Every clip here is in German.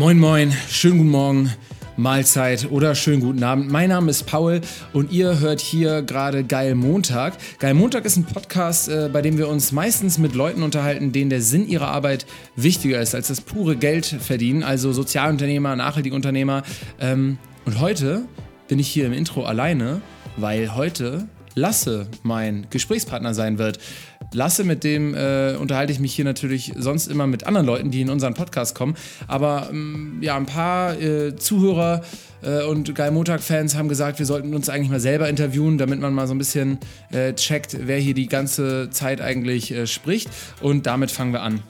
Moin, moin, schönen guten Morgen, Mahlzeit oder schönen guten Abend. Mein Name ist Paul und ihr hört hier gerade Geil Montag. Geil Montag ist ein Podcast, äh, bei dem wir uns meistens mit Leuten unterhalten, denen der Sinn ihrer Arbeit wichtiger ist als das pure Geld verdienen, also Sozialunternehmer, nachhaltige Unternehmer. Ähm, und heute bin ich hier im Intro alleine, weil heute Lasse mein Gesprächspartner sein wird. Lasse, mit dem äh, unterhalte ich mich hier natürlich sonst immer mit anderen Leuten, die in unseren Podcast kommen. Aber ähm, ja, ein paar äh, Zuhörer äh, und Geil Montag-Fans haben gesagt, wir sollten uns eigentlich mal selber interviewen, damit man mal so ein bisschen äh, checkt, wer hier die ganze Zeit eigentlich äh, spricht. Und damit fangen wir an.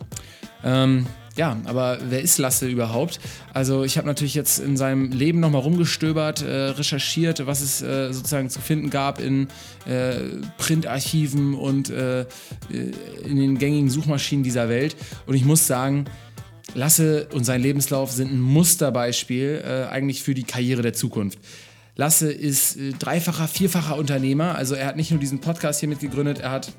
Ähm, ja, aber wer ist Lasse überhaupt? Also ich habe natürlich jetzt in seinem Leben nochmal rumgestöbert, äh, recherchiert, was es äh, sozusagen zu finden gab in äh, Printarchiven und äh, in den gängigen Suchmaschinen dieser Welt. Und ich muss sagen, Lasse und sein Lebenslauf sind ein Musterbeispiel äh, eigentlich für die Karriere der Zukunft. Lasse ist äh, dreifacher, vierfacher Unternehmer. Also er hat nicht nur diesen Podcast hier mitgegründet, er hat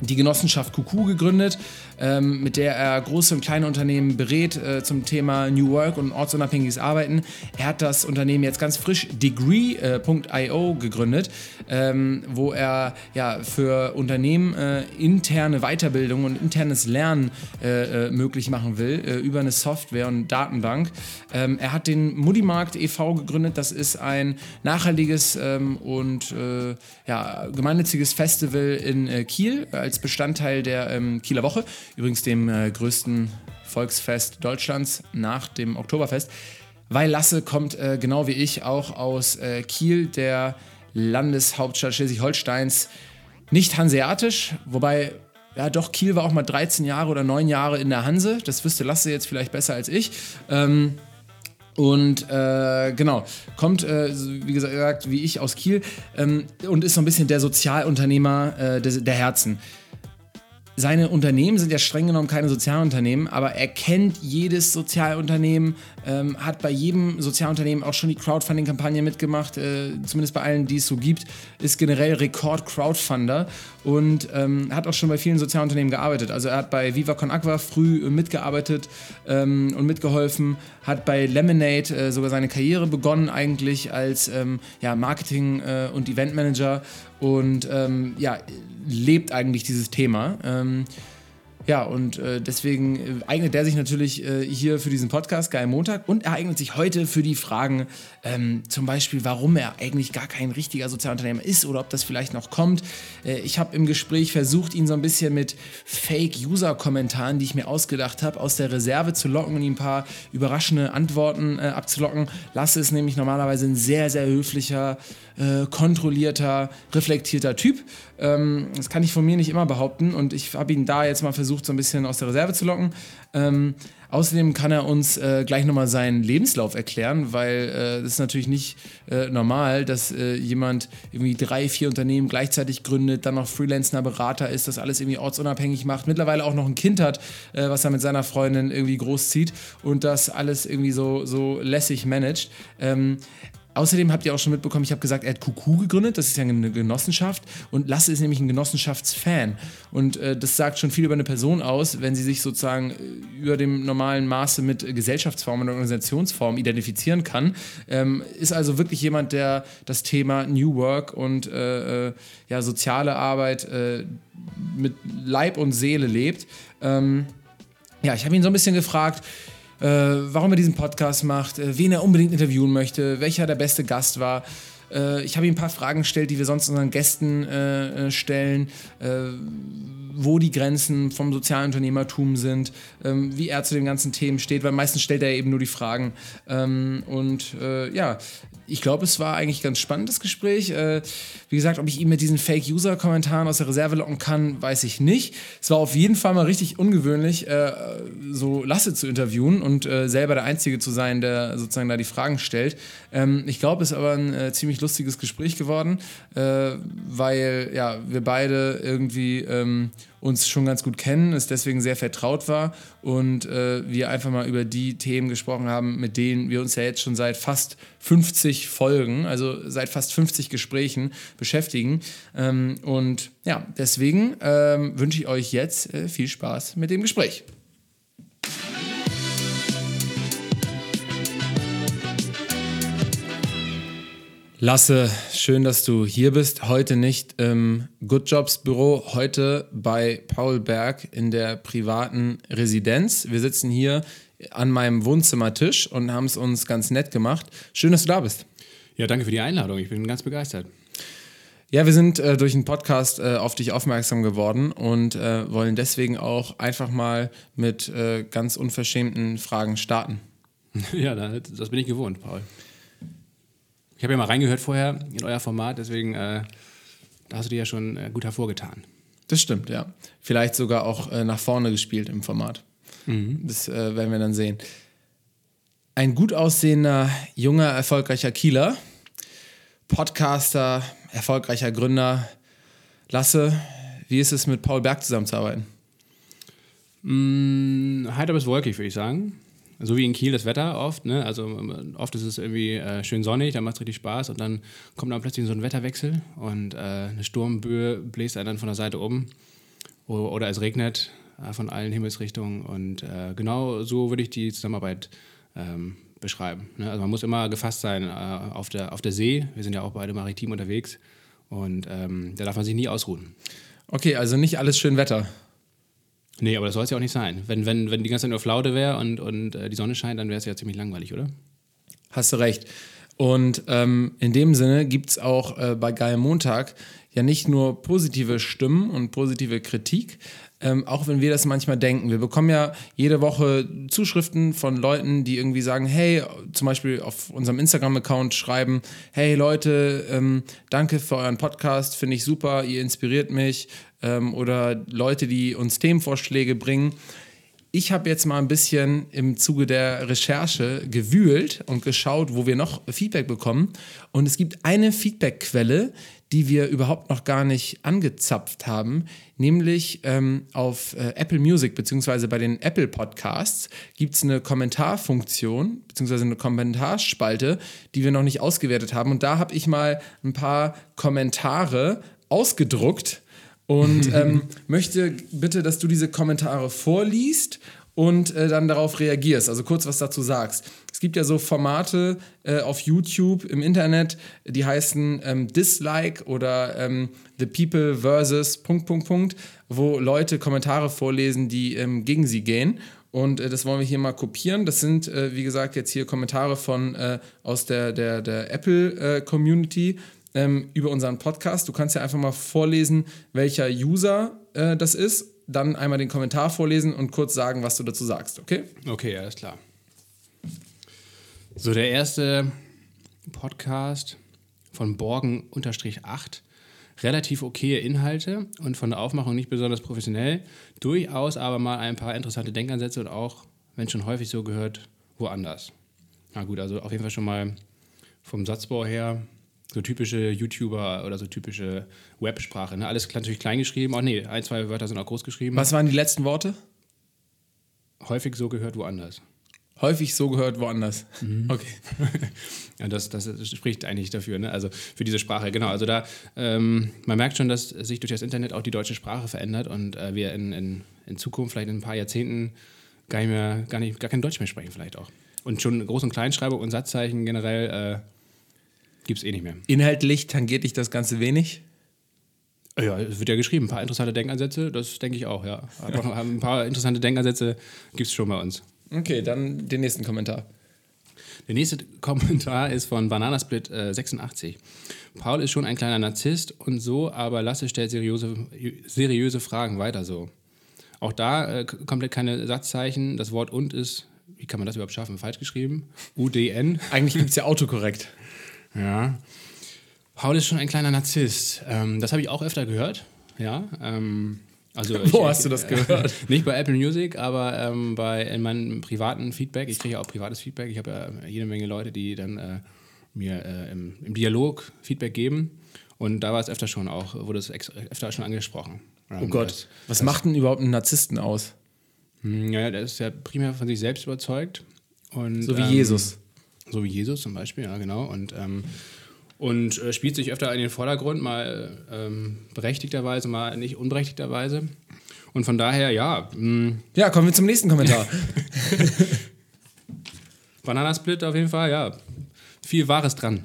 die Genossenschaft Kuku gegründet, ähm, mit der er große und kleine Unternehmen berät äh, zum Thema New Work und ortsunabhängiges Arbeiten. Er hat das Unternehmen jetzt ganz frisch Degree.io gegründet, ähm, wo er ja für Unternehmen äh, interne Weiterbildung und internes Lernen äh, äh möglich machen will äh, über eine Software und Datenbank. Ähm, er hat den Mudimarkt e.V. gegründet. Das ist ein nachhaltiges ähm, und äh, ja, gemeinnütziges Festival in Kiel als Bestandteil der ähm, Kieler Woche, übrigens dem äh, größten Volksfest Deutschlands nach dem Oktoberfest. Weil Lasse kommt äh, genau wie ich auch aus äh, Kiel, der Landeshauptstadt Schleswig-Holsteins, nicht hanseatisch, wobei ja, doch, Kiel war auch mal 13 Jahre oder 9 Jahre in der Hanse. Das wüsste Lasse jetzt vielleicht besser als ich. Ähm, und äh, genau, kommt, äh, wie gesagt, wie ich aus Kiel ähm, und ist so ein bisschen der Sozialunternehmer äh, der, der Herzen seine Unternehmen sind ja streng genommen keine Sozialunternehmen, aber er kennt jedes Sozialunternehmen, ähm, hat bei jedem Sozialunternehmen auch schon die Crowdfunding-Kampagne mitgemacht, äh, zumindest bei allen, die es so gibt, ist generell Rekord-Crowdfunder und ähm, hat auch schon bei vielen Sozialunternehmen gearbeitet. Also er hat bei Viva Con Aqua früh äh, mitgearbeitet ähm, und mitgeholfen, hat bei Lemonade äh, sogar seine Karriere begonnen eigentlich als ähm, ja, Marketing- äh, und Eventmanager und ähm, ja, lebt eigentlich dieses Thema. Ähm, ja, und äh, deswegen äh, eignet er sich natürlich äh, hier für diesen Podcast, Geil Montag, und er eignet sich heute für die Fragen, ähm, zum Beispiel, warum er eigentlich gar kein richtiger Sozialunternehmer ist oder ob das vielleicht noch kommt. Äh, ich habe im Gespräch versucht, ihn so ein bisschen mit Fake-User-Kommentaren, die ich mir ausgedacht habe, aus der Reserve zu locken und ihm ein paar überraschende Antworten äh, abzulocken. Lasse ist nämlich normalerweise ein sehr, sehr höflicher, äh, kontrollierter, reflektierter Typ. Ähm, das kann ich von mir nicht immer behaupten und ich habe ihn da jetzt mal versucht, so ein bisschen aus der Reserve zu locken. Ähm, außerdem kann er uns äh, gleich nochmal seinen Lebenslauf erklären, weil äh, das ist natürlich nicht äh, normal, dass äh, jemand irgendwie drei, vier Unternehmen gleichzeitig gründet, dann noch freelancender Berater ist, das alles irgendwie ortsunabhängig macht, mittlerweile auch noch ein Kind hat, äh, was er mit seiner Freundin irgendwie großzieht und das alles irgendwie so, so lässig managt. Ähm, Außerdem habt ihr auch schon mitbekommen, ich habe gesagt, er hat Kuku gegründet, das ist ja eine Genossenschaft und Lasse ist nämlich ein Genossenschaftsfan und äh, das sagt schon viel über eine Person aus, wenn sie sich sozusagen äh, über dem normalen Maße mit Gesellschaftsformen und Organisationsformen identifizieren kann. Ähm, ist also wirklich jemand, der das Thema New Work und äh, äh ja, soziale Arbeit äh, mit Leib und Seele lebt. Ähm, ja, ich habe ihn so ein bisschen gefragt, äh, warum er diesen Podcast macht, äh, wen er unbedingt interviewen möchte, welcher der beste Gast war. Äh, ich habe ihm ein paar Fragen gestellt, die wir sonst unseren Gästen äh, äh, stellen wo die Grenzen vom Sozialunternehmertum sind, ähm, wie er zu den ganzen Themen steht, weil meistens stellt er eben nur die Fragen. Ähm, und äh, ja, ich glaube, es war eigentlich ein ganz spannendes Gespräch. Äh, wie gesagt, ob ich ihn mit diesen Fake-User-Kommentaren aus der Reserve locken kann, weiß ich nicht. Es war auf jeden Fall mal richtig ungewöhnlich, äh, so Lasse zu interviewen und äh, selber der Einzige zu sein, der sozusagen da die Fragen stellt. Ähm, ich glaube, es ist aber ein äh, ziemlich lustiges Gespräch geworden, äh, weil ja, wir beide irgendwie ähm, uns schon ganz gut kennen, es deswegen sehr vertraut war und äh, wir einfach mal über die Themen gesprochen haben, mit denen wir uns ja jetzt schon seit fast 50 Folgen, also seit fast 50 Gesprächen beschäftigen. Ähm, und ja, deswegen ähm, wünsche ich euch jetzt äh, viel Spaß mit dem Gespräch. Lasse, schön, dass du hier bist. Heute nicht im Good Jobs Büro, heute bei Paul Berg in der privaten Residenz. Wir sitzen hier an meinem Wohnzimmertisch und haben es uns ganz nett gemacht. Schön, dass du da bist. Ja, danke für die Einladung. Ich bin ganz begeistert. Ja, wir sind äh, durch einen Podcast äh, auf dich aufmerksam geworden und äh, wollen deswegen auch einfach mal mit äh, ganz unverschämten Fragen starten. Ja, das bin ich gewohnt, Paul. Ich habe ja mal reingehört vorher in euer Format, deswegen äh, da hast du dir ja schon äh, gut hervorgetan. Das stimmt, ja. Vielleicht sogar auch äh, nach vorne gespielt im Format. Mhm. Das äh, werden wir dann sehen. Ein gut aussehender, junger, erfolgreicher Kieler, Podcaster, erfolgreicher Gründer. Lasse, wie ist es mit Paul Berg zusammenzuarbeiten? Mm, heiter bis wolkig, würde ich sagen so wie in Kiel das Wetter oft. Ne? Also oft ist es irgendwie äh, schön sonnig, dann macht es richtig Spaß und dann kommt dann plötzlich so ein Wetterwechsel und äh, eine Sturmböe bläst einen dann von der Seite um oder, es regnet äh, von allen Himmelsrichtungen und äh, genau so würde ich die Zusammenarbeit ähm, beschreiben. Ne? Also man muss immer gefasst sein äh, auf, der, auf der See. Wir sind ja auch beide maritim unterwegs und ähm, da darf man sich nie ausruhen. Okay, also nicht alles schön Wetter. Nee, aber das soll es ja auch nicht sein. Wenn, wenn, wenn die ganze Zeit nur Flaude wäre und, und äh, die Sonne scheint, dann wäre es ja ziemlich langweilig, oder? Hast du recht. Und ähm, in dem Sinne gibt es auch äh, bei Geil Montag ja nicht nur positive Stimmen und positive Kritik, ähm, auch wenn wir das manchmal denken. Wir bekommen ja jede Woche Zuschriften von Leuten, die irgendwie sagen, hey, zum Beispiel auf unserem Instagram-Account schreiben, hey Leute, ähm, danke für euren Podcast, finde ich super, ihr inspiriert mich. Ähm, oder Leute, die uns Themenvorschläge bringen. Ich habe jetzt mal ein bisschen im Zuge der Recherche gewühlt und geschaut, wo wir noch Feedback bekommen. Und es gibt eine Feedbackquelle, die wir überhaupt noch gar nicht angezapft haben, nämlich ähm, auf äh, Apple Music beziehungsweise bei den Apple Podcasts gibt es eine Kommentarfunktion beziehungsweise eine Kommentarspalte, die wir noch nicht ausgewertet haben. Und da habe ich mal ein paar Kommentare ausgedruckt und ähm, möchte bitte, dass du diese Kommentare vorliest und äh, dann darauf reagierst, also kurz was dazu sagst. Es gibt ja so Formate äh, auf YouTube im Internet, die heißen ähm, Dislike oder ähm, The People versus Punkt, Punkt, Punkt, wo Leute Kommentare vorlesen, die ähm, gegen sie gehen. Und äh, das wollen wir hier mal kopieren. Das sind, äh, wie gesagt, jetzt hier Kommentare von äh, aus der, der, der Apple-Community äh, ähm, über unseren Podcast. Du kannst ja einfach mal vorlesen, welcher User äh, das ist, dann einmal den Kommentar vorlesen und kurz sagen, was du dazu sagst, okay? Okay, alles klar. So, der erste Podcast von Borgen-8. Relativ okaye Inhalte und von der Aufmachung nicht besonders professionell. Durchaus aber mal ein paar interessante Denkansätze und auch, wenn schon häufig so gehört, woanders. Na gut, also auf jeden Fall schon mal vom Satzbau her so typische YouTuber oder so typische Websprache. Ne? Alles natürlich klein geschrieben. Oh nee, ein, zwei Wörter sind auch groß geschrieben. Was waren die letzten Worte? Häufig so gehört woanders. Häufig so gehört woanders. Mhm. Okay. ja, das, das spricht eigentlich dafür, ne? Also für diese Sprache, genau. Also da, ähm, man merkt schon, dass sich durch das Internet auch die deutsche Sprache verändert und äh, wir in, in, in Zukunft, vielleicht in ein paar Jahrzehnten, gar nicht mehr, gar nicht, gar kein Deutsch mehr sprechen, vielleicht auch. Und schon Groß- und Kleinschreibung und Satzzeichen generell äh, Gibt es eh nicht mehr. Inhaltlich tangiert dich das Ganze wenig? Ja, es wird ja geschrieben. Ein paar interessante Denkansätze, das denke ich auch, ja. Aber ein paar interessante Denkansätze gibt es schon bei uns. Okay, dann den nächsten Kommentar. Der nächste Kommentar ist von Bananasplit äh, 86. Paul ist schon ein kleiner Narzisst und so, aber Lasse stellt seriöse, seriöse Fragen weiter so. Auch da äh, komplett keine Satzzeichen. Das Wort und ist, wie kann man das überhaupt schaffen? Falsch geschrieben? UDN. Eigentlich gibt es ja autokorrekt. Ja. Paul ist schon ein kleiner Narzisst. Ähm, das habe ich auch öfter gehört. Ja. Ähm, also Wo ich, hast du das gehört? nicht bei Apple Music, aber ähm, bei in meinem privaten Feedback. Ich kriege ja auch privates Feedback. Ich habe ja jede Menge Leute, die dann äh, mir äh, im, im, Dialog Feedback geben. Und da war es öfter schon auch, wurde es öfter schon angesprochen. oh Gott, das, was das, macht denn überhaupt einen Narzissten aus? Hm, ja, der ist ja primär von sich selbst überzeugt. Und, so wie ähm, Jesus. So wie Jesus zum Beispiel, ja, genau. Und, ähm, und äh, spielt sich öfter in den Vordergrund, mal ähm, berechtigterweise, mal nicht unberechtigterweise. Und von daher, ja. Mh. Hm. Ja, kommen wir zum nächsten Kommentar. Bananasplit auf jeden Fall, ja. Viel Wahres dran.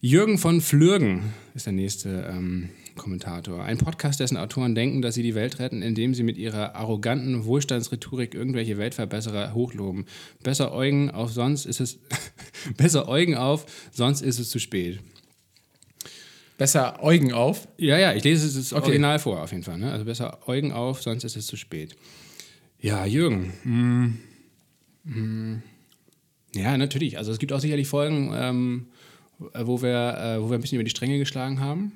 Jürgen von Flürgen ist der nächste ähm, Kommentator. Ein Podcast, dessen Autoren denken, dass sie die Welt retten, indem sie mit ihrer arroganten Wohlstandsrhetorik irgendwelche Weltverbesserer hochloben. Besser Eugen auf, sonst ist es besser Eugen auf, sonst ist es zu spät. Besser Eugen auf. Ja, ja, ich lese das Original vor auf jeden Fall. Ne? Also besser Eugen auf, sonst ist es zu spät. Ja, Jürgen. Hm. Hm. Ja, natürlich. Also es gibt auch sicherlich Folgen, ähm, wo, wir, äh, wo wir ein bisschen über die Stränge geschlagen haben.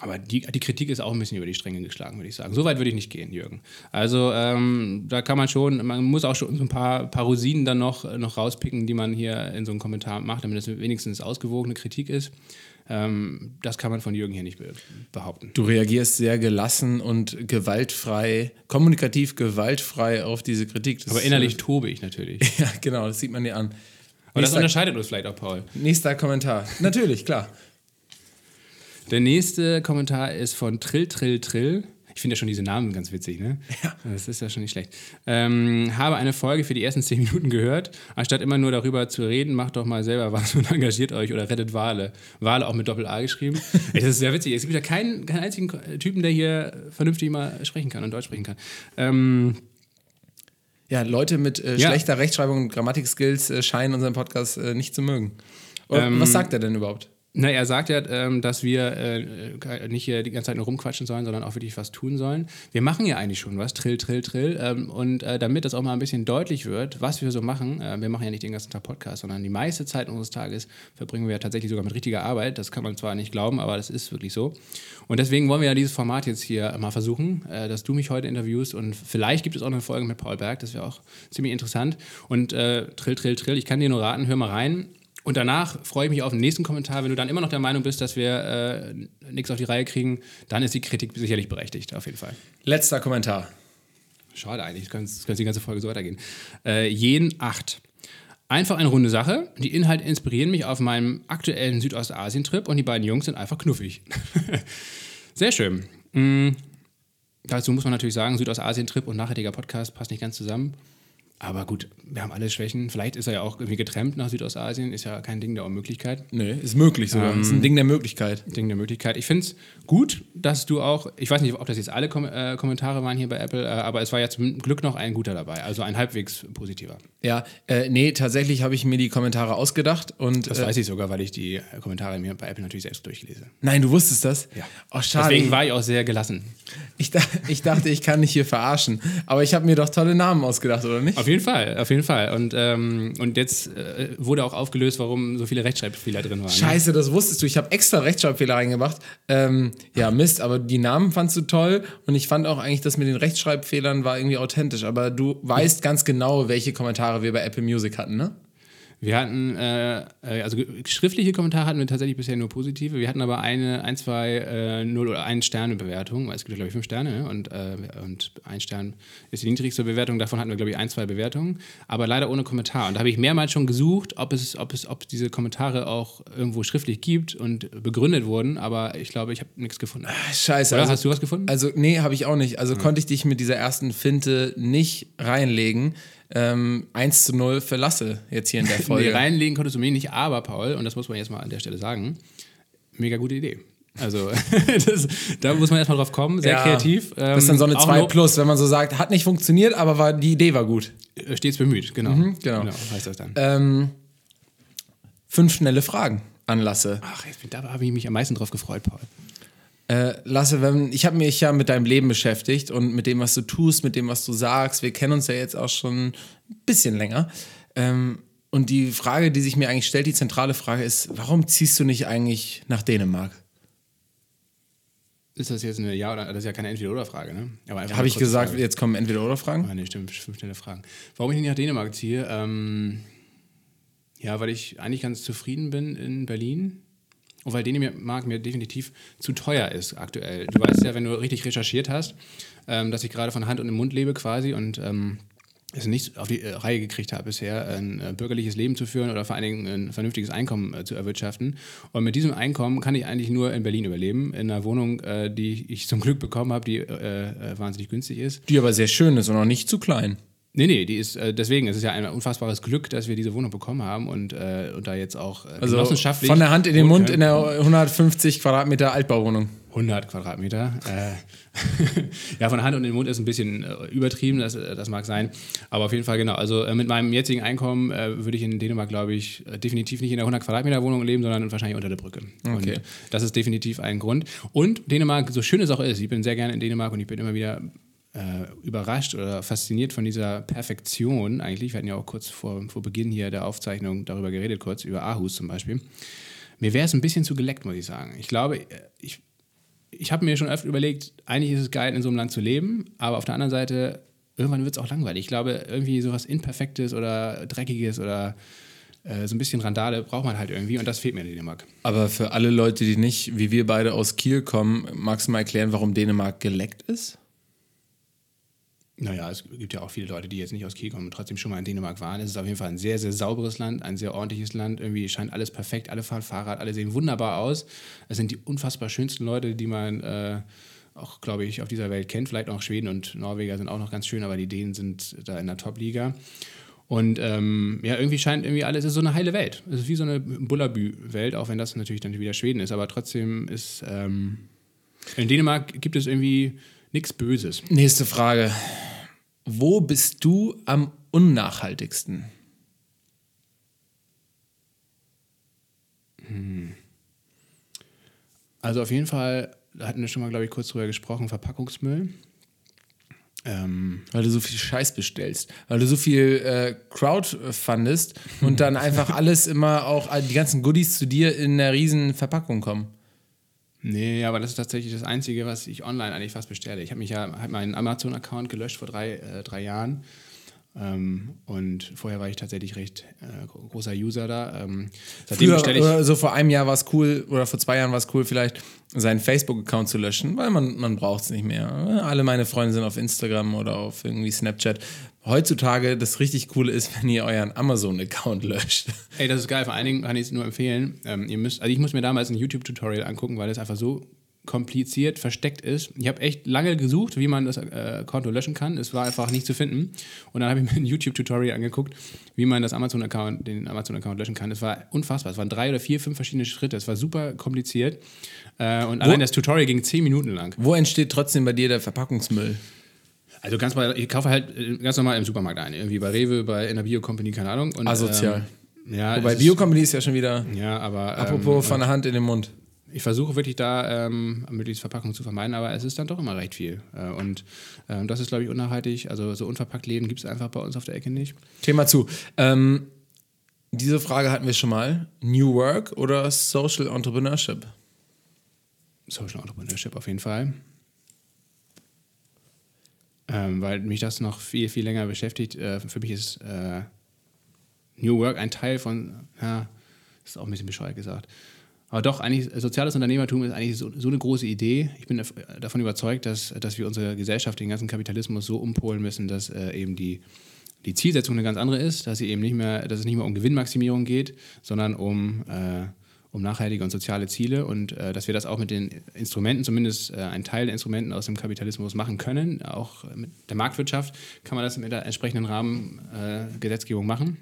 Aber die, die Kritik ist auch ein bisschen über die Stränge geschlagen, würde ich sagen. So weit würde ich nicht gehen, Jürgen. Also ähm, da kann man schon, man muss auch schon so ein paar, paar Rosinen dann noch, noch rauspicken, die man hier in so einem Kommentar macht, damit es wenigstens ausgewogene Kritik ist. Ähm, das kann man von Jürgen hier nicht be behaupten. Du reagierst sehr gelassen und gewaltfrei, kommunikativ gewaltfrei auf diese Kritik. Das Aber innerlich ist, tobe ich natürlich. ja, genau, das sieht man dir an. Aber das unterscheidet uns vielleicht auch, Paul. Nächster Kommentar. Natürlich, klar. Der nächste Kommentar ist von Trill Trill Trill. Ich finde ja schon diese Namen ganz witzig, ne? Ja. Das ist ja schon nicht schlecht. Ähm, habe eine Folge für die ersten zehn Minuten gehört. Anstatt immer nur darüber zu reden, macht doch mal selber was und engagiert euch oder rettet Wale. Wale auch mit Doppel-A geschrieben. das ist sehr witzig. Es gibt ja keinen, keinen einzigen Typen, der hier vernünftig mal sprechen kann und Deutsch sprechen kann. Ähm, ja, Leute mit äh, ja. schlechter Rechtschreibung und Grammatik-Skills äh, scheinen unseren Podcast äh, nicht zu mögen. Ähm, was sagt er denn überhaupt? Na, er sagt ja, ähm, dass wir äh, nicht hier die ganze Zeit nur rumquatschen sollen, sondern auch wirklich was tun sollen. Wir machen ja eigentlich schon was, Trill, Trill, Trill. Ähm, und äh, damit das auch mal ein bisschen deutlich wird, was wir so machen, äh, wir machen ja nicht den ganzen Tag Podcast, sondern die meiste Zeit unseres Tages verbringen wir ja tatsächlich sogar mit richtiger Arbeit. Das kann man zwar nicht glauben, aber das ist wirklich so. Und deswegen wollen wir ja dieses Format jetzt hier mal versuchen, äh, dass du mich heute interviewst und vielleicht gibt es auch eine Folge mit Paul Berg, das wäre auch ziemlich interessant. Und äh, Trill, Trill, Trill, ich kann dir nur raten, hör mal rein. Und danach freue ich mich auf den nächsten Kommentar. Wenn du dann immer noch der Meinung bist, dass wir äh, nichts auf die Reihe kriegen, dann ist die Kritik sicherlich berechtigt, auf jeden Fall. Letzter Kommentar. Schade eigentlich, das könnte die ganze Folge so weitergehen. Äh, Jen 8. Einfach eine runde Sache. Die Inhalte inspirieren mich auf meinem aktuellen Südostasien-Trip und die beiden Jungs sind einfach knuffig. Sehr schön. Mhm. Dazu muss man natürlich sagen, Südostasien-Trip und nachhaltiger Podcast passt nicht ganz zusammen. Aber gut, wir haben alle Schwächen. Vielleicht ist er ja auch irgendwie getrennt nach Südostasien. Ist ja kein Ding der Unmöglichkeit. Nee, ist möglich sogar. Ähm, ist ein Ding der Möglichkeit. Ding der Möglichkeit. Ich finde es gut, dass du auch, ich weiß nicht, ob das jetzt alle Kom äh, Kommentare waren hier bei Apple, äh, aber es war ja zum Glück noch ein guter dabei. Also ein halbwegs positiver. Ja, äh, nee, tatsächlich habe ich mir die Kommentare ausgedacht. Und, das weiß ich sogar, weil ich die Kommentare mir bei Apple natürlich selbst durchlese. Nein, du wusstest das? Ja. Oh, schade. Deswegen war ich auch sehr gelassen. Ich, ich dachte, ich kann dich hier verarschen. Aber ich habe mir doch tolle Namen ausgedacht, oder nicht? Auf jeden Fall, auf jeden Fall. Und, ähm, und jetzt äh, wurde auch aufgelöst, warum so viele Rechtschreibfehler drin waren. Ne? Scheiße, das wusstest du. Ich habe extra Rechtschreibfehler reingemacht. Ähm, ja, Mist, aber die Namen fandst du toll. Und ich fand auch eigentlich, das mit den Rechtschreibfehlern war irgendwie authentisch. Aber du weißt ganz genau, welche Kommentare wir bei Apple Music hatten, ne? Wir hatten, äh, äh, also schriftliche Kommentare hatten wir tatsächlich bisher nur positive. Wir hatten aber eine, ein, zwei, äh, null oder ein Sterne Bewertung, weil es gibt, glaube ich, fünf Sterne ne? und, äh, und ein Stern ist die niedrigste Bewertung. Davon hatten wir, glaube ich, ein, zwei Bewertungen, aber leider ohne Kommentar. Und da habe ich mehrmals schon gesucht, ob es, ob es, ob diese Kommentare auch irgendwo schriftlich gibt und begründet wurden, aber ich glaube, ich habe nichts gefunden. Ah, scheiße. Oder also, hast du was gefunden? Also, nee, habe ich auch nicht. Also mhm. konnte ich dich mit dieser ersten Finte nicht reinlegen ähm, 1 zu 0 für Lasse jetzt hier in der Folge. nee, reinlegen konntest du mir nicht, aber Paul, und das muss man jetzt mal an der Stelle sagen, mega gute Idee. Also, das, da muss man erstmal drauf kommen, sehr ja, kreativ. Ähm, das ist dann so eine 2 Plus, wenn man so sagt, hat nicht funktioniert, aber war, die Idee war gut. Äh, stets bemüht, genau. Mhm, genau. genau. heißt das dann. Ähm, fünf schnelle Fragen an Lasse. Ach, jetzt, da habe ich mich am meisten drauf gefreut, Paul. Äh, Lasse, wenn, ich habe mich ja mit deinem Leben beschäftigt und mit dem, was du tust, mit dem, was du sagst. Wir kennen uns ja jetzt auch schon ein bisschen länger. Ähm, und die Frage, die sich mir eigentlich stellt, die zentrale Frage ist, warum ziehst du nicht eigentlich nach Dänemark? Ist das jetzt eine Ja- oder das ist ja keine Entweder-Oder-Frage, ne? Habe ich gesagt, Frage. jetzt kommen Entweder-Oder-Fragen? Ah, nee, stimmt, fünf schnelle Fragen. Warum ich nicht nach Dänemark ziehe? Ähm, ja, weil ich eigentlich ganz zufrieden bin in Berlin und weil Dänemark mir definitiv zu teuer ist aktuell. Du weißt ja, wenn du richtig recherchiert hast, ähm, dass ich gerade von Hand und im Mund lebe quasi und ähm, es nicht auf die äh, Reihe gekriegt habe bisher, ein äh, bürgerliches Leben zu führen oder vor allen Dingen ein vernünftiges Einkommen äh, zu erwirtschaften. Und mit diesem Einkommen kann ich eigentlich nur in Berlin überleben, in einer Wohnung, die ich zum Glück bekommen habe, die wahnsinnig günstig ist. Die aber sehr schön ist und auch nicht zu klein. Nee, nee, die ist, äh, deswegen, es ist ja ein unfassbares Glück, dass wir diese Wohnung bekommen haben und, äh, und da jetzt auch äh, Also von der Hand in den Mund in der 150 Quadratmeter Altbauwohnung. 100 Quadratmeter. Äh, ja, von der Hand und in den Mund ist ein bisschen äh, übertrieben, das, äh, das mag sein. Aber auf jeden Fall genau. Also äh, mit meinem jetzigen Einkommen äh, würde ich in Dänemark, glaube ich, äh, definitiv nicht in der 100 Quadratmeter Wohnung leben, sondern wahrscheinlich unter der Brücke. Okay. Und das ist definitiv ein Grund. Und Dänemark, so schön es auch ist, ich bin sehr gerne in Dänemark und ich bin immer wieder äh, überrascht oder fasziniert von dieser Perfektion eigentlich. Wir hatten ja auch kurz vor, vor Beginn hier der Aufzeichnung darüber geredet, kurz über Aarhus zum Beispiel. Mir wäre es ein bisschen zu geleckt, muss ich sagen. Ich glaube, äh, ich, ich habe mir schon öfter überlegt, eigentlich ist es geil, in so einem Land zu leben, aber auf der anderen Seite, irgendwann wird es auch langweilig. Ich glaube, irgendwie sowas Imperfektes oder Dreckiges oder äh, so ein bisschen Randale braucht man halt irgendwie und das fehlt mir in Dänemark. Aber für alle Leute, die nicht, wie wir beide aus Kiel kommen, magst du mal erklären, warum Dänemark geleckt ist? Naja, es gibt ja auch viele Leute, die jetzt nicht aus Kiel kommen und trotzdem schon mal in Dänemark waren. Es ist auf jeden Fall ein sehr, sehr sauberes Land, ein sehr ordentliches Land. Irgendwie scheint alles perfekt, alle fahren Fahrrad, alle sehen wunderbar aus. Es sind die unfassbar schönsten Leute, die man äh, auch, glaube ich, auf dieser Welt kennt. Vielleicht auch Schweden und Norweger sind auch noch ganz schön, aber die Dänen sind da in der Top-Liga. Und ähm, ja, irgendwie scheint irgendwie alles, es ist so eine heile Welt. Es ist wie so eine Bullabü-Welt, auch wenn das natürlich dann wieder Schweden ist. Aber trotzdem ist, ähm, in Dänemark gibt es irgendwie nichts Böses. Nächste Frage. Wo bist du am unnachhaltigsten? Also auf jeden Fall, da hatten wir schon mal, glaube ich, kurz drüber gesprochen, Verpackungsmüll. Ähm, Weil du so viel Scheiß bestellst. Weil du so viel äh, Crowdfundest und dann einfach alles immer auch, die ganzen Goodies zu dir in einer riesen Verpackung kommen. Nee, aber das ist tatsächlich das Einzige, was ich online eigentlich fast bestelle. Ich habe mich ja, habe meinen Amazon-Account gelöscht vor drei, äh, drei Jahren. Ähm, und vorher war ich tatsächlich recht äh, gro- großer User da. Ähm, seitdem Früher, ich. äh, so vor einem Jahr war es cool, oder vor zwei Jahren war es cool, vielleicht seinen Facebook-Account zu löschen, weil man, man braucht es nicht mehr. Alle meine Freunde sind auf Instagram oder auf irgendwie Snapchat. Heutzutage das richtig Coole ist, wenn ihr euren Amazon-Account löscht. Ey, das ist geil. Vor allen Dingen kann ich es nur empfehlen. Ähm, ihr müsst, also ich muss mir damals ein YouTube-Tutorial angucken, weil das einfach so kompliziert versteckt ist. Ich habe echt lange gesucht, wie man das äh, Konto löschen kann. Es war einfach nicht zu finden. Und dann habe ich mir ein YouTube-Tutorial angeguckt, wie man das Amazon-Account, den Amazon-Account löschen kann. Es war unfassbar. Es waren drei oder vier, fünf verschiedene Schritte. Es war super kompliziert. Äh, und allein das Tutorial ging zehn Minuten lang. Wo entsteht trotzdem bei dir der Verpackungsmüll? Also ganz mal, ich kaufe halt äh, ganz normal im Supermarkt ein. Irgendwie bei Rewe, bei in der Bio-Company, keine Ahnung. Und, Asozial. Ähm, ja, Wobei es ist- Bio-Company ist ja schon wieder, Ja, aber. apropos ähm, von der Hand in den Mund. Ich versuche wirklich da ähm, möglichst Verpackung zu vermeiden, aber es ist dann doch immer recht viel. Äh, und ähm, das ist, glaube ich, unnachhaltig. Also so unverpackt Läden gibt es einfach bei uns auf der Ecke nicht. Thema zu. Ähm, diese Frage hatten wir schon mal. New Work oder Social Entrepreneurship? Social Entrepreneurship auf jeden Fall. Ähm, weil mich das noch viel, viel länger beschäftigt. Äh, für mich ist äh, New Work ein Teil von, ja, das ist auch ein bisschen bescheuert gesagt. Aber doch, eigentlich, soziales Unternehmertum ist eigentlich so, so eine große Idee. Ich bin davon überzeugt, dass, dass wir unsere Gesellschaft, den ganzen Kapitalismus so umpolen müssen, dass äh, eben die, die Zielsetzung eine ganz andere ist, dass, sie eben nicht mehr, dass es nicht mehr um Gewinnmaximierung geht, sondern um, äh, um nachhaltige und soziale Ziele und äh, dass wir das auch mit den Instrumenten, zumindest äh, einen Teil der Instrumenten aus dem Kapitalismus machen können. Auch mit der Marktwirtschaft kann man das mit der entsprechenden Rahmengesetzgebung äh, machen.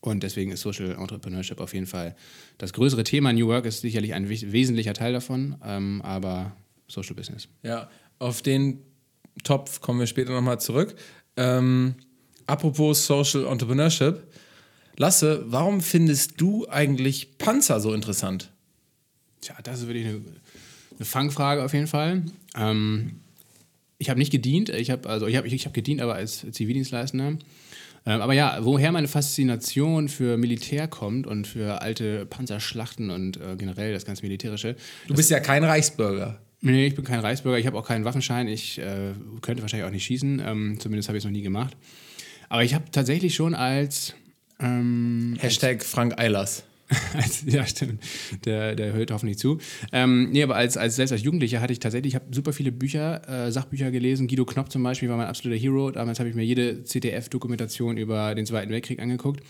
Und deswegen ist Social Entrepreneurship auf jeden Fall das größere Thema. New Work ist sicherlich ein wes- wesentlicher Teil davon, ähm, aber Social Business. Ja, auf den Topf kommen wir später nochmal zurück. Ähm, apropos Social Entrepreneurship. Lasse, warum findest du eigentlich Panzer so interessant? Tja, das ist wirklich eine, eine Fangfrage auf jeden Fall. Ähm, ich habe nicht gedient, ich habe also ich habe ich hab gedient, aber als Zivildienstleistender. Ähm, aber ja, woher meine Faszination für Militär kommt und für alte Panzerschlachten und äh, generell das ganze Militärische. Du bist ja kein Reichsbürger. Nee, ich bin kein Reichsbürger, ich habe auch keinen Waffenschein, ich äh, könnte wahrscheinlich auch nicht schießen, ähm, zumindest habe ich es noch nie gemacht. Aber ich habe tatsächlich schon als ähm, Hashtag Frank Eilers. als, ja, stimmt. Der, der hört hoffentlich zu. Ähm, nee, aber als, als, selbst als Jugendlicher hatte ich tatsächlich, ich habe super viele Bücher, äh, Sachbücher gelesen. Guido Knopp zum Beispiel war mein absoluter Hero. Damals habe ich mir jede CTF-Dokumentation über den Zweiten Weltkrieg angeguckt.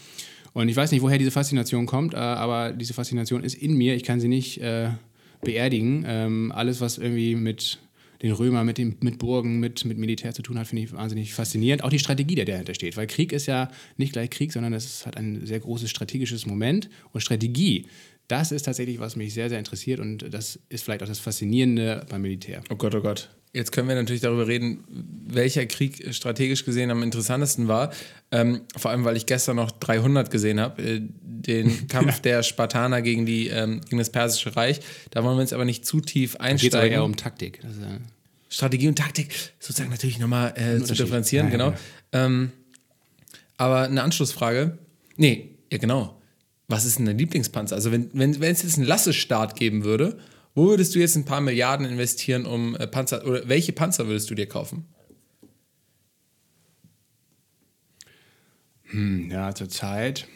Und ich weiß nicht, woher diese Faszination kommt, äh, aber diese Faszination ist in mir. Ich kann sie nicht äh, beerdigen. Ähm, alles, was irgendwie mit den Römer mit, dem, mit Burgen, mit, mit Militär zu tun hat, finde ich wahnsinnig faszinierend. Auch die Strategie, der dahinter steht. Weil Krieg ist ja nicht gleich Krieg, sondern es hat ein sehr großes strategisches Moment. Und Strategie, das ist tatsächlich, was mich sehr, sehr interessiert. Und das ist vielleicht auch das Faszinierende beim Militär. Oh Gott, oh Gott. Jetzt können wir natürlich darüber reden, welcher Krieg strategisch gesehen am interessantesten war. Ähm, vor allem, weil ich gestern noch 300 gesehen habe, äh, den Kampf der Spartaner gegen, die, ähm, gegen das Persische Reich. Da wollen wir uns aber nicht zu tief einsteigen. Es geht eher um Taktik. Also, Strategie und Taktik sozusagen natürlich nochmal äh, zu differenzieren, ja, genau. Ja, ähm, aber eine Anschlussfrage. Nee, ja genau. Was ist denn dein Lieblingspanzer? Also wenn, wenn, wenn es jetzt einen Lasse-Start geben würde wo würdest du jetzt ein paar Milliarden investieren, um äh, Panzer, oder welche Panzer würdest du dir kaufen? Hm, ja, zurzeit.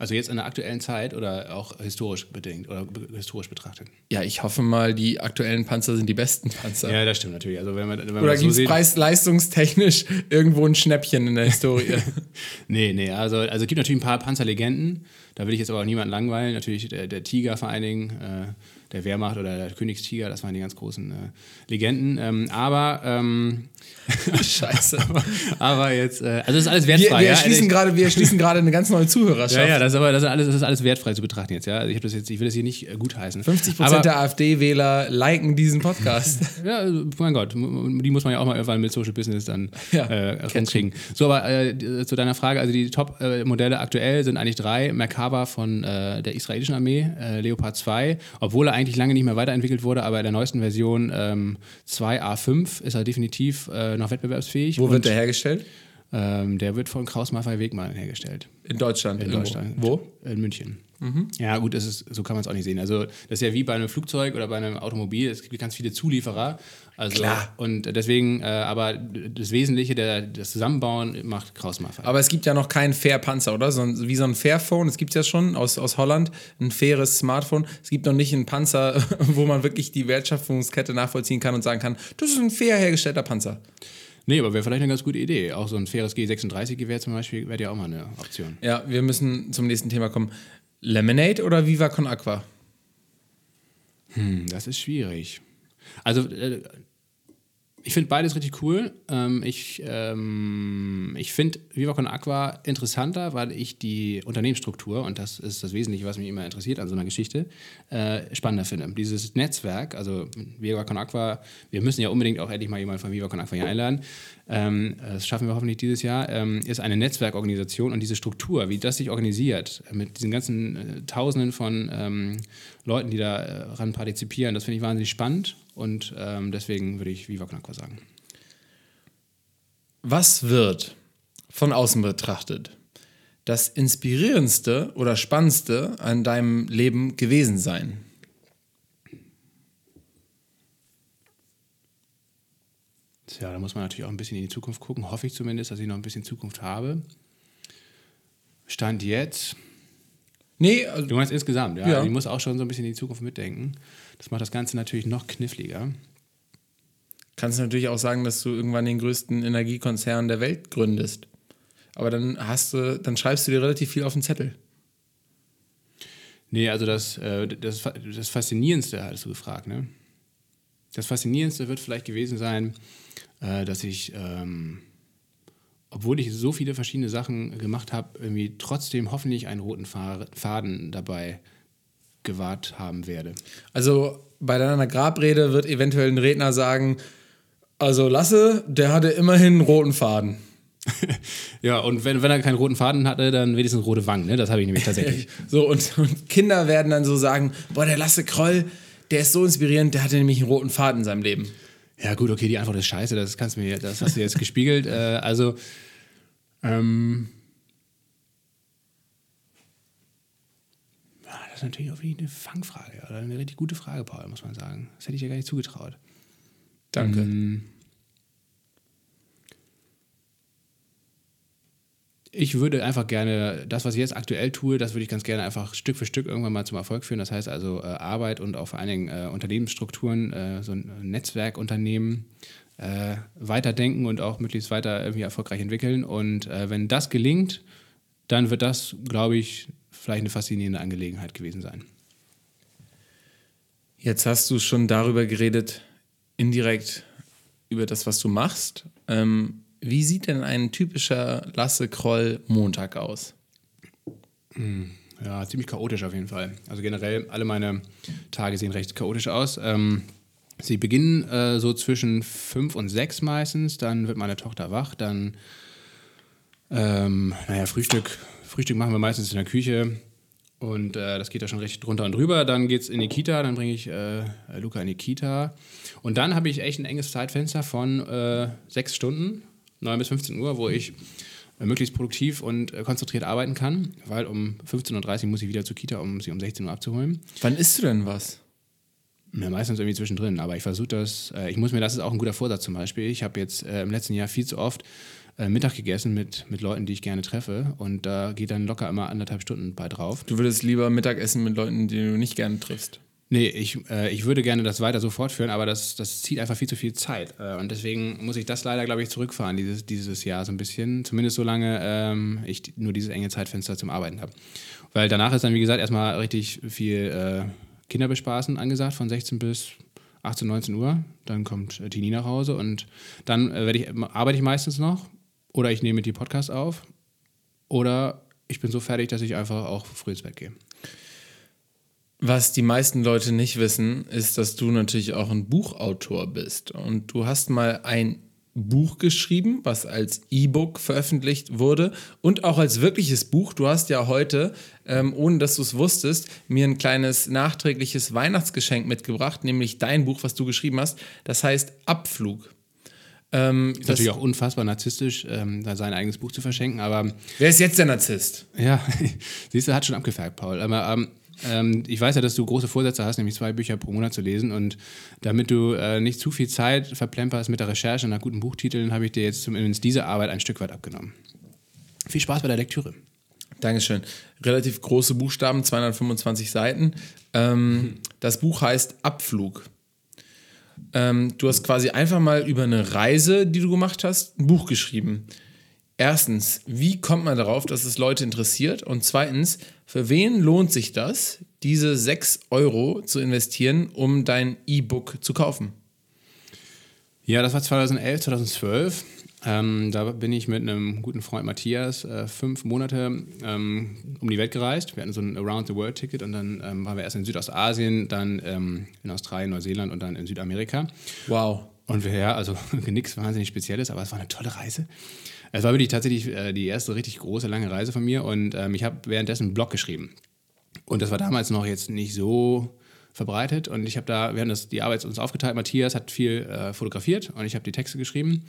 Also jetzt in der aktuellen Zeit oder auch historisch bedingt oder historisch betrachtet? Ja, ich hoffe mal, die aktuellen Panzer sind die besten Panzer. Ja, das stimmt natürlich. Also wenn man, wenn oder gibt es preis-leistungstechnisch irgendwo ein Schnäppchen in der Historie? nee, nee, also, also es gibt natürlich ein paar Panzerlegenden. Da will ich jetzt aber auch niemanden langweilen. Natürlich der, der Tiger vor allen Dingen. Äh, der Wehrmacht oder der Königstiger, das waren die ganz großen äh, Legenden. Ähm, aber ähm, Scheiße. aber, aber, jetzt, äh, also das ist alles wertfrei. Wir, wir erschließen ja? gerade, wir erschließen gerade eine ganz neue Zuhörerschaft. Ja, ja, das ist aber das ist alles, das ist alles wertfrei zu betrachten jetzt. Ja, also ich, das jetzt, ich will das hier nicht äh, gutheißen. 50 Prozent der AfD-Wähler liken diesen Podcast. ja, also, mein Gott, die muss man ja auch mal irgendwann mit Social Business dann ja, äh, rumkriegen. So, aber äh, zu deiner Frage, also die Top-Modelle aktuell sind eigentlich drei: Merkaba von äh, der israelischen Armee, äh, Leopard 2, obwohl er eigentlich lange nicht mehr weiterentwickelt wurde, aber in der neuesten Version ähm, 2A5 ist er definitiv äh, noch wettbewerbsfähig. Wo wird der hergestellt? Ähm, der wird von Kraus Maffei Wegmann hergestellt. In Deutschland? In Deutschland. Wo? In München. Mhm. Ja, gut, ist, so kann man es auch nicht sehen. Also, das ist ja wie bei einem Flugzeug oder bei einem Automobil. Es gibt ganz viele Zulieferer. Also, Klar. Und deswegen, äh, aber das Wesentliche, der, das Zusammenbauen macht Kraus Maffei. Aber es gibt ja noch keinen Fair-Panzer, oder? So ein, wie so ein Fairphone, das gibt es ja schon aus, aus Holland, ein faires Smartphone. Es gibt noch nicht einen Panzer, wo man wirklich die Wertschöpfungskette nachvollziehen kann und sagen kann, das ist ein fair hergestellter Panzer. Nee, aber wäre vielleicht eine ganz gute Idee. Auch so ein faires G36-Gewehr zum Beispiel wäre ja auch mal eine Option. Ja, wir müssen zum nächsten Thema kommen. Lemonade oder Viva Con Aqua? Hm, das ist schwierig. Also, äh, ich finde beides richtig cool. Ähm, ich ähm, ich finde Viva Con Aqua interessanter, weil ich die Unternehmensstruktur, und das ist das Wesentliche, was mich immer interessiert an so einer Geschichte, äh, spannender finde. Dieses Netzwerk, also Viva Con Aqua, wir müssen ja unbedingt auch endlich mal jemanden von Viva Con Aqua hier einladen. Ähm, das schaffen wir hoffentlich dieses Jahr, ähm, ist eine Netzwerkorganisation und diese Struktur, wie das sich organisiert, mit diesen ganzen äh, Tausenden von ähm, Leuten, die daran äh, partizipieren, das finde ich wahnsinnig spannend und ähm, deswegen würde ich Viva Con sagen. Was wird von außen betrachtet das inspirierendste oder spannendste an deinem Leben gewesen sein? Tja, da muss man natürlich auch ein bisschen in die Zukunft gucken. Hoffe ich zumindest, dass ich noch ein bisschen Zukunft habe. Stand jetzt. Nee, also, du meinst insgesamt, ja. ja. Ich muss auch schon so ein bisschen in die Zukunft mitdenken. Das macht das Ganze natürlich noch kniffliger. Kannst du natürlich auch sagen, dass du irgendwann den größten Energiekonzern der Welt gründest. Aber dann hast du, dann schreibst du dir relativ viel auf den Zettel. Nee, also das, äh, das, das Faszinierendste hattest du gefragt, ne? Das Faszinierendste wird vielleicht gewesen sein, äh, dass ich, ähm, obwohl ich so viele verschiedene Sachen gemacht habe, irgendwie trotzdem hoffentlich einen roten Faden dabei gewahrt haben werde. Also bei deiner Grabrede wird eventuell ein Redner sagen, also Lasse, der hatte immerhin einen roten Faden. ja, und wenn, wenn er keinen roten Faden hatte, dann wenigstens rote Wangen, ne? Das habe ich nämlich tatsächlich. so, und, und, Kinder werden dann so sagen: Boah, der Lasse Kroll, der ist so inspirierend, der hatte nämlich einen roten Faden in seinem Leben. Ja, gut, okay, die Antwort ist scheiße, das kannst du mir, das hast du jetzt gespiegelt. Äh, also, ähm, das ist natürlich auch eine Fangfrage oder eine richtig gute Frage, Paul, muss man sagen. Das hätte ich ja gar nicht zugetraut. Danke. Ähm, ich würde einfach gerne, das, was ich jetzt aktuell tue, das würde ich ganz gerne einfach Stück für Stück irgendwann mal zum Erfolg führen. Das heißt also äh, Arbeit und auch vor allen Dingen äh, Unternehmensstrukturen, äh, so ein Netzwerkunternehmen äh, weiterdenken und auch möglichst weiter irgendwie erfolgreich entwickeln. Und äh, wenn das gelingt, dann wird das, glaube ich, vielleicht eine faszinierende Angelegenheit gewesen sein. Jetzt hast du schon darüber geredet, indirekt über das, was du machst. Ähm, wie sieht denn ein typischer Lasse Kroll Montag aus? Ja, ziemlich chaotisch auf jeden Fall. Also generell, alle meine Tage sehen recht chaotisch aus. Ähm, sie beginnen äh, so zwischen fünf und sechs meistens, dann wird meine Tochter wach, dann, ähm, naja, Frühstück, Frühstück machen wir meistens in der Küche und äh, das geht da schon recht drunter und drüber. Dann geht es in die Kita, dann bringe ich äh, Luca in die Kita und dann habe ich echt ein enges Zeitfenster von äh, sechs Stunden, 9 bis 15 Uhr, wo ich äh, möglichst produktiv und äh, konzentriert arbeiten kann, weil um 15.30 Uhr muss ich wieder zur Kita, um sie um 16 Uhr abzuholen. Wann isst du denn was? Ja, meistens irgendwie zwischendrin, aber ich versuche das, äh, ich muss mir, das ist auch ein guter Vorsatz zum Beispiel. Ich habe jetzt im letzten Jahr viel zu oft Mittag gegessen mit, mit Leuten, die ich gerne treffe und da geht dann locker immer anderthalb Stunden bei drauf. Du würdest lieber Mittagessen mit Leuten, die du nicht gerne triffst. Nee, ich, äh, ich würde gerne das weiter so fortführen, aber das, das zieht einfach viel zu viel Zeit. Äh, und deswegen muss ich das leider, glaube ich, zurückfahren dieses, dieses Jahr so ein bisschen. Zumindest solange ähm, ich nur dieses enge Zeitfenster zum Arbeiten habe. Weil danach ist dann, wie gesagt, erstmal richtig viel äh, Kinderbespaßen angesagt, von 16 bis 18, 19 Uhr. Dann kommt äh, Tini nach Hause und dann äh, ich, arbeite ich meistens noch oder ich nehme mit die Podcast auf oder ich bin so fertig, dass ich einfach auch früh ins Bett gehe. Was die meisten Leute nicht wissen, ist, dass du natürlich auch ein Buchautor bist. Und du hast mal ein Buch geschrieben, was als E-Book veröffentlicht wurde und auch als wirkliches Buch. Du hast ja heute, ähm, ohne dass du es wusstest, mir ein kleines nachträgliches Weihnachtsgeschenk mitgebracht, nämlich dein Buch, was du geschrieben hast. Das heißt Abflug. Ähm, ist natürlich auch unfassbar narzisstisch, ähm, da sein eigenes Buch zu verschenken, aber. Wer ist jetzt der Narzisst? Ja, siehst du, hat schon abgefärbt, Paul. Aber ähm, ähm, ich weiß ja, dass du große Vorsätze hast, nämlich zwei Bücher pro Monat zu lesen. Und damit du äh, nicht zu viel Zeit verplemperst mit der Recherche nach guten Buchtiteln, habe ich dir jetzt zumindest diese Arbeit ein Stück weit abgenommen. Viel Spaß bei der Lektüre. Dankeschön. Relativ große Buchstaben, 225 Seiten. Ähm, das Buch heißt Abflug. Ähm, du hast quasi einfach mal über eine Reise, die du gemacht hast, ein Buch geschrieben. Erstens, wie kommt man darauf, dass es Leute interessiert? Und zweitens, für wen lohnt sich das, diese 6 Euro zu investieren, um dein E-Book zu kaufen? Ja, das war 2011, 2012. Ähm, da bin ich mit einem guten Freund Matthias äh, fünf Monate ähm, um die Welt gereist. Wir hatten so ein Around-the-World-Ticket und dann ähm, waren wir erst in Südostasien, dann ähm, in Australien, Neuseeland und dann in Südamerika. Wow. Und wir, ja, also nichts wahnsinnig Spezielles, aber es war eine tolle Reise. Es war wirklich tatsächlich äh, die erste richtig große, lange Reise von mir und ähm, ich habe währenddessen einen Blog geschrieben. Und das war damals noch jetzt nicht so verbreitet und ich habe da, wir haben das, die Arbeit uns aufgeteilt, Matthias hat viel äh, fotografiert und ich habe die Texte geschrieben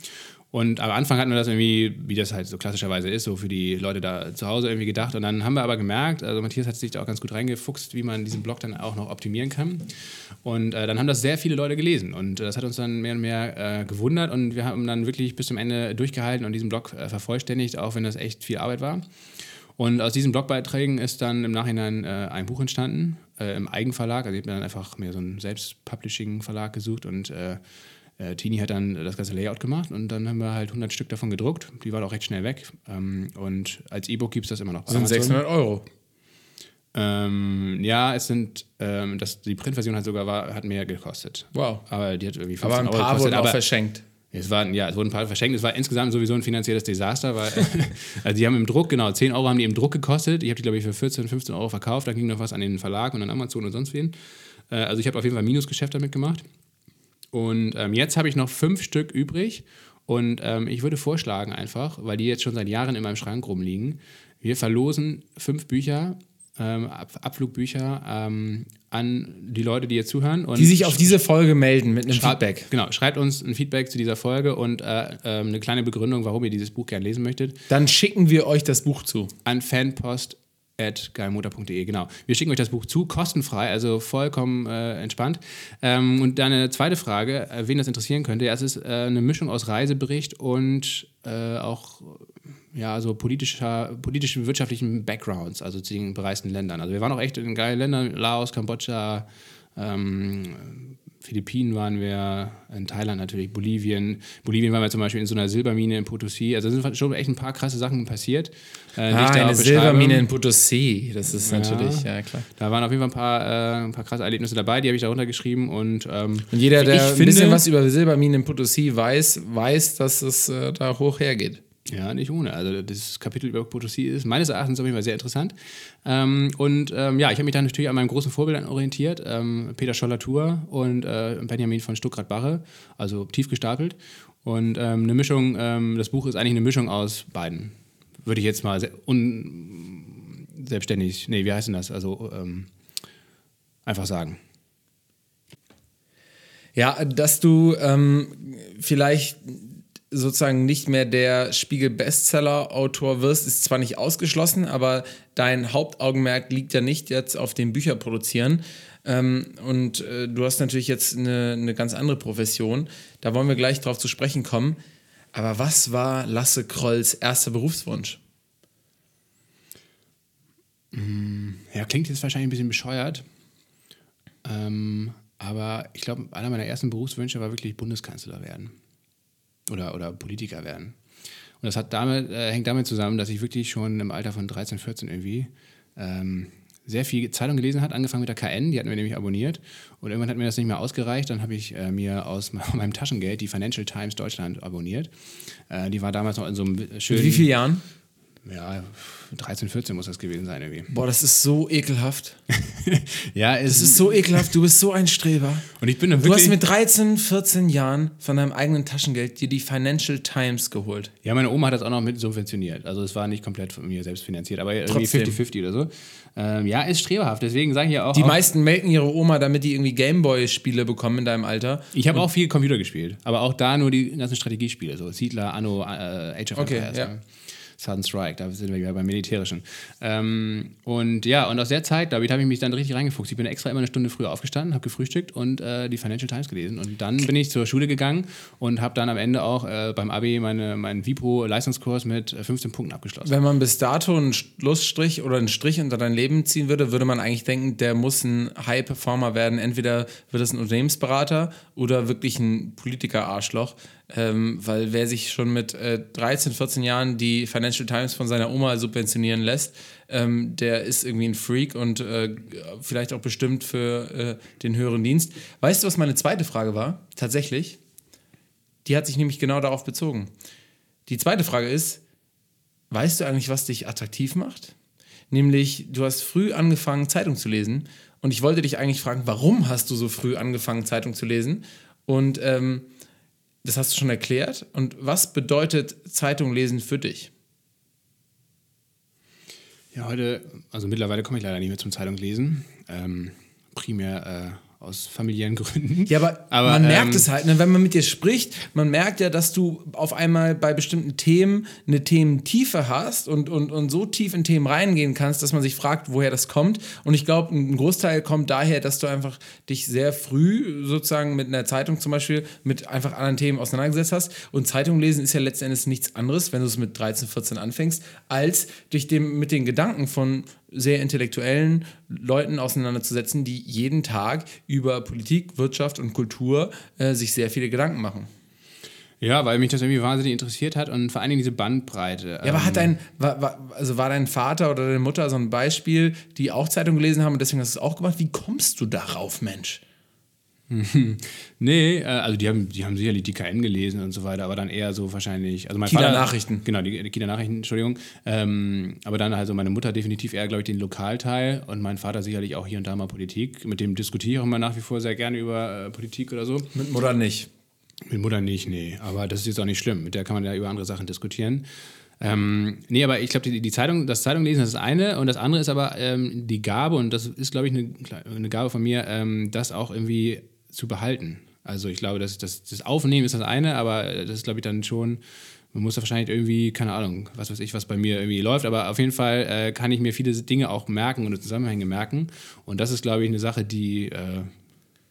und am Anfang hatten wir das irgendwie, wie das halt so klassischerweise ist, so für die Leute da zu Hause irgendwie gedacht. Und dann haben wir aber gemerkt, also Matthias hat sich da auch ganz gut reingefuchst, wie man diesen Blog dann auch noch optimieren kann. Und äh, dann haben das sehr viele Leute gelesen. Und das hat uns dann mehr und mehr äh, gewundert. Und wir haben dann wirklich bis zum Ende durchgehalten und diesen Blog äh, vervollständigt, auch wenn das echt viel Arbeit war. Und aus diesen Blogbeiträgen ist dann im Nachhinein äh, ein Buch entstanden, äh, im Eigenverlag. Also ich habe dann einfach mehr so einen Selbstpublishing-Verlag gesucht und äh, Tini hat dann das ganze Layout gemacht und dann haben wir halt 100 Stück davon gedruckt. Die waren auch recht schnell weg. Ähm, und als E-Book gibt es das immer noch. Das sind 600 Euro. Ähm, ja, es sind, ähm, das, die Printversion hat sogar war, hat mehr gekostet. Wow. Aber die hat irgendwie 15 Aber ein paar Euro wurden auch verschenkt. Es waren, ja, es wurden ein paar verschenkt. Es war insgesamt sowieso ein finanzielles Desaster, weil also die haben im Druck, genau, 10 Euro haben die im Druck gekostet. Ich habe die, glaube ich, für 14, 15 Euro verkauft. Dann ging noch was an den Verlag und an Amazon und sonst wen. Äh, also ich habe auf jeden Fall Minusgeschäft damit gemacht. Und ähm, jetzt habe ich noch fünf Stück übrig. Und ähm, ich würde vorschlagen einfach, weil die jetzt schon seit Jahren in meinem Schrank rumliegen, wir verlosen fünf Bücher, ähm, Ab Abflugbücher ähm, an die Leute, die jetzt zuhören. die sich auf diese Folge melden mit einem Feedback. Genau, schreibt uns ein Feedback zu dieser Folge und äh, äh, eine kleine Begründung, warum ihr dieses Buch gerne lesen möchtet. Dann schicken wir euch das Buch zu. An fanpost geilmutter.de, genau. Wir schicken euch das Buch zu, kostenfrei, also vollkommen äh, entspannt. Ähm, und dann eine zweite Frage, äh, wen das interessieren könnte. Ja, es ist äh, eine Mischung aus Reisebericht und äh, auch ja, so politischer, politischen, wirtschaftlichen Backgrounds, also zu den bereisten Ländern. Also wir waren auch echt in geilen Ländern, Laos, Kambodscha, ähm, Philippinen waren wir, in Thailand natürlich, Bolivien. Bolivien waren wir zum Beispiel in so einer Silbermine in Potosí. Also sind schon echt ein paar krasse Sachen passiert. Äh, ah, eine Silbermine in Potosí, das ist natürlich, ja, klar. Da waren auf jeden Fall ein paar, äh, ein paar krasse Erlebnisse dabei, die habe ich da runtergeschrieben. Und, ähm, und jeder, der ein bisschen was über Silberminen in Potosí weiß, weiß, dass es äh, da hoch hergeht. Ja, nicht ohne. Also das Kapitel über Potosí ist meines Erachtens auf jeden Fall sehr interessant. Ähm, und ähm, ja, ich habe mich dann natürlich an meinen großen Vorbildern orientiert. Ähm, Peter Scholler-Tour und äh, Benjamin von Stuckrad-Barre, also tief gestapelt. Und ähm, eine Mischung, ähm, das Buch ist eigentlich eine Mischung aus beiden. Würde ich jetzt mal un selbstständig, nee, wie heißt denn das? Also ähm, einfach sagen. Ja, dass du vielleicht sozusagen nicht mehr der Spiegel-Bestseller-Autor wirst, ist zwar nicht ausgeschlossen, aber dein Hauptaugenmerk liegt ja nicht jetzt auf dem Bücher produzieren. Ähm, und äh, du hast natürlich jetzt eine, eine ganz andere Profession. Da wollen wir gleich drauf zu sprechen kommen. Aber was war Lasse Krolls erster Berufswunsch? Mm, ja, klingt jetzt wahrscheinlich ein bisschen bescheuert. Ähm, aber ich glaube, einer meiner ersten Berufswünsche war wirklich Bundeskanzler werden oder, oder Politiker werden. Und das hat damit, äh, hängt damit zusammen, dass ich wirklich schon im Alter von 13, 14 irgendwie ähm, sehr viel Zeitung gelesen hat, angefangen mit der KN, die hatten wir nämlich abonniert. Und irgendwann hat mir das nicht mehr ausgereicht. Dann habe ich äh, mir aus meinem Taschengeld die Financial Times Deutschland abonniert. Äh, die war damals noch in so einem schönen. Mit wie vielen Jahren? Ja, 13, 14 muss das gewesen sein irgendwie. Boah, das ist so ekelhaft. ja, es das ist so ekelhaft. Du bist so ein Streber. Und ich bin Du hast mit 13, 14 Jahren von deinem eigenen Taschengeld dir die Financial Times geholt. Ja, meine Oma hat das auch noch mit subventioniert. Also es war nicht komplett von mir selbst finanziert, aber irgendwie 50-50 oder so. Ähm, ja, ist streberhaft. Deswegen sage ich ja auch. Die auch, meisten melken ihre Oma, damit die irgendwie Gameboy-Spiele bekommen in deinem Alter. Ich habe auch viel Computer gespielt, aber auch da nur die ganzen Strategiespiele, so Siedler, Anno, äh, Age of okay, Empires. Ja. Sudden Strike, da sind wir wieder beim Militärischen. Ähm, und ja, und aus der Zeit, David, habe ich mich dann richtig reingefuchst. Ich bin extra immer eine Stunde früher aufgestanden, habe gefrühstückt und äh, die Financial Times gelesen. Und dann bin ich zur Schule gegangen und habe dann am Ende auch äh, beim AB meine, meinen Vipro-Leistungskurs mit 15 äh, Punkten abgeschlossen. Wenn man bis dato einen Schlussstrich oder einen Strich unter dein Leben ziehen würde, würde man eigentlich denken, der muss ein High-Performer werden. Entweder wird es ein Unternehmensberater oder wirklich ein Politiker-Arschloch. Ähm, weil wer sich schon mit äh, 13, 14 Jahren die Financial Times von seiner Oma subventionieren lässt, ähm, der ist irgendwie ein Freak und äh, vielleicht auch bestimmt für äh, den höheren Dienst. Weißt du, was meine zweite Frage war? Tatsächlich. Die hat sich nämlich genau darauf bezogen. Die zweite Frage ist, weißt du eigentlich, was dich attraktiv macht? Nämlich, du hast früh angefangen, Zeitung zu lesen. Und ich wollte dich eigentlich fragen, warum hast du so früh angefangen, Zeitung zu lesen? Und ähm, das hast du schon erklärt. Und was bedeutet Zeitung lesen für dich? Ja, heute, also mittlerweile komme ich leider nicht mehr zum Zeitung lesen. Ähm, primär äh, aus familiären Gründen. Ja, aber, aber man ähm, merkt es halt, ne? wenn man mit dir spricht, man merkt ja, dass du auf einmal bei bestimmten Themen eine Thementiefe hast und, und, und so tief in Themen reingehen kannst, dass man sich fragt, woher das kommt. Und ich glaube, ein Großteil kommt daher, dass du einfach dich sehr früh sozusagen mit einer Zeitung zum Beispiel mit einfach anderen Themen auseinandergesetzt hast. Und Zeitung lesen ist ja letzten Endes nichts anderes, wenn du es mit 13, 14 anfängst, als dich dem, mit den Gedanken von sehr intellektuellen Leuten auseinanderzusetzen, die jeden Tag über Politik, Wirtschaft und Kultur äh, sich sehr viele Gedanken machen. Ja, weil mich das irgendwie wahnsinnig interessiert hat und vor allen Dingen diese Bandbreite. Ja, aber hat ähm, dein, war, war, also war dein Vater oder deine Mutter so ein Beispiel, die auch Zeitung gelesen haben und deswegen hast du es auch gemacht? Wie kommst du darauf, Mensch? nee, äh, also die haben, die haben sicherlich die KN gelesen und so weiter, aber dann eher so wahrscheinlich. Also mein Kieler Vater, Nachrichten. Genau, die, die Kieler Nachrichten, Entschuldigung. Ähm, aber dann also meine Mutter definitiv eher, glaube ich, den Lokalteil und mein Vater sicherlich auch hier und da mal Politik. Mit dem diskutiere ich auch immer nach wie vor sehr gerne über äh, Politik oder so. Mit Mutter nicht. Mit Mutter nicht, nee. Aber das ist jetzt auch nicht schlimm. Mit der kann man ja über andere Sachen diskutieren. Ähm, nee, aber ich glaube, die, die, Zeitung, das Zeitunglesen ist das eine und das andere ist aber ähm, die Gabe, und das ist, glaube ich, eine, eine Gabe von mir, ähm, das auch irgendwie zu behalten. Also ich glaube, das, das, das Aufnehmen ist das eine, aber das ist, glaube ich, dann schon, man muss da wahrscheinlich irgendwie, keine Ahnung, was weiß ich, was bei mir irgendwie läuft, aber auf jeden Fall äh, kann ich mir viele Dinge auch merken und Zusammenhänge merken. Und das ist, glaube ich, eine Sache, die, äh,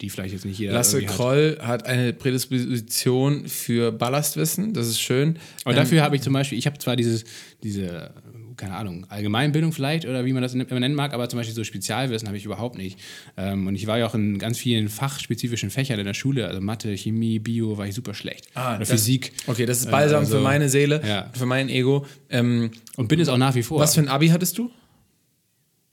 die vielleicht jetzt nicht jeder Lasse irgendwie hat. Kroll hat eine Prädisposition für Ballastwissen, das ist schön. Aber Ähm, dafür habe ich zum Beispiel, ich habe zwar dieses, diese, keine Ahnung, Allgemeinbildung vielleicht oder wie man das immer nennen mag, aber zum Beispiel so Spezialwissen habe ich überhaupt nicht. Ähm, und ich war ja auch in ganz vielen fachspezifischen Fächern in der Schule, also Mathe, Chemie, Bio, war ich super schlecht. Ah, oder das- Physik. Okay, das ist balsam also- für meine Seele, ja. für mein Ego. Ähm, Und bin es auch nach wie vor. was für ein Abi hattest du?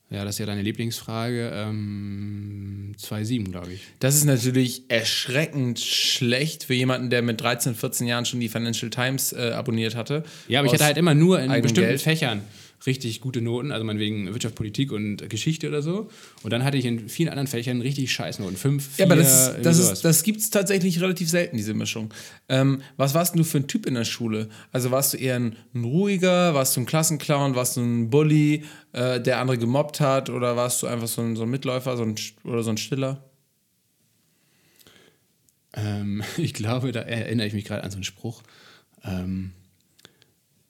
Ja, das ist ja deine Lieblingsfrage. Ähm, 2,7, glaube ich. Das ist natürlich erschreckend schlecht für jemanden, der mit 13, 14 Jahren schon die Financial Times äh, abonniert hatte. Ja, aber ich hatte halt immer nur in bestimmten Geld. Fächern richtig gute Noten, also meinetwegen Wirtschaft, Politik und Geschichte oder so. Und dann hatte ich in vielen anderen Fächern richtig scheiß Noten. Fünf, vier, Ja, aber das, das, ist, das gibt es tatsächlich relativ selten, diese Mischung. Ähm, was warst denn du für ein Typ in der Schule? Also warst du eher ein, ein ruhiger, warst du ein Klassenclown, warst du ein Bully, äh, der andere gemobbt hat oder warst du einfach so ein, so ein Mitläufer so ein, oder so ein Stiller? Ähm, ich glaube, da erinnere ich mich gerade an so einen Spruch ähm,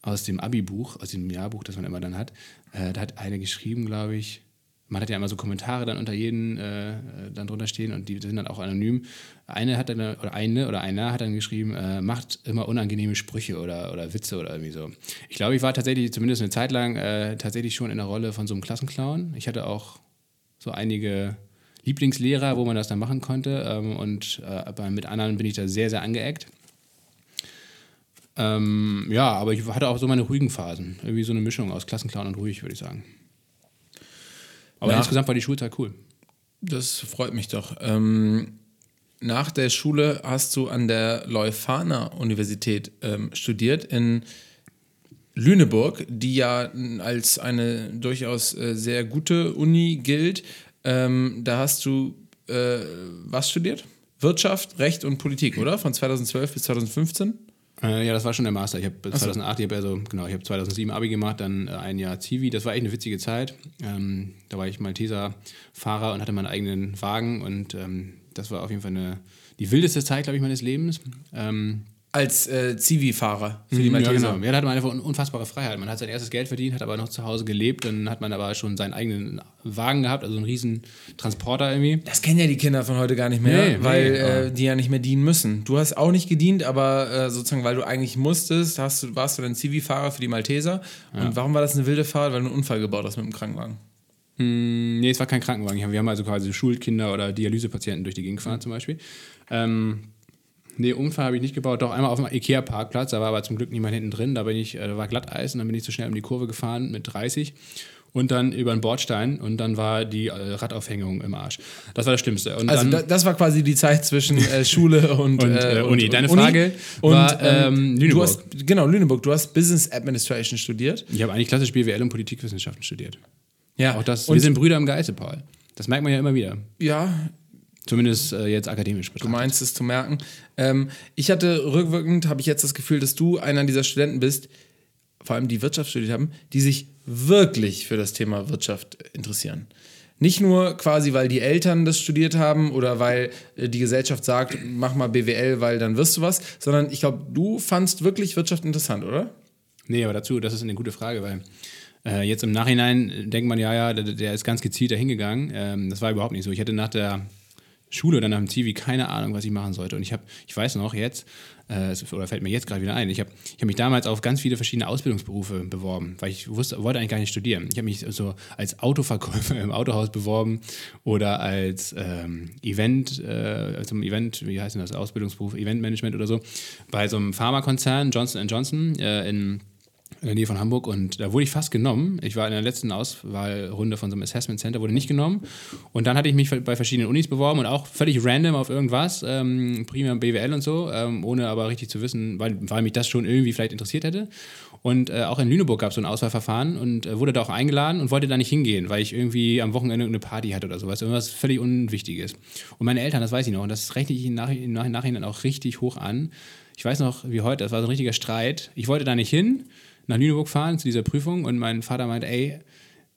aus dem Abi-Buch, aus dem Jahrbuch, das man immer dann hat. Äh, da hat eine geschrieben, glaube ich. Man hat ja immer so Kommentare dann unter jeden äh, äh, dann drunter stehen und die sind dann auch anonym. Eine hat dann, oder eine oder einer hat dann geschrieben, äh, macht immer unangenehme Sprüche oder, oder Witze oder irgendwie so. Ich glaube, ich war tatsächlich zumindest eine Zeit lang äh, tatsächlich schon in der Rolle von so einem Klassenclown. Ich hatte auch so einige Lieblingslehrer, wo man das dann machen konnte. Ähm, und äh, aber mit anderen bin ich da sehr, sehr angeeckt. Ähm, ja, aber ich hatte auch so meine ruhigen Phasen. Irgendwie so eine Mischung aus Klassenclown und ruhig, würde ich sagen. Aber Nach- insgesamt war die Schulzeit cool. Das freut mich doch. Ähm, nach der Schule hast du an der Leuphana Universität ähm, studiert in Lüneburg, die ja als eine durchaus äh, sehr gute Uni gilt. Ähm, da hast du äh, was studiert? Wirtschaft, Recht und Politik, oder? Von 2012 bis 2015? Äh, ja, das war schon der Master. Ich habe 2008, ich habe also, genau, ich habe 2007 Abi gemacht, dann äh, ein Jahr Zivi. Das war echt eine witzige Zeit. Ähm, da war ich Malteser-Fahrer und hatte meinen eigenen Wagen und ähm, das war auf jeden Fall eine, die wildeste Zeit, glaube ich, meines Lebens. Ähm, Als äh, Zivi-Fahrer für die Mhm, ja, Malteser. genau. Ja, da hat man einfach un- unfassbare Freiheit. Man hat sein erstes Geld verdient, hat aber noch zu Hause gelebt, dann hat man aber schon seinen eigenen Wagen gehabt, also einen riesen Transporter irgendwie. Das kennen ja die Kinder von heute gar nicht mehr, Nee, weil nee, äh, die ja nicht mehr dienen müssen. Du hast auch nicht gedient, aber äh, sozusagen, weil du eigentlich musstest, hast du, warst du dann Zivi-Fahrer für die Malteser. Und warum war das eine wilde Fahrt? Weil du einen Unfall gebaut hast mit dem Krankenwagen. Hm, nee, es war kein Krankenwagen. Wir haben also quasi Schulkinder oder Dialysepatienten durch die Gegend gefahren zum Beispiel. Ähm, nee, Unfall habe ich nicht gebaut. Doch einmal auf dem Ikea-Parkplatz, da war aber zum Glück niemand hinten drin. Da bin ich, äh, da war Glatteis und dann bin ich zu schnell um die Kurve gefahren mit 30 und dann über einen Bordstein und dann war die äh, Radaufhängung im Arsch. Das war das Schlimmste. Und Also dann, da, das war quasi die Zeit zwischen äh, Schule und, Und, äh, Uni. Deine Frage und war, ähm, ähm, Du Lüneburg. hast, genau, Lüneburg. Du hast Business Administration studiert. ich habe eigentlich klassisch BWL und Politikwissenschaften studiert. Ja, Auch das, und wir sind Brüder im Geiste, Paul. Das merkt man ja immer wieder. ja, Zumindest äh, jetzt akademisch Du betrachtet. meinst es zu merken. Ähm, ich hatte rückwirkend, habe ich jetzt das Gefühl, dass du einer dieser Studenten bist, vor allem die Wirtschaft studiert haben, die sich wirklich für das Thema Wirtschaft interessieren. Nicht nur quasi, weil die Eltern das studiert haben oder weil äh, die Gesellschaft sagt, mach mal BWL, weil dann wirst du was, sondern ich glaube, du fandst wirklich Wirtschaft interessant, oder? Nee, aber dazu, das ist eine gute Frage, weil äh, jetzt im Nachhinein denkt man, ja, ja, der, der ist ganz gezielt dahingegangen. Ähm, das war überhaupt nicht so. Ich hatte nach der Schule oder nach dem Zivi keine Ahnung, was ich machen sollte. Und ich habe, ich weiß noch jetzt, äh, oder fällt mir jetzt gerade wieder ein, ich habe ich hab mich damals auf ganz viele verschiedene Ausbildungsberufe beworben, weil ich wusste, wollte eigentlich gar nicht studieren. Ich habe mich so als Autoverkäufer im Autohaus beworben oder als ähm, Event, äh, zum Event, wie heißt denn das, Ausbildungsberuf, Eventmanagement oder so, bei so einem Pharmakonzern, Johnson Johnson, äh, in in der Nähe von Hamburg und da wurde ich fast genommen. Ich war in der letzten Auswahlrunde von so einem Assessment Center, wurde nicht genommen. Und dann hatte ich mich bei verschiedenen Unis beworben und auch völlig random auf irgendwas, ähm, primär BWL und so, ähm, ohne aber richtig zu wissen, weil, weil mich das schon irgendwie vielleicht interessiert hätte. Und äh, auch in Lüneburg gab es so ein Auswahlverfahren und äh, wurde da auch eingeladen und wollte da nicht hingehen, weil ich irgendwie am Wochenende irgendeine Party hatte oder sowas, irgendwas völlig Unwichtiges. Und meine Eltern, das weiß ich noch, und das rechne ich im Nach- im Nach- Nachhinein auch richtig hoch an. Ich weiß noch, wie heute, das war so ein richtiger Streit. Ich wollte da nicht hin, nach Lüneburg fahren zu dieser Prüfung und mein Vater meinte, ey,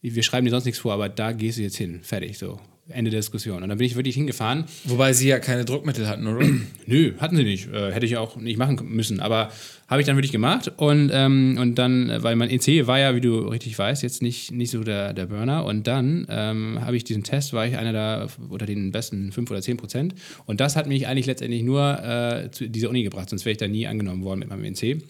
wir schreiben dir sonst nichts vor, aber da gehst du jetzt hin, fertig, so. Ende der Diskussion. Und dann bin ich wirklich hingefahren. Wobei sie ja keine Druckmittel hatten, oder? Nö, hatten sie nicht. Äh, hätte ich auch nicht machen müssen. Aber habe ich dann wirklich gemacht. Und, ähm, und dann, weil mein EC war ja, wie du richtig weißt, jetzt nicht, nicht so der, der Burner. Und dann ähm, habe ich diesen Test, war ich einer der unter den besten 5 oder 10 Prozent. Und das hat mich eigentlich letztendlich nur äh, zu dieser Uni gebracht, sonst wäre ich da nie angenommen worden mit meinem EC.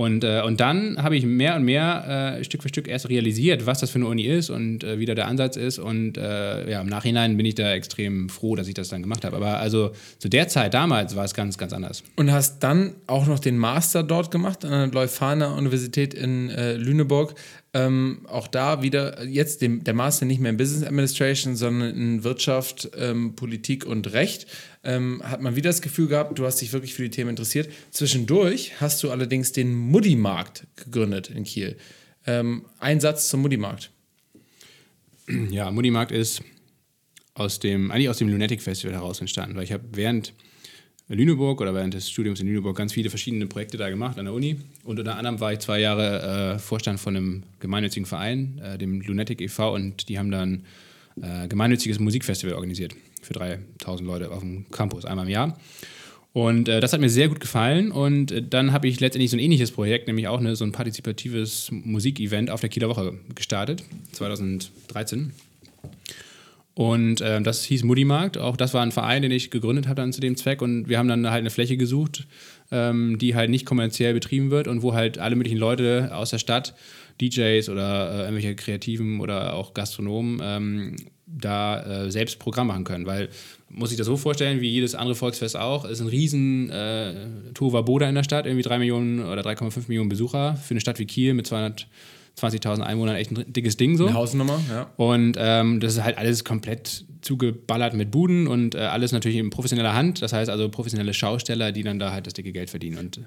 Und, äh, und dann habe ich mehr und mehr äh, Stück für Stück erst realisiert, was das für eine Uni ist und äh, wie da der Ansatz ist. Und äh, ja, im Nachhinein bin ich da extrem froh, dass ich das dann gemacht habe. Aber also zu der Zeit damals war es ganz, ganz anders. Und hast dann auch noch den Master dort gemacht an der Leuphana Universität in äh, Lüneburg. Ähm, auch da wieder jetzt dem, der Master nicht mehr in Business Administration, sondern in Wirtschaft, ähm, Politik und Recht. Ähm, hat man wieder das Gefühl gehabt, du hast dich wirklich für die Themen interessiert. Zwischendurch hast du allerdings den Muddy-Markt gegründet in Kiel. Ähm, ein Satz zum Muddy-Markt. Ja, Muddy-Markt ist aus dem, eigentlich aus dem Lunatic Festival heraus entstanden, weil ich habe während Lüneburg oder während des Studiums in Lüneburg ganz viele verschiedene Projekte da gemacht an der Uni. Und unter anderem war ich zwei Jahre äh, Vorstand von einem gemeinnützigen Verein, äh, dem Lunatic e.V. und die haben dann äh, gemeinnütziges Musikfestival organisiert für 3000 Leute auf dem Campus einmal im Jahr. Und äh, das hat mir sehr gut gefallen. Und äh, dann habe ich letztendlich so ein ähnliches Projekt, nämlich auch eine, so ein partizipatives Musikevent auf der Kieler Woche gestartet, 2013. Und äh, das hieß Muddymarkt. Auch das war ein Verein, den ich gegründet habe dann zu dem Zweck. Und wir haben dann halt eine Fläche gesucht, ähm, die halt nicht kommerziell betrieben wird und wo halt alle möglichen Leute aus der Stadt, DJs oder äh, irgendwelche Kreativen oder auch Gastronomen, ähm, da äh, selbst Programm machen können. Weil, muss ich das so vorstellen, wie jedes andere Volksfest auch, ist ein riesen äh, Boda in der Stadt, irgendwie 3 Millionen oder 3,5 Millionen Besucher. Für eine Stadt wie Kiel mit 200 20.000 Einwohnern echt ein dickes Ding so. Eine Hausnummer, ja. Und ähm, das ist halt alles komplett zugeballert mit Buden und äh, alles natürlich in professioneller Hand. Das heißt also professionelle Schausteller, die dann da halt das dicke Geld verdienen. Und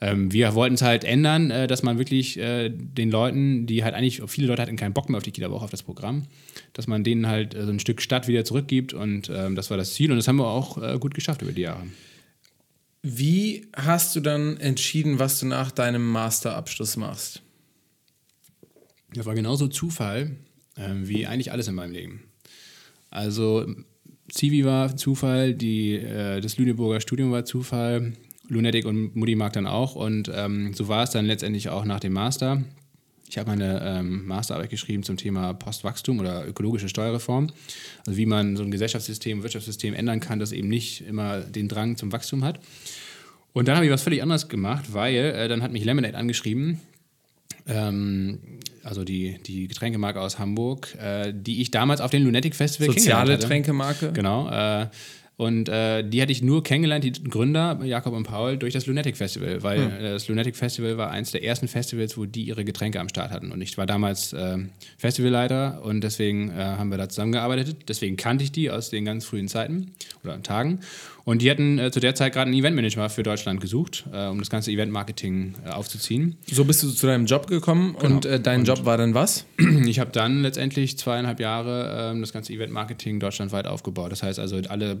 ähm, wir wollten es halt ändern, äh, dass man wirklich äh, den Leuten, die halt eigentlich, viele Leute hatten keinen Bock mehr auf die Kita Woche, auf das Programm, dass man denen halt äh, so ein Stück Stadt wieder zurückgibt. Und ähm, das war das Ziel. Und das haben wir auch äh, gut geschafft über die Jahre. Wie hast du dann entschieden, was du nach deinem Masterabschluss machst? Das war genauso Zufall äh, wie eigentlich alles in meinem Leben. Also Civi war Zufall, die, äh, das Lüneburger Studium war Zufall, Lunatic und Mutti mag dann auch. Und ähm, so war es dann letztendlich auch nach dem Master. Ich habe meine ähm, Masterarbeit geschrieben zum Thema Postwachstum oder ökologische Steuerreform. Also wie man so ein Gesellschaftssystem, Wirtschaftssystem ändern kann, das eben nicht immer den Drang zum Wachstum hat. Und dann habe ich was völlig anderes gemacht, weil äh, dann hat mich Lemonade angeschrieben, ähm, also die, die Getränkemarke aus Hamburg, äh, die ich damals auf dem Lunatic Festival Soziale Getränkemarke? Genau. Äh, und äh, die hatte ich nur kennengelernt, die Gründer, Jakob und Paul, durch das Lunatic Festival, weil hm. das Lunatic Festival war eines der ersten Festivals, wo die ihre Getränke am Start hatten. Und ich war damals äh, Festivalleiter und deswegen äh, haben wir da zusammengearbeitet. Deswegen kannte ich die aus den ganz frühen Zeiten oder Tagen. Und die hatten äh, zu der Zeit gerade einen Eventmanager für Deutschland gesucht, äh, um das ganze Eventmarketing äh, aufzuziehen. So bist du zu deinem Job gekommen genau. und äh, dein und Job war dann was? Ich habe dann letztendlich zweieinhalb Jahre ähm, das ganze Eventmarketing deutschlandweit aufgebaut. Das heißt also alle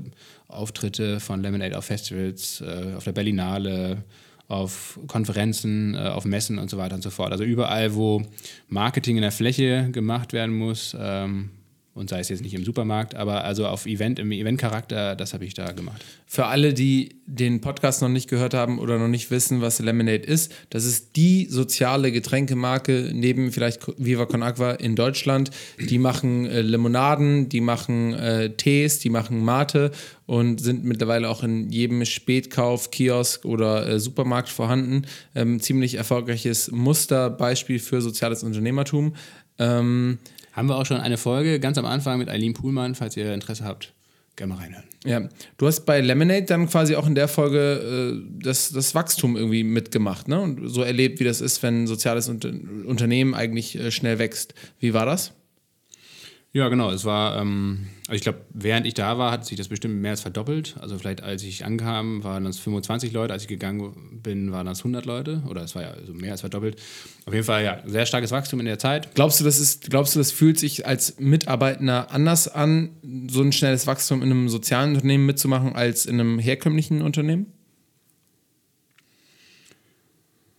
Auftritte von Lemonade auf Festivals, äh, auf der Berlinale, auf Konferenzen, äh, auf Messen und so weiter und so fort. Also überall, wo Marketing in der Fläche gemacht werden muss, ähm, und sei es jetzt nicht im Supermarkt, aber also auf Event, im Eventcharakter, das habe ich da gemacht. Für alle, die den Podcast noch nicht gehört haben oder noch nicht wissen, was Lemonade ist, das ist die soziale Getränkemarke neben vielleicht Viva Con Agua in Deutschland. Die machen äh, Limonaden, die machen äh, Tees, die machen Mate und sind mittlerweile auch in jedem Spätkauf, Kiosk oder äh, Supermarkt vorhanden. Ähm, ziemlich erfolgreiches Musterbeispiel für soziales Unternehmertum. Ähm, haben wir auch schon eine Folge ganz am Anfang mit Eileen Puhlmann, falls ihr Interesse habt, gerne mal reinhören. Ja, du hast bei Lemonade dann quasi auch in der Folge äh, das, das Wachstum irgendwie mitgemacht, ne? Und so erlebt, wie das ist, wenn ein soziales Unter Unternehmen eigentlich äh, schnell wächst. Wie war das? Ja, genau. Es war, ähm, also ich glaube, während ich da war, hat sich das bestimmt mehr als verdoppelt. Also vielleicht als ich ankam, waren das 25 Leute, als ich gegangen bin, waren das 100 Leute. Oder es war ja also mehr als verdoppelt. Auf jeden Fall, ja, sehr starkes Wachstum in der Zeit. Glaubst du, das ist, glaubst du, das fühlt sich als Mitarbeitender anders an, so ein schnelles Wachstum in einem sozialen Unternehmen mitzumachen, als in einem herkömmlichen Unternehmen?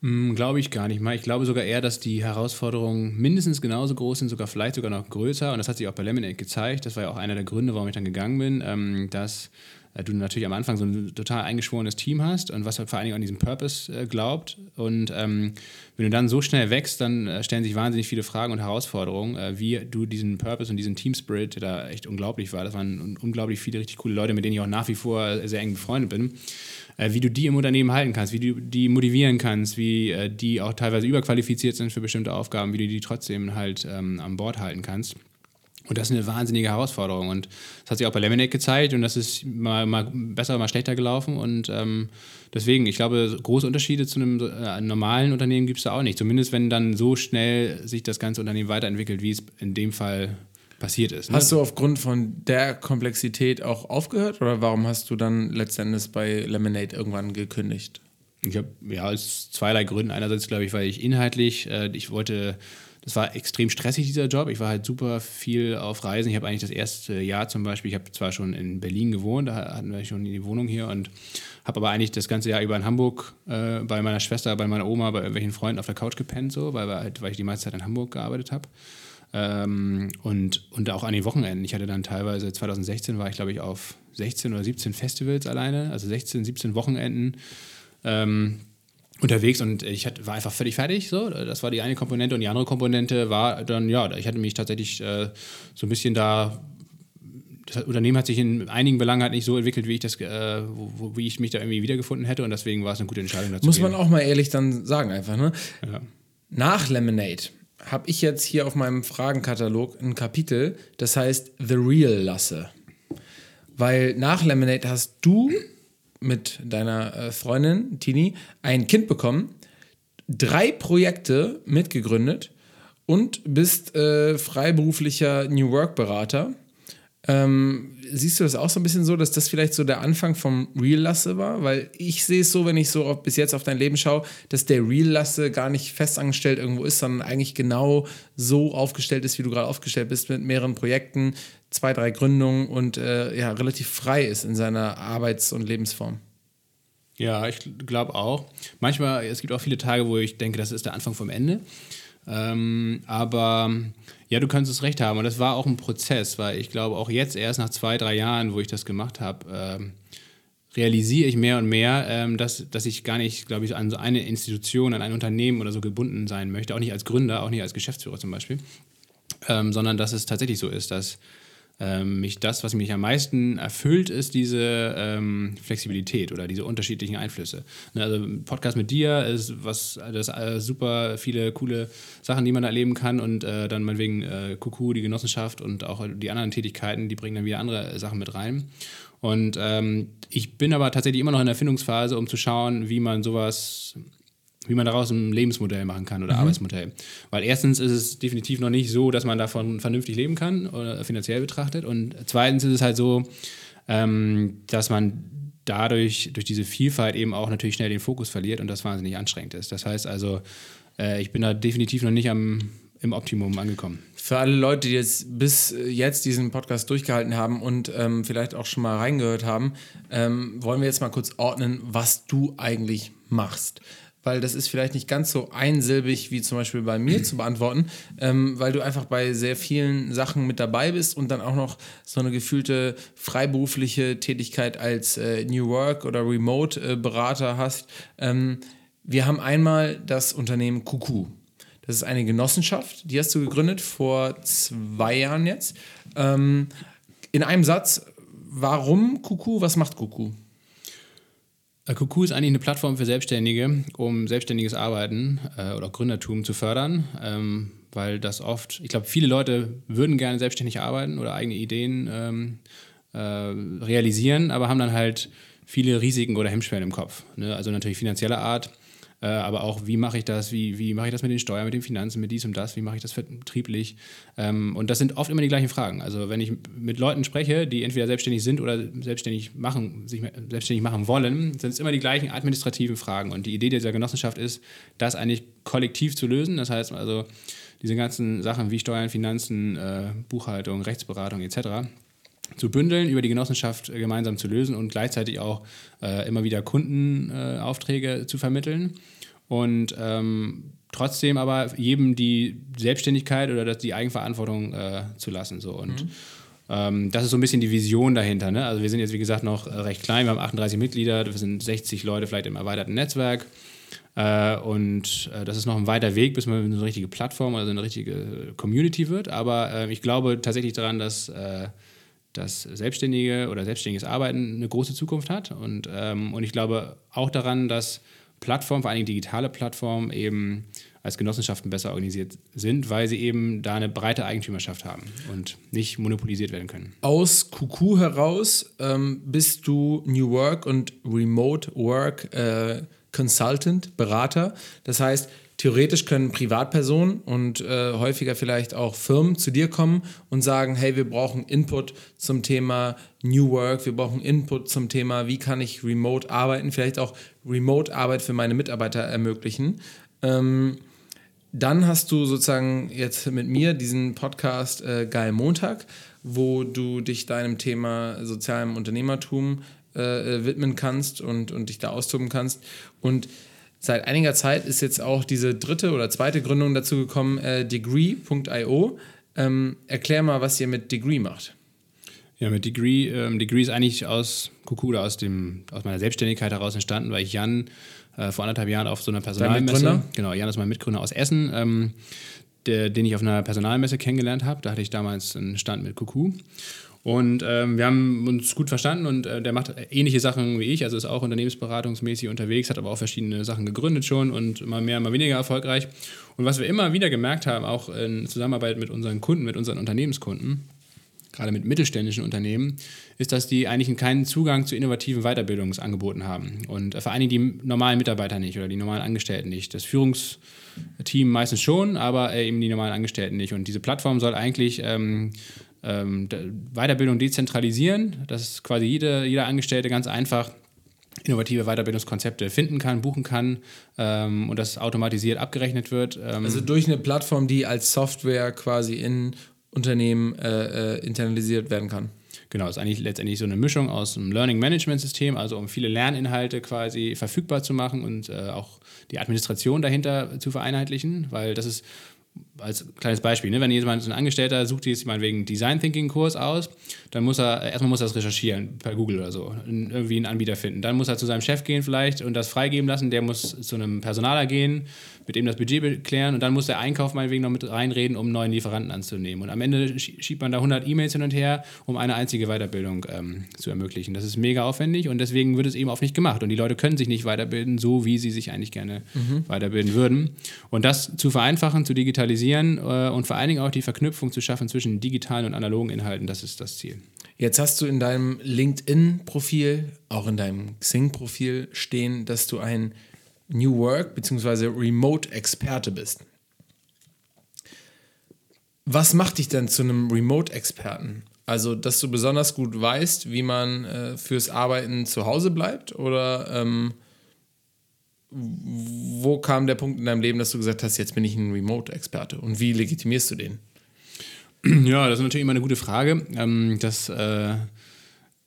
Mm, glaube ich gar nicht mal. Ich glaube sogar eher, dass die Herausforderungen mindestens genauso groß sind, sogar vielleicht sogar noch größer. Und das hat sich auch bei Lemonade gezeigt. Das war ja auch einer der Gründe, warum ich dann gegangen bin, ähm, dass äh, du natürlich am Anfang so ein total eingeschworenes Team hast und was halt vor allen Dingen an diesen Purpose äh, glaubt. Und ähm, wenn du dann so schnell wächst, dann äh, stellen sich wahnsinnig viele Fragen und Herausforderungen, äh, wie du diesen Purpose und diesen Team Spirit, der da echt unglaublich war, das waren unglaublich viele richtig coole Leute, mit denen ich auch nach wie vor sehr eng befreundet bin wie du die im Unternehmen halten kannst, wie du die motivieren kannst, wie äh, die auch teilweise überqualifiziert sind für bestimmte Aufgaben, wie du die trotzdem halt ähm, an Bord halten kannst. Und das ist eine wahnsinnige Herausforderung. Und das hat sich auch bei Lemonade gezeigt und das ist mal, mal besser, mal schlechter gelaufen. Und ähm, deswegen, ich glaube, große Unterschiede zu einem äh, normalen Unternehmen gibt es da auch nicht. Zumindest wenn dann so schnell sich das ganze Unternehmen weiterentwickelt, wie es in dem Fall passiert ist. Ne? Hast du aufgrund von der Komplexität auch aufgehört oder warum hast du dann letztendlich bei Lemonade irgendwann gekündigt? Ich habe ja aus zweierlei Gründen. Einerseits glaube ich, weil ich inhaltlich, äh, ich wollte, das war extrem stressig dieser Job. Ich war halt super viel auf Reisen. Ich habe eigentlich das erste Jahr zum Beispiel, ich habe zwar schon in Berlin gewohnt, da hatten wir schon die Wohnung hier und habe aber eigentlich das ganze Jahr über in Hamburg äh, bei meiner Schwester, bei meiner Oma, bei irgendwelchen Freunden auf der Couch gepennt, so, weil, halt, weil ich die meiste Zeit in Hamburg gearbeitet habe. Ähm, und, und auch an den Wochenenden. Ich hatte dann teilweise, 2016 war ich glaube ich auf 16 oder 17 Festivals alleine, also 16, 17 Wochenenden ähm, unterwegs und ich hatte, war einfach völlig fertig. So. Das war die eine Komponente und die andere Komponente war dann, ja, ich hatte mich tatsächlich äh, so ein bisschen da das Unternehmen hat sich in einigen Belangen halt nicht so entwickelt, wie ich das, äh, wo, wie ich mich da irgendwie wiedergefunden hätte und deswegen war es eine gute Entscheidung dazu. Muss man auch mal ehrlich dann sagen, einfach, ne? Ja. Nach Lemonade habe ich jetzt hier auf meinem Fragenkatalog ein Kapitel, das heißt The Real Lasse. Weil nach Lemonade hast du mit deiner äh, Freundin Tini ein Kind bekommen, drei Projekte mitgegründet und bist äh, freiberuflicher New Work Berater. Ähm, siehst du das auch so ein bisschen so, dass das vielleicht so der Anfang vom Real Lasse war? Weil ich sehe es so, wenn ich so auf, bis jetzt auf dein Leben schaue, dass der Real Lasse gar nicht festangestellt irgendwo ist, sondern eigentlich genau so aufgestellt ist, wie du gerade aufgestellt bist, mit mehreren Projekten, zwei, drei Gründungen und äh, ja, relativ frei ist in seiner Arbeits- und Lebensform. Ja, ich glaube auch. Manchmal, es gibt auch viele Tage, wo ich denke, das ist der Anfang vom Ende. Ähm, aber ja, du kannst es recht haben. Und das war auch ein Prozess, weil ich glaube, auch jetzt erst nach zwei, drei Jahren, wo ich das gemacht habe, ähm, realisiere ich mehr und mehr, ähm, dass, dass ich gar nicht, glaube ich, an so eine Institution, an ein Unternehmen oder so gebunden sein möchte. Auch nicht als Gründer, auch nicht als Geschäftsführer zum Beispiel. Ähm, sondern dass es tatsächlich so ist, dass mich das, was mich am meisten erfüllt, ist diese ähm, Flexibilität oder diese unterschiedlichen Einflüsse. Ne, also Podcast mit dir ist was, das äh, super viele coole Sachen, die man erleben kann und äh, dann meinetwegen äh, Kuku, die Genossenschaft und auch die anderen Tätigkeiten, die bringen dann wieder andere Sachen mit rein. Und ähm, ich bin aber tatsächlich immer noch in der Erfindungsphase, um zu schauen, wie man sowas wie man daraus ein Lebensmodell machen kann oder mhm. Arbeitsmodell. Weil erstens ist es definitiv noch nicht so, dass man davon vernünftig leben kann oder finanziell betrachtet. Und zweitens ist es halt so, ähm, dass man dadurch, durch diese Vielfalt eben auch natürlich schnell den Fokus verliert und das wahnsinnig anstrengend ist. Das heißt also, äh, ich bin da definitiv noch nicht am, im Optimum angekommen. Für alle Leute, die jetzt bis jetzt diesen Podcast durchgehalten haben und ähm, vielleicht auch schon mal reingehört haben, ähm, wollen wir jetzt mal kurz ordnen, was du eigentlich machst weil das ist vielleicht nicht ganz so einsilbig wie zum Beispiel bei mir zu beantworten, ähm, weil du einfach bei sehr vielen Sachen mit dabei bist und dann auch noch so eine gefühlte freiberufliche Tätigkeit als äh, New Work oder Remote-Berater äh, hast. Ähm, wir haben einmal das Unternehmen Kuku. Das ist eine Genossenschaft, die hast du gegründet vor zwei Jahren jetzt. Ähm, in einem Satz, warum Kuku? Was macht Kuku? Kuku ist eigentlich eine Plattform für Selbstständige, um selbstständiges Arbeiten äh, oder Gründertum zu fördern, ähm, weil das oft, ich glaube, viele Leute würden gerne selbstständig arbeiten oder eigene Ideen ähm, äh, realisieren, aber haben dann halt viele Risiken oder Hemmschwellen im Kopf. Ne? Also natürlich finanzieller Art, äh, aber auch, wie mache ich das, wie, wie mache ich das mit den Steuern, mit den Finanzen, mit dies und das, wie mache ich das vertrieblich. Ähm, und das sind oft immer die gleichen Fragen. Also wenn ich mit Leuten spreche, die entweder selbstständig sind oder selbstständig machen, sich selbstständig machen wollen, sind es immer die gleichen administrativen Fragen. Und die Idee dieser Genossenschaft ist, das eigentlich kollektiv zu lösen. Das heißt also, diese ganzen Sachen wie Steuern, Finanzen, äh, Buchhaltung, Rechtsberatung etc zu bündeln, über die Genossenschaft äh, gemeinsam zu lösen und gleichzeitig auch äh, immer wieder Kundenaufträge äh, zu vermitteln. und ähm, trotzdem aber jedem die Selbstständigkeit oder die Eigenverantwortung äh, zu lassen. So. Und mhm. ähm, das ist so ein bisschen die Vision dahinter. Ne? Also wir sind jetzt, wie gesagt, noch recht klein, wir haben 38 Mitglieder, wir sind 60 Leute vielleicht im erweiterten Netzwerk. Äh, und äh, das ist noch ein weiter Weg, bis man eine richtige Plattform, also eine richtige Community wird. Aber äh, ich glaube tatsächlich daran, dass, äh, dass Selbstständige oder selbstständiges Arbeiten eine große Zukunft hat. Und, ähm, und ich glaube auch daran, dass Plattformen, vor allem digitale Plattformen, eben als Genossenschaften besser organisiert sind, weil sie eben da eine breite Eigentümerschaft haben und nicht monopolisiert werden können. Aus QQ heraus ähm, bist du New Work und Remote Work äh, Consultant, Berater. Das heißt, theoretisch können Privatpersonen und äh, häufiger vielleicht auch Firmen zu dir kommen und sagen, hey, wir brauchen Input zum Thema New Work, wir brauchen Input zum Thema, wie kann ich remote arbeiten, vielleicht auch Remote-Arbeit für meine Mitarbeiter ermöglichen. Ähm, dann hast du sozusagen jetzt mit mir diesen Podcast äh, Geil Montag, wo du dich deinem Thema sozialem Unternehmertum äh, äh, widmen kannst und, und dich da austoben kannst. Und seit einiger Zeit ist jetzt auch diese dritte oder zweite Gründung dazu gekommen, äh, degree.io. Ähm, erklär mal, was ihr mit Degree macht. Ja, mit Degree, ähm, Degree ist eigentlich aus Kukuda, aus, dem, aus meiner Selbstständigkeit heraus entstanden, weil ich Jan äh, vor anderthalb Jahren auf so einer Personalmesse, genau, Jan ist mein Mitgründer aus Essen, ähm, der, den ich auf einer Personalmesse kennengelernt habe. Da hatte ich damals einen Stand mit Kuku. Und ähm, wir haben uns gut verstanden und äh, der macht ähnliche Sachen wie ich, also ist auch unternehmensberatungsmäßig unterwegs, hat aber auch verschiedene Sachen gegründet schon und mal mehr, mal weniger erfolgreich. Und was wir immer wieder gemerkt haben, auch in Zusammenarbeit mit unseren Kunden, mit unseren Unternehmenskunden, gerade mit mittelständischen Unternehmen, ist, dass die eigentlich keinen Zugang zu innovativen Weiterbildungsangeboten haben. Und äh, vor allen Dingen die normalen Mitarbeiter nicht oder die normalen Angestellten nicht. Das Führungsteam meistens schon, aber äh, eben die normalen Angestellten nicht. Und diese Plattform soll eigentlich ähm, ähm, Weiterbildung dezentralisieren, dass quasi jede, jeder Angestellte ganz einfach innovative Weiterbildungskonzepte finden kann, buchen kann ähm, und das automatisiert abgerechnet wird. Ähm also durch eine Plattform, die als Software quasi in Unternehmen äh, äh, internalisiert werden kann. Genau, ist eigentlich letztendlich so eine Mischung aus einem Learning Management System, also um viele Lerninhalte quasi verfügbar zu machen und äh, auch die Administration dahinter zu vereinheitlichen, weil das ist als kleines Beispiel, ne, wenn jemand, ein Angestellter sucht jetzt meinetwegen Design Thinking Kurs aus, dann muss er, erstmal muss er das recherchieren per Google oder so, irgendwie einen Anbieter finden. Dann muss er zu seinem Chef gehen vielleicht und das freigeben lassen, der muss zu einem Personaler gehen, mit dem das Budget klären und dann muss der Einkauf meinetwegen noch mit reinreden, um einen neuen Lieferanten anzunehmen. Und am Ende schiebt man da 100 E-Mails hin und her, um eine einzige Weiterbildung ähm, zu ermöglichen. Das ist mega aufwendig und deswegen wird es eben oft nicht gemacht. Und die Leute können sich nicht weiterbilden, so wie sie sich eigentlich gerne mhm. weiterbilden würden. Und das zu vereinfachen, zu digitalisieren äh, und vor allen Dingen auch die Verknüpfung zu schaffen zwischen digitalen und analogen Inhalten, das ist das Ziel. Jetzt hast du in deinem LinkedIn-Profil, auch in deinem Xing-Profil stehen, dass du ein New Work bzw. Remote-Experte bist. Was macht dich denn zu einem Remote-Experten? Also, dass du besonders gut weißt, wie man äh, fürs Arbeiten zu Hause bleibt? Oder ähm, wo kam der Punkt in deinem Leben, dass du gesagt hast, jetzt bin ich ein Remote-Experte? Und wie legitimierst du den? Ja, das ist natürlich immer eine gute Frage. Ähm, das äh,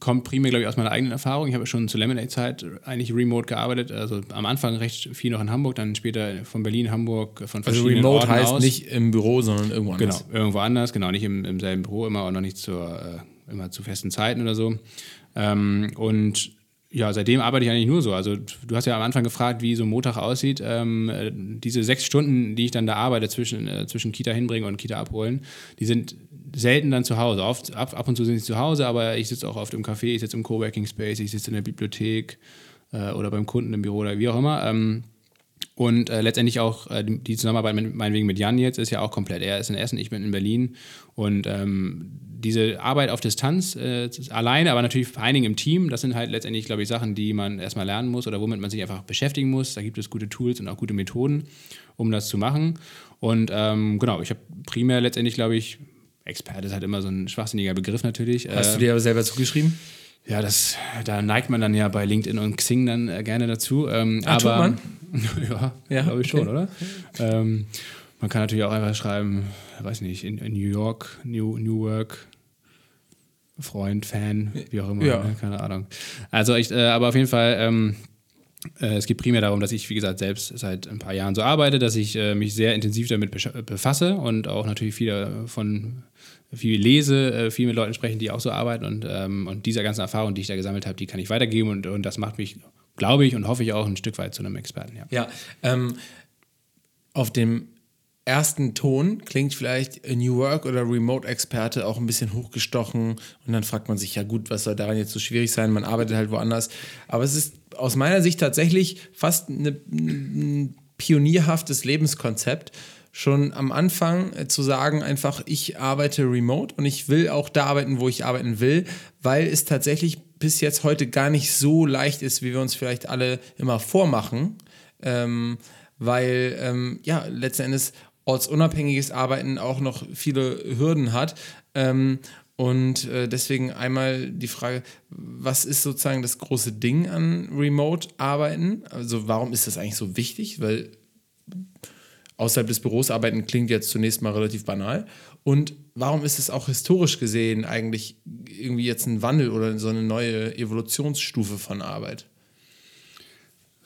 kommt primär, glaube ich, aus meiner eigenen Erfahrung. Ich habe schon zur Lemonade-Zeit eigentlich remote gearbeitet. Also am Anfang recht viel noch in Hamburg, dann später von Berlin, Hamburg, von also verschiedenen Also remote Orten heißt aus. nicht im Büro, sondern irgendwo anders. Genau, irgendwo anders, genau, nicht im, im selben Büro immer und noch nicht zur, äh, immer zu festen Zeiten oder so. Ähm, und ja, seitdem arbeite ich eigentlich nur so. Also du hast ja am Anfang gefragt, wie so ein Montag aussieht. Ähm, äh, diese sechs Stunden, die ich dann da arbeite zwischen, äh, zwischen Kita hinbringen und Kita abholen, die sind selten dann zu Hause. Oft, ab, ab und zu sind sie zu Hause, aber ich sitze auch oft im Café, ich sitze im Coworking Space, ich sitze in der Bibliothek äh, oder beim Kunden im Büro oder wie auch immer. Ähm, und äh, letztendlich auch äh, die Zusammenarbeit mit, meinetwegen mit Jan jetzt ist ja auch komplett. Er ist in Essen, ich bin in Berlin. Und ähm, diese Arbeit auf Distanz, äh, alleine, aber natürlich vor allen Dingen im Team, das sind halt letztendlich, glaube ich, Sachen, die man erstmal lernen muss oder womit man sich einfach beschäftigen muss. Da gibt es gute Tools und auch gute Methoden, um das zu machen. Und ähm, genau, ich habe primär letztendlich, glaube ich, Experte ist halt immer so ein schwachsinniger Begriff natürlich. Hast äh, du dir aber selber zugeschrieben? Ja, das, da neigt man dann ja bei LinkedIn und Xing dann äh, gerne dazu. Ähm, Ach, aber, ja, ja glaube ich schon, oder? Ähm, man kann natürlich auch einfach schreiben, weiß nicht, in, in New York, New, New Work, Freund, Fan, wie auch immer, ja. ne? keine Ahnung. Also ich, äh, aber auf jeden Fall, ähm, Äh, es geht primär darum, dass ich, wie gesagt, selbst seit ein paar Jahren so arbeite, dass ich äh, mich sehr intensiv damit befasse und auch natürlich viel von viel lese, äh, viel mit Leuten sprechen, die auch so arbeiten und, ähm, und dieser ganzen Erfahrung, die ich da gesammelt habe, die kann ich weitergeben und, und das macht mich, glaube ich und hoffe ich auch ein Stück weit zu einem Experten. Ja, ja ähm, auf dem ersten Ton klingt vielleicht New Work oder Remote-Experte auch ein bisschen hochgestochen und dann fragt man sich, ja gut, was soll daran jetzt so schwierig sein? Man arbeitet halt woanders. Aber es ist aus meiner Sicht tatsächlich fast eine, ein pionierhaftes Lebenskonzept, schon am Anfang äh, zu sagen, einfach, ich arbeite remote und ich will auch da arbeiten, wo ich arbeiten will, weil es tatsächlich bis jetzt heute gar nicht so leicht ist, wie wir uns vielleicht alle immer vormachen. Ähm, weil ähm, ja, letzten Endes ortsunabhängiges Arbeiten auch noch viele Hürden hat. Ähm, und äh, deswegen einmal die Frage, was ist sozusagen das große Ding an Remote-Arbeiten? Also warum ist das eigentlich so wichtig? Weil außerhalb des Büros arbeiten klingt jetzt zunächst mal relativ banal. Und warum ist es auch historisch gesehen eigentlich irgendwie jetzt ein Wandel oder so eine neue Evolutionsstufe von Arbeit?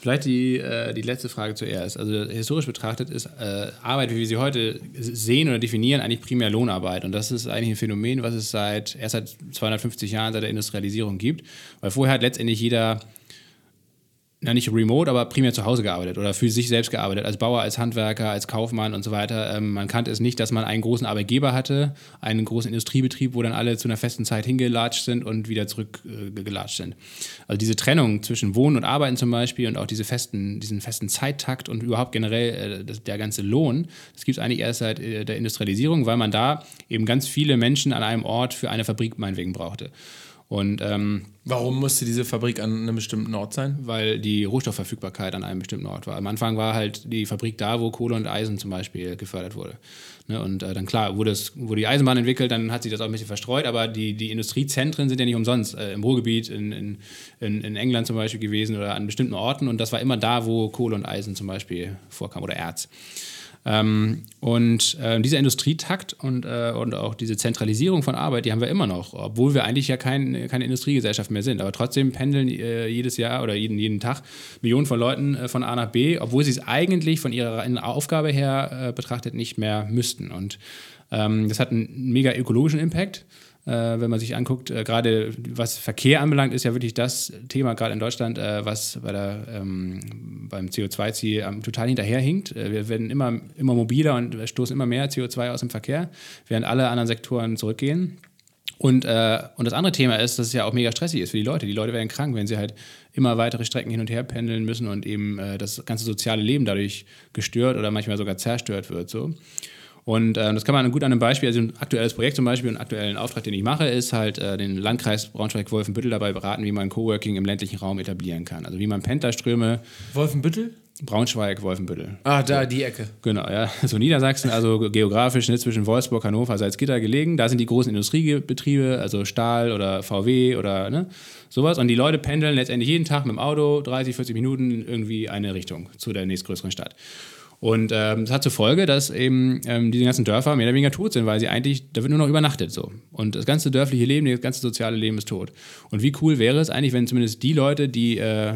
Vielleicht die, äh, die letzte Frage zuerst. Also historisch betrachtet ist äh, Arbeit, wie wir sie heute sehen oder definieren, eigentlich primär Lohnarbeit. Und das ist eigentlich ein Phänomen, was es seit erst seit 250 Jahren, seit der Industrialisierung gibt. Weil vorher hat letztendlich jeder na nicht remote, aber primär zu Hause gearbeitet oder für sich selbst gearbeitet, als Bauer, als Handwerker, als Kaufmann und so weiter. Ähm, man kannte es nicht, dass man einen großen Arbeitgeber hatte, einen großen Industriebetrieb, wo dann alle zu einer festen Zeit hingelatscht sind und wieder zurückgelatscht äh, sind. Also diese Trennung zwischen Wohnen und Arbeiten zum Beispiel und auch diese festen, diesen festen Zeittakt und überhaupt generell äh, der ganze Lohn, das gibt es eigentlich erst seit äh, der Industrialisierung, weil man da eben ganz viele Menschen an einem Ort für eine Fabrik meinetwegen brauchte. Und ähm, Warum musste diese Fabrik an einem bestimmten Ort sein? Weil die Rohstoffverfügbarkeit an einem bestimmten Ort war. Am Anfang war halt die Fabrik da, wo Kohle und Eisen zum Beispiel gefördert wurde. Ne? Und äh, dann klar, wurde, es, wurde die Eisenbahn entwickelt, dann hat sich das auch ein bisschen verstreut, aber die, die Industriezentren sind ja nicht umsonst äh, im Ruhrgebiet, in, in, in, in, England zum Beispiel gewesen oder an bestimmten Orten. Und das war immer da, wo Kohle und Eisen zum Beispiel vorkam oder Erz. Ähm, und äh, dieser Industrietakt und, äh, und auch diese Zentralisierung von Arbeit, die haben wir immer noch, obwohl wir eigentlich ja kein, keine Industriegesellschaft mehr sind. Aber trotzdem pendeln äh, jedes Jahr oder jeden, jeden Tag Millionen von Leuten äh, von A nach B, obwohl sie es eigentlich von ihrer Aufgabe her äh, betrachtet nicht mehr müssten. Und ähm, das hat einen mega ökologischen Impact wenn man sich anguckt, äh, gerade was Verkehr anbelangt, ist ja wirklich das Thema gerade in Deutschland, äh, was bei der, ähm, beim CO2-Ziel total hinterherhinkt. Äh, wir werden immer, immer mobiler und stoßen immer mehr CO2 aus dem Verkehr, während alle anderen Sektoren zurückgehen. Und, äh, und das andere Thema ist, dass es ja auch mega stressig ist für die Leute. Die Leute werden krank, wenn sie halt immer weitere Strecken hin und her pendeln müssen und eben äh, das ganze soziale Leben dadurch gestört oder manchmal sogar zerstört wird. So. Und äh, das kann man gut an einem Beispiel, also ein aktuelles Projekt zum Beispiel, einen aktuellen Auftrag, den ich mache, ist halt äh, den Landkreis Braunschweig-Wolfenbüttel dabei beraten, wie man Coworking im ländlichen Raum etablieren kann. Also wie man Pendlerströme. Wolfenbüttel? Braunschweig, Wolfenbüttel. Ah, da die Ecke. Genau, ja. So Niedersachsen, also geografisch ne, zwischen Wolfsburg, Hannover, Salzgitter gelegen. Da sind die großen Industriebetriebe, also Stahl oder VW oder ne, sowas. Und die Leute pendeln letztendlich jeden Tag mit dem Auto 30, 40 Minuten in irgendwie eine Richtung zu der nächstgrößeren Stadt. Und ähm, das hat zur Folge, dass eben ähm, diese ganzen Dörfer mehr oder weniger tot sind, weil sie eigentlich, da wird nur noch übernachtet so. Und das ganze dörfliche Leben, das ganze soziale Leben ist tot. Und wie cool wäre es eigentlich, wenn zumindest die Leute, die äh,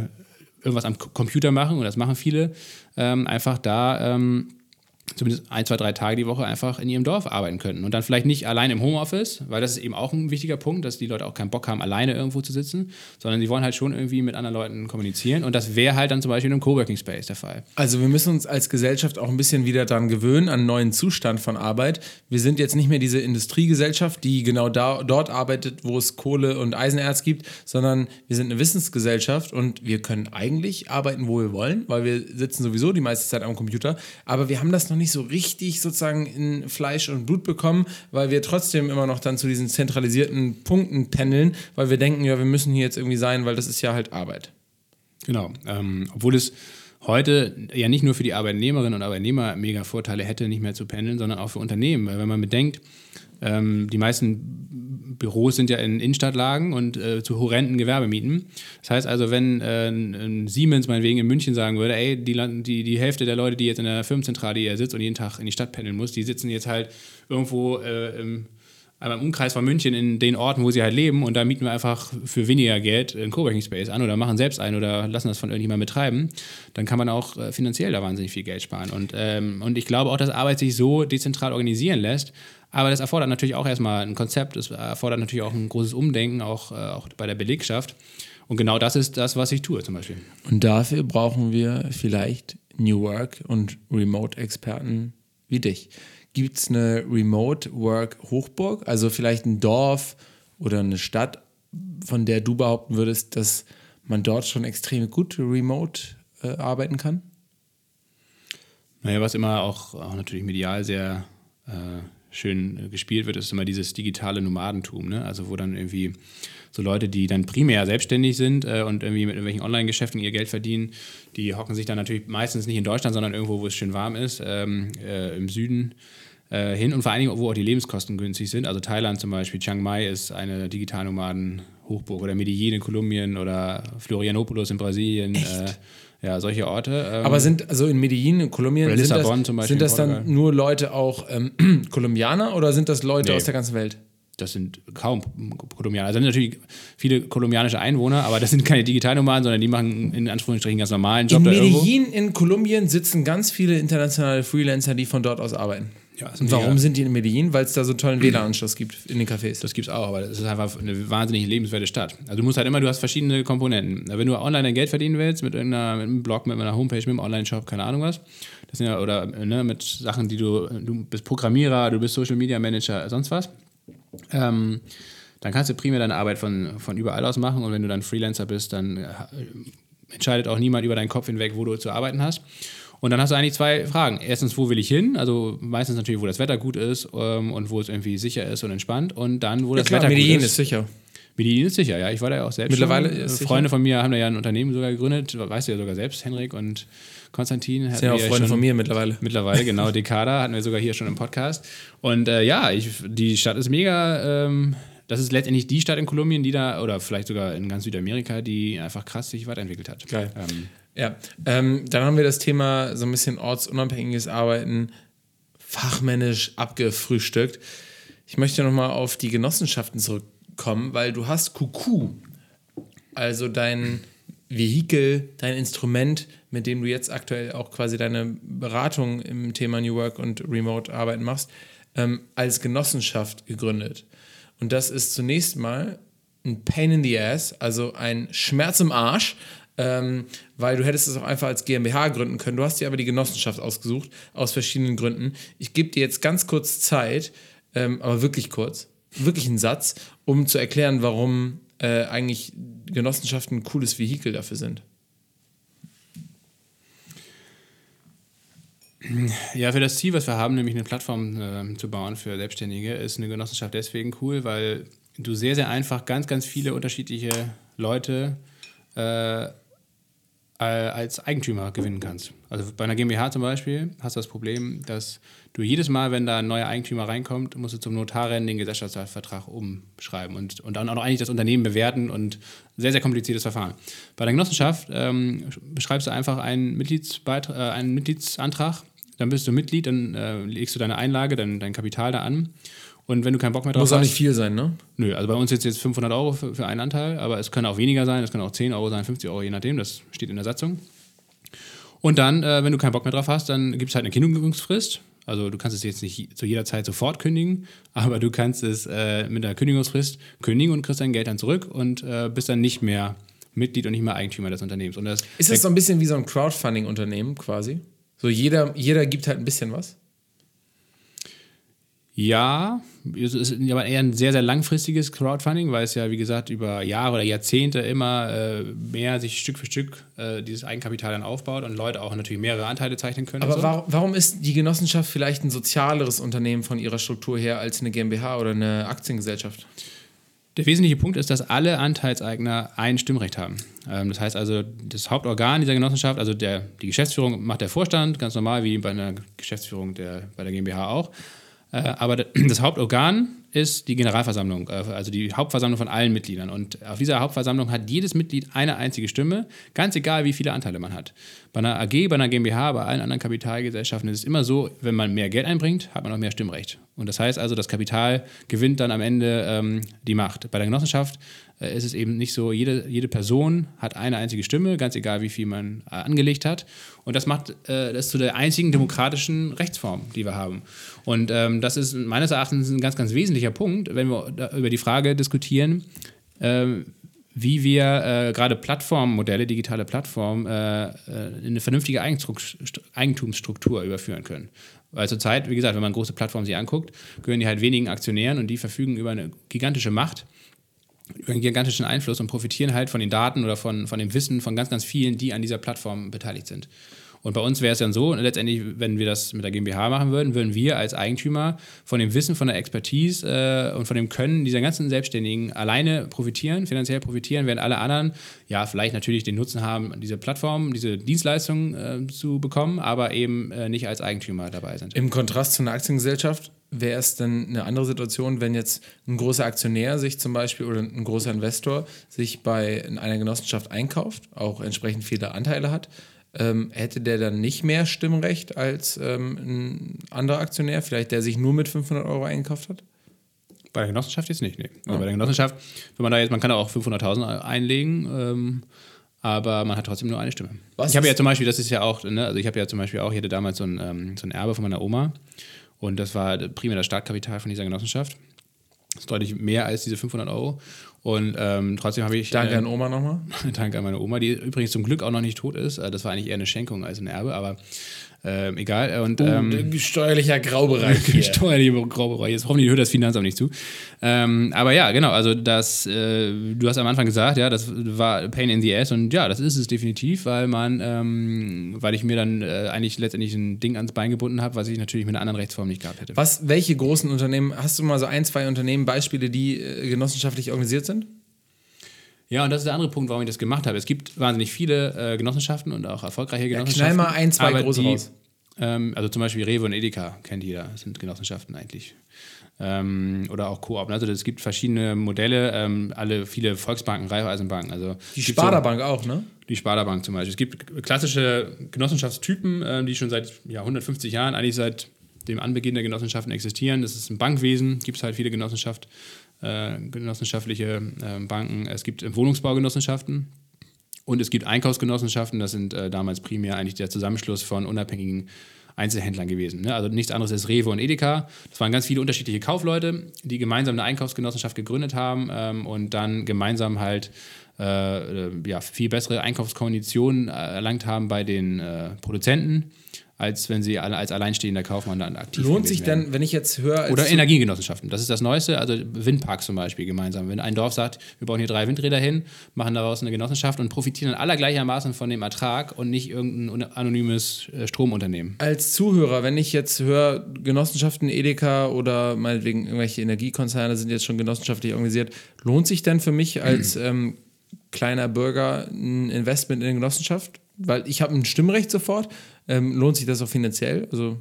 irgendwas am Computer machen, und das machen viele, ähm, einfach da ähm, zumindest ein, zwei, drei Tage die Woche einfach in ihrem Dorf arbeiten könnten. Und dann vielleicht nicht allein im Homeoffice, weil das ist eben auch ein wichtiger Punkt, dass die Leute auch keinen Bock haben, alleine irgendwo zu sitzen, sondern die wollen halt schon irgendwie mit anderen Leuten kommunizieren. Und das wäre halt dann zum Beispiel in einem Coworking Space der Fall. Also wir müssen uns als Gesellschaft auch ein bisschen wieder daran gewöhnen, an einen neuen Zustand von Arbeit. Wir sind jetzt nicht mehr diese Industriegesellschaft, die genau da, dort arbeitet, wo es Kohle und Eisenerz gibt, sondern wir sind eine Wissensgesellschaft und wir können eigentlich arbeiten, wo wir wollen, weil wir sitzen sowieso die meiste Zeit am Computer. Aber wir haben das noch nicht so richtig sozusagen in Fleisch und Blut bekommen, weil wir trotzdem immer noch dann zu diesen zentralisierten Punkten pendeln, weil wir denken, ja, wir müssen hier jetzt irgendwie sein, weil das ist ja halt Arbeit. Genau. Ähm, obwohl es heute ja nicht nur für die Arbeitnehmerinnen und Arbeitnehmer mega Vorteile hätte, nicht mehr zu pendeln, sondern auch für Unternehmen. Weil wenn man bedenkt, ähm, die meisten Büros sind ja in Innenstadtlagen und äh, zu horrenden Gewerbemieten. Das heißt also, wenn äh, ein Siemens meinetwegen in München sagen würde, ey, die, die, die Hälfte der Leute, die jetzt in der Firmenzentrale hier sitzt und jeden Tag in die Stadt pendeln muss, die sitzen jetzt halt irgendwo äh, im einmal im Umkreis von München in den Orten, wo sie halt leben und da mieten wir einfach für weniger Geld einen Coworking Space an oder machen selbst ein oder lassen das von irgendjemandem betreiben, dann kann man auch äh, finanziell da wahnsinnig viel Geld sparen. Und, ähm, und ich glaube auch, dass Arbeit sich so dezentral organisieren lässt. Aber das erfordert natürlich auch erstmal ein Konzept, es erfordert natürlich auch ein großes Umdenken, auch, äh, auch bei der Belegschaft. Und genau das ist das, was ich tue zum Beispiel. Und dafür brauchen wir vielleicht New Work und Remote-Experten wie dich. Gibt es eine Remote Work Hochburg, also vielleicht ein Dorf oder eine Stadt, von der du behaupten würdest, dass man dort schon extrem gut remote äh, arbeiten kann? Naja, was immer auch, auch natürlich medial sehr äh, schön gespielt wird, ist immer dieses digitale Nomadentum. Ne? Also wo dann irgendwie so Leute, die dann primär selbstständig sind äh, und irgendwie mit irgendwelchen Online-Geschäften ihr Geld verdienen, die hocken sich dann natürlich meistens nicht in Deutschland, sondern irgendwo, wo es schön warm ist, ähm, äh, im Süden äh, hin und vor allen Dingen, wo auch die Lebenskosten günstig sind. Also Thailand zum Beispiel, Chiang Mai ist eine Digitalnomaden-Hochburg oder Medellin in Kolumbien oder Florianopolis in Brasilien. Echt? Ja, solche Orte. Ähm, Aber sind also in Medellin, in Kolumbien, oder sind das, zum Beispiel sind das dann nur Leute auch ähm, Kolumbianer oder sind das Leute Nee. aus der ganzen Welt? das sind kaum Kolumbianer. Also sind natürlich viele kolumbianische Einwohner, aber das sind keine Digitalnomaden, sondern die machen in Anführungsstrichen ganz normalen Job In. Medellin in Kolumbien sitzen ganz viele internationale Freelancer, die von dort aus arbeiten. Ja, Und warum mega. sind die in Medellin? Weil es da so einen tollen WLAN-Anschluss gibt in den Cafés. Das gibt's auch, aber das ist einfach eine wahnsinnig lebenswerte Stadt. Also du musst halt immer, du hast verschiedene Komponenten. Wenn du online dein Geld verdienen willst, mit, irgendeiner, mit einem Blog, mit einer Homepage, mit einem Online-Shop, keine Ahnung was, das sind ja, oder ne, mit Sachen, die du, du bist Programmierer, du bist Social Media Manager, sonst was, ähm, dann kannst du primär deine Arbeit von, von überall aus machen und wenn du dann Freelancer bist, dann äh, entscheidet auch niemand über deinen Kopf hinweg, wo du zu arbeiten hast. Und dann hast du eigentlich zwei Fragen. Erstens, wo will ich hin? Also meistens natürlich, wo das Wetter gut ist ähm, und wo es irgendwie sicher ist und entspannt. Und dann, wo das klar, Wetter Medellin gut ist sicher. Medellin ist sicher, ja. Ich war da ja auch selbst. Mittlerweile schon. ist sicher. Freunde von mir haben da ja ein Unternehmen sogar gegründet. Weißt du ja sogar selbst, Henrik und Konstantin. Das sind ja auch Freunde von mir mittlerweile. Mittlerweile, genau. Dekada hatten wir sogar hier schon im Podcast. Und äh, ja, ich, die Stadt ist mega. Ähm, das ist letztendlich die Stadt in Kolumbien, die da, oder vielleicht sogar in ganz Südamerika, die einfach krass sich weiterentwickelt hat. Geil. Ähm, Ja, ähm, dann haben wir das Thema so ein bisschen ortsunabhängiges Arbeiten fachmännisch abgefrühstückt. Ich möchte nochmal auf die Genossenschaften zurückkommen, weil du hast QQ, also dein Vehikel, dein Instrument, mit dem du jetzt aktuell auch quasi deine Beratung im Thema New Work und Remote Arbeiten machst, ähm, als Genossenschaft gegründet. Und das ist zunächst mal ein Pain in the Ass, also ein Schmerz im Arsch, ähm, weil du hättest es auch einfach als GmbH gründen können. Du hast dir aber die Genossenschaft ausgesucht, aus verschiedenen Gründen. Ich gebe dir jetzt ganz kurz Zeit, ähm, aber wirklich kurz, wirklich einen Satz, um zu erklären, warum äh, eigentlich Genossenschaften ein cooles Vehikel dafür sind. Ja, für das Ziel, was wir haben, nämlich eine Plattform äh, zu bauen für Selbstständige, ist eine Genossenschaft deswegen cool, weil du sehr, sehr einfach ganz, ganz viele unterschiedliche Leute äh, als Eigentümer gewinnen kannst. Also bei einer GmbH zum Beispiel hast du das Problem, dass du jedes Mal, wenn da ein neuer Eigentümer reinkommt, musst du zum Notar den Gesellschaftsvertrag umschreiben und, und dann auch noch eigentlich das Unternehmen bewerten und sehr, sehr kompliziertes Verfahren. Bei der Genossenschaft ähm, beschreibst du einfach einen, äh, einen Mitgliedsantrag, dann bist du Mitglied, dann äh, legst du deine Einlage, dein, dein Kapital da an. Und wenn du keinen Bock mehr drauf Muss auch hast, nicht viel sein, ne? Nö, also bei uns ist jetzt 500 Euro für, für einen Anteil, aber es können auch weniger sein, es können auch 10 Euro sein, 50 Euro, je nachdem, das steht in der Satzung. Und dann, äh, wenn du keinen Bock mehr drauf hast, dann gibt es halt eine Kündigungsfrist. Also du kannst es jetzt nicht zu jeder Zeit sofort kündigen, aber du kannst es äh, mit einer Kündigungsfrist kündigen und kriegst dein Geld dann zurück und äh, bist dann nicht mehr Mitglied und nicht mehr Eigentümer des Unternehmens. Und das, Ist das so ein bisschen wie so ein Crowdfunding-Unternehmen quasi? So jeder, jeder gibt halt ein bisschen was? Ja, es ist aber eher ein sehr, sehr langfristiges Crowdfunding, weil es ja, wie gesagt, über Jahre oder Jahrzehnte immer äh, mehr sich Stück für Stück äh, dieses Eigenkapital dann aufbaut und Leute auch natürlich mehrere Anteile zeichnen können. Aber so. warum, warum ist die Genossenschaft vielleicht ein sozialeres Unternehmen von ihrer Struktur her als eine GmbH oder eine Aktiengesellschaft? Der wesentliche Punkt ist, dass alle Anteilseigner ein Stimmrecht haben. Ähm, das heißt also, das Hauptorgan dieser Genossenschaft, also der, die Geschäftsführung macht der Vorstand, ganz normal wie bei einer Geschäftsführung der, bei der GmbH auch. Äh, aber das Hauptorgan ist die Generalversammlung, äh, also die Hauptversammlung von allen Mitgliedern. Und auf dieser Hauptversammlung hat jedes Mitglied eine einzige Stimme, ganz egal, wie viele Anteile man hat. Bei einer AG, bei einer GmbH, bei allen anderen Kapitalgesellschaften ist es immer so, wenn man mehr Geld einbringt, hat man auch mehr Stimmrecht. Und das heißt also, das Kapital gewinnt dann am Ende ähm, die Macht. Bei der Genossenschaft ist es eben nicht so, jede, jede Person hat eine einzige Stimme, ganz egal wie viel man äh, angelegt hat. Und das macht äh, das zu der einzigen demokratischen Rechtsform, die wir haben. Und ähm, das ist meines Erachtens ein ganz, ganz wesentlicher Punkt, wenn wir über die Frage diskutieren, ähm, wie wir äh, gerade Plattformmodelle, digitale Plattformen, äh, äh, in eine vernünftige Eigentumsstruktur überführen können. Weil zurzeit, wie gesagt, wenn man große Plattformen sich anguckt, gehören die halt wenigen Aktionären und die verfügen über eine gigantische Macht, einen gigantischen Einfluss und profitieren halt von den Daten oder von, von dem Wissen von ganz, ganz vielen, die an dieser Plattform beteiligt sind. Und bei uns wäre es dann so, letztendlich, wenn wir das mit der GmbH machen würden, würden wir als Eigentümer von dem Wissen, von der Expertise äh, und von dem Können dieser ganzen Selbstständigen alleine profitieren, finanziell profitieren, während alle anderen ja vielleicht natürlich den Nutzen haben, diese Plattform, diese Dienstleistung äh, zu bekommen, aber eben äh, nicht als Eigentümer dabei sind. Im Kontrast zu einer Aktiengesellschaft wäre es dann eine andere Situation, wenn jetzt ein großer Aktionär sich zum Beispiel oder ein großer Investor sich bei einer Genossenschaft einkauft, auch entsprechend viele Anteile hat ähm, hätte der dann nicht mehr Stimmrecht als ähm, ein anderer Aktionär, vielleicht der sich nur mit 500 Euro eingekauft hat? Bei der Genossenschaft jetzt nicht, nee. Also bei der Genossenschaft, wenn man da jetzt, man kann da auch 500.000 einlegen, ähm, aber man hat trotzdem nur eine Stimme. Was ich habe ja zum Beispiel, das ist ja auch, ne, also ich habe ja zum Beispiel auch, ich hatte damals so ein, ähm, so ein Erbe von meiner Oma und das war primär das Startkapital von dieser Genossenschaft. Das ist deutlich mehr als diese 500 Euro. Und ähm, trotzdem habe ich. Danke äh, an Oma nochmal. Danke an meine Oma, die übrigens zum Glück auch noch nicht tot ist. Äh, das war eigentlich eher eine Schenkung als ein Erbe, aber ähm, egal. Und, oh, ähm, steuerlicher Graubereich. steuerlicher Graubereich. Jetzt hoffentlich hört das Finanzamt nicht zu. Ähm, aber ja, genau. Also, das, äh, du hast am Anfang gesagt, ja, das war Pain in the Ass. Und ja, das ist es definitiv, weil man, ähm, weil ich mir dann äh, eigentlich letztendlich ein Ding ans Bein gebunden habe, was ich natürlich mit einer anderen Rechtsform nicht gehabt hätte. Was, welche großen Unternehmen, hast du mal so ein, zwei Unternehmen, Beispiele, die äh, genossenschaftlich organisiert sind? Ja, und das ist der andere Punkt, warum ich das gemacht habe. Es gibt wahnsinnig viele äh, Genossenschaften und auch erfolgreiche Genossenschaften. Ja, knall mal ein, zwei große die, raus. Ähm, also zum Beispiel Rewe und Edeka kennt jeder, das sind Genossenschaften eigentlich. Ähm, oder auch Koop. Also es gibt verschiedene Modelle, ähm, alle viele Volksbanken, Raiffeisenbanken. Also die Sparda-Bank so, auch, ne? Die Sparda-Bank zum Beispiel. Es gibt klassische Genossenschaftstypen, äh, die schon seit ja, 150 Jahren, eigentlich seit dem Anbeginn der Genossenschaften existieren. Das ist im Bankwesen, gibt es halt viele Genossenschaft, äh, genossenschaftliche äh, Banken. Es gibt Wohnungsbaugenossenschaften und es gibt Einkaufsgenossenschaften. Das sind äh, damals primär eigentlich der Zusammenschluss von unabhängigen Einzelhändlern gewesen. Ne? Also nichts anderes als Rewe und Edeka. Das waren ganz viele unterschiedliche Kaufleute, die gemeinsam eine Einkaufsgenossenschaft gegründet haben ähm, und dann gemeinsam halt äh, ja, viel bessere Einkaufskonditionen äh, erlangt haben bei den äh, Produzenten als wenn sie als alleinstehender Kaufmann dann aktiv Lohnt sich werden. denn, wenn ich jetzt höre. Oder Energiegenossenschaften. Das ist das Neueste. Also Windparks zum Beispiel gemeinsam. Wenn ein Dorf sagt, wir bauen hier drei Windräder hin, machen daraus eine Genossenschaft und profitieren dann aller gleichermaßen von dem Ertrag und nicht irgendein anonymes äh, Stromunternehmen. Als Zuhörer, wenn ich jetzt höre, Genossenschaften, Edeka oder meinetwegen irgendwelche Energiekonzerne sind jetzt schon genossenschaftlich organisiert, lohnt sich denn für mich als ähm, kleiner Bürger ein Investment in eine Genossenschaft? Weil ich habe ein Stimmrecht sofort, ähm, lohnt sich das auch finanziell? Also,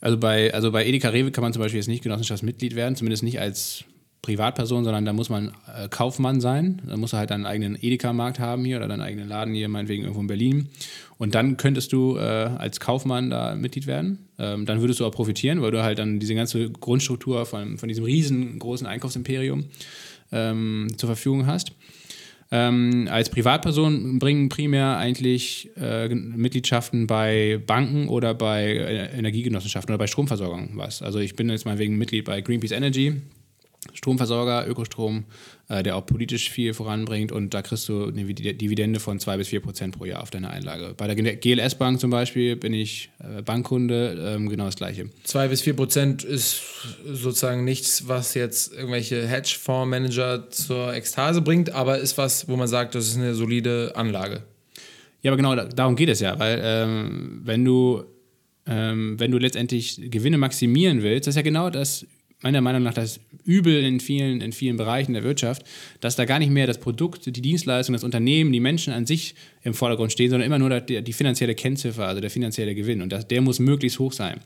also, bei, also bei Edeka Rewe kann man zum Beispiel jetzt nicht Genossenschaftsmitglied werden, zumindest nicht als Privatperson, sondern da muss man äh, Kaufmann sein. Da muss er halt einen eigenen Edeka-Markt haben hier oder deinen eigenen Laden hier, meinetwegen irgendwo in Berlin. Und dann könntest du äh, als Kaufmann da Mitglied werden. Ähm, dann würdest du auch profitieren, weil du halt dann diese ganze Grundstruktur von, von diesem riesengroßen Einkaufsimperium ähm, zur Verfügung hast. Ähm, als Privatperson bringen primär eigentlich äh, Mitgliedschaften bei Banken oder bei äh, Energiegenossenschaften oder bei Stromversorgung was. Also ich bin jetzt mal wegen Mitglied bei Greenpeace Energy, Stromversorger, Ökostrom, äh, der auch politisch viel voranbringt und da kriegst du eine Dividende von 2 bis 4 Prozent pro Jahr auf deine Einlage. Bei der GLS Bank zum Beispiel bin ich äh, Bankkunde, ähm, genau das gleiche. 2 bis 4 Prozent ist sozusagen nichts, was jetzt irgendwelche Hedgefondsmanager zur Ekstase bringt, aber ist was, wo man sagt, das ist eine solide Anlage. Ja, aber genau darum geht es ja, weil ähm, wenn du ähm, wenn du letztendlich Gewinne maximieren willst, das ist ja genau das meiner Meinung nach das Übel in vielen, in vielen Bereichen der Wirtschaft, dass da gar nicht mehr das Produkt, die Dienstleistung, das Unternehmen, die Menschen an sich im Vordergrund stehen, sondern immer nur die, die finanzielle Kennziffer, also der finanzielle Gewinn. Und das, der muss möglichst hoch sein.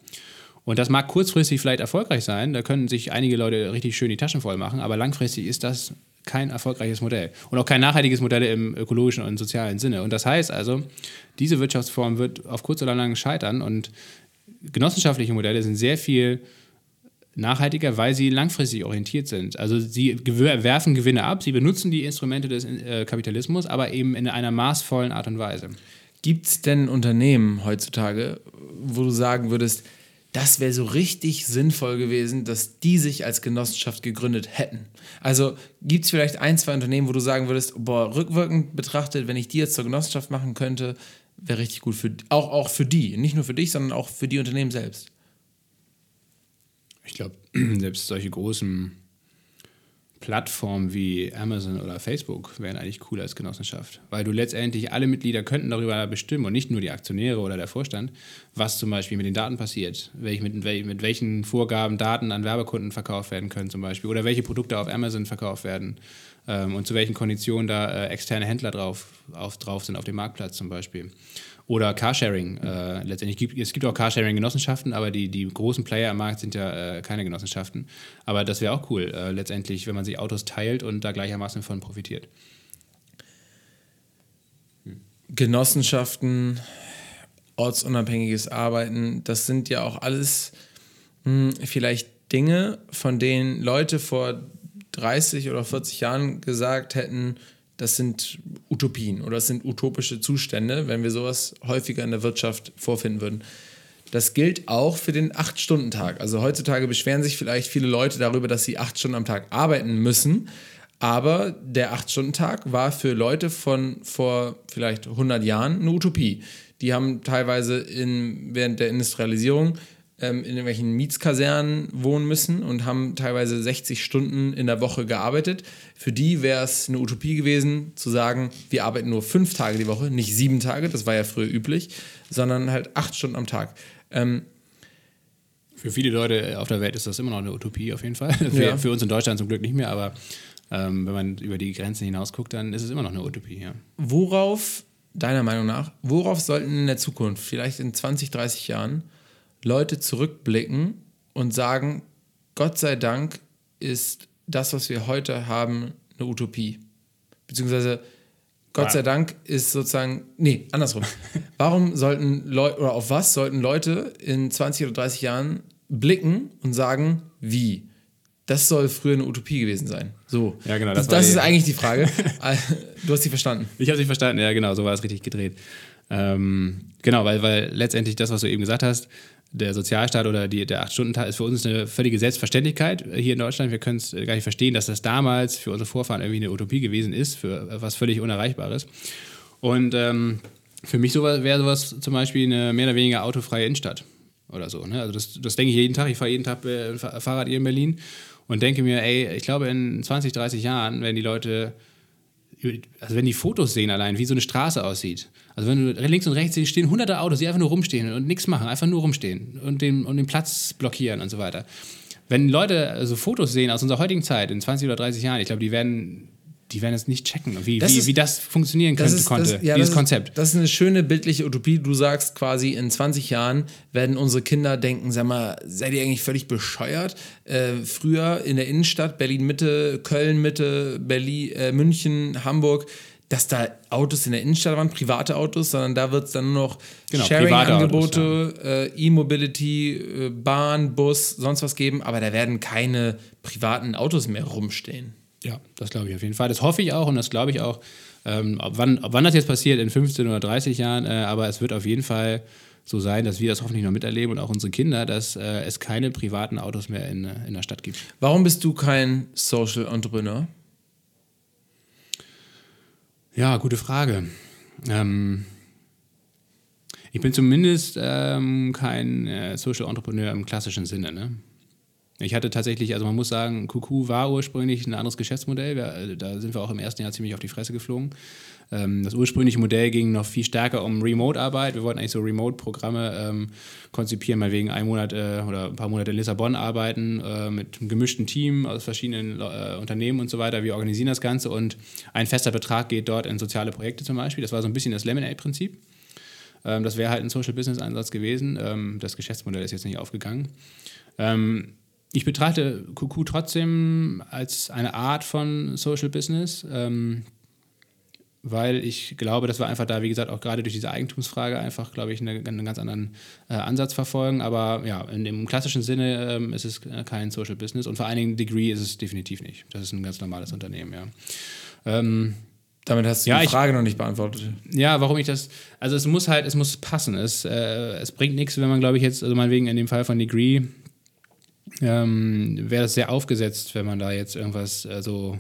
Und das mag kurzfristig vielleicht erfolgreich sein, da können sich einige Leute richtig schön die Taschen voll machen, aber langfristig ist das kein erfolgreiches Modell und auch kein nachhaltiges Modell im ökologischen und sozialen Sinne. Und das heißt also, diese Wirtschaftsform wird auf kurz oder lang scheitern und genossenschaftliche Modelle sind sehr viel nachhaltiger, weil sie langfristig orientiert sind. Also sie werfen Gewinne ab, sie benutzen die Instrumente des äh, Kapitalismus, aber eben in einer maßvollen Art und Weise. Gibt es denn Unternehmen heutzutage, wo du sagen würdest, das wäre so richtig sinnvoll gewesen, dass die sich als Genossenschaft gegründet hätten. Also gibt es vielleicht ein, zwei Unternehmen, wo du sagen würdest, boah, rückwirkend betrachtet, wenn ich die jetzt zur Genossenschaft machen könnte, wäre richtig gut für auch, auch für die. Nicht nur für dich, sondern auch für die Unternehmen selbst. Ich glaube, selbst solche großen Plattformen wie Amazon oder Facebook wären eigentlich cool als Genossenschaft, weil du letztendlich alle Mitglieder könnten darüber bestimmen und nicht nur die Aktionäre oder der Vorstand, was zum Beispiel mit den Daten passiert, welch, mit, mit welchen Vorgaben Daten an Werbekunden verkauft werden können zum Beispiel oder welche Produkte auf Amazon verkauft werden ähm, und zu welchen Konditionen da äh, externe Händler drauf, auf, drauf sind auf dem Marktplatz zum Beispiel. Oder Carsharing. Äh, letztendlich es gibt auch Carsharing-Genossenschaften, aber die, die großen Player am Markt sind ja äh, keine Genossenschaften. Aber das wäre auch cool, äh, letztendlich, wenn man sich Autos teilt und da gleichermaßen von profitiert. Genossenschaften, ortsunabhängiges Arbeiten, das sind ja auch alles mh, hm, vielleicht Dinge, von denen Leute vor 30 oder 40 Jahren gesagt hätten, das sind Utopien oder das sind utopische Zustände, wenn wir sowas häufiger in der Wirtschaft vorfinden würden. Das gilt auch für den Acht-Stunden-Tag. Also heutzutage beschweren sich vielleicht viele Leute darüber, dass sie acht Stunden am Tag arbeiten müssen. Aber der Acht-Stunden-Tag war für Leute von vor vielleicht 100 Jahren eine Utopie. Die haben teilweise in, während der Industrialisierung in irgendwelchen Mietskasernen wohnen müssen und haben teilweise 60 Stunden in der Woche gearbeitet. Für die wäre es eine Utopie gewesen, zu sagen, wir arbeiten nur fünf Tage die Woche, nicht sieben Tage, das war ja früher üblich, sondern halt acht Stunden am Tag. Ähm, für viele Leute auf der Welt ist das immer noch eine Utopie auf jeden Fall. Für, ja. für uns in Deutschland zum Glück nicht mehr, aber ähm, wenn man über die Grenzen hinaus guckt, dann ist es immer noch eine Utopie. Ja. Worauf, deiner Meinung nach, worauf sollten in der Zukunft, vielleicht in 20, 30 Jahren, Leute zurückblicken und sagen, Gott sei Dank ist das, was wir heute haben, eine Utopie. Beziehungsweise Gott ja. sei Dank ist sozusagen, nee, andersrum. Warum sollten Leute, oder auf was sollten Leute in 20 oder 30 Jahren blicken und sagen, wie? Das soll früher eine Utopie gewesen sein. So. Ja, genau. Das, das ist eigentlich die Frage. du hast sie verstanden. Ich habe sie verstanden, ja, genau, so war es richtig gedreht. Ähm, genau, weil, weil letztendlich das, was du eben gesagt hast, der Sozialstaat oder die, der Acht-Stunden-Tag ist für uns eine völlige Selbstverständlichkeit hier in Deutschland. Wir können es gar nicht verstehen, dass das damals für unsere Vorfahren irgendwie eine Utopie gewesen ist, für was völlig Unerreichbares. Und ähm, für mich wäre sowas zum Beispiel eine mehr oder weniger autofreie Innenstadt oder so. Ne? Also das, das denke ich jeden Tag. Ich fahre jeden Tag äh, Fahrrad hier in Berlin und denke mir, ey, ich glaube, in 20, 30 Jahren werden die Leute also wenn die Fotos sehen allein, wie so eine Straße aussieht. Also wenn du links und rechts stehen hunderte Autos, die einfach nur rumstehen und nichts machen, einfach nur rumstehen und den, und den Platz blockieren und so weiter. Wenn Leute also Fotos sehen aus unserer heutigen Zeit in 20 oder 30 Jahren, ich glaube, die werden die werden es nicht checken, wie das, wie, ist, wie das funktionieren könnte, das ist, konnte, das, ja, dieses Konzept. Ist, das ist eine schöne bildliche Utopie. Du sagst quasi, in 20 Jahren werden unsere Kinder denken, sag mal, seid ihr eigentlich völlig bescheuert? Äh, früher in der Innenstadt, Berlin-Mitte, Köln-Mitte, Berlin, äh, München, Hamburg, dass da Autos in der Innenstadt waren, private Autos, sondern da wird es dann nur noch genau, Sharing-Angebote, äh, E-Mobility, äh, Bahn, Bus, sonst was geben, aber da werden keine privaten Autos mehr rumstehen. Ja, das glaube ich auf jeden Fall. Das hoffe ich auch und das glaube ich auch. Ähm, ob, wann, ob wann das jetzt passiert, in 15 oder 30 Jahren, äh, aber es wird auf jeden Fall so sein, dass wir das hoffentlich noch miterleben und auch unsere Kinder, dass äh, es keine privaten Autos mehr in, äh, in der Stadt gibt. Warum bist du kein Social Entrepreneur? Ja, gute Frage. Ähm, ich bin zumindest ähm, kein äh, Social Entrepreneur im klassischen Sinne. Ne? Ich hatte tatsächlich, also man muss sagen, Kuku war ursprünglich ein anderes Geschäftsmodell. Wir, da sind wir auch im ersten Jahr ziemlich auf die Fresse geflogen. Ähm, das ursprüngliche Modell ging noch viel stärker um Remote-Arbeit. Wir wollten eigentlich so Remote-Programme ähm, konzipieren, mal wegen einem Monat äh, oder ein paar Monate in Lissabon arbeiten, äh, mit einem gemischten Team aus verschiedenen äh, Unternehmen und so weiter. Wir organisieren das Ganze und ein fester Betrag geht dort in soziale Projekte zum Beispiel. Das war so ein bisschen das Lemonade-Prinzip. Ähm, das wäre halt ein Social-Business-Einsatz gewesen. Ähm, das Geschäftsmodell ist jetzt nicht aufgegangen. Ich betrachte QQ trotzdem als eine Art von Social Business. Ähm, weil ich glaube, dass wir einfach da, wie gesagt, auch gerade durch diese Eigentumsfrage einfach, glaube ich, eine, einen ganz anderen äh, Ansatz verfolgen. Aber ja, in dem klassischen Sinne ähm, ist es äh, kein Social Business und vor allen Dingen Degree ist es definitiv nicht. Das ist ein ganz normales Unternehmen, ja. Ähm, damit hast du ja, die Frage ich, noch nicht beantwortet. Ja, warum ich das. Also es muss halt, es muss passen. Es, äh, es bringt nichts, wenn man, glaube ich, jetzt, also meinetwegen in dem Fall von Degree, ähm, wäre das sehr aufgesetzt, wenn man da jetzt irgendwas äh, so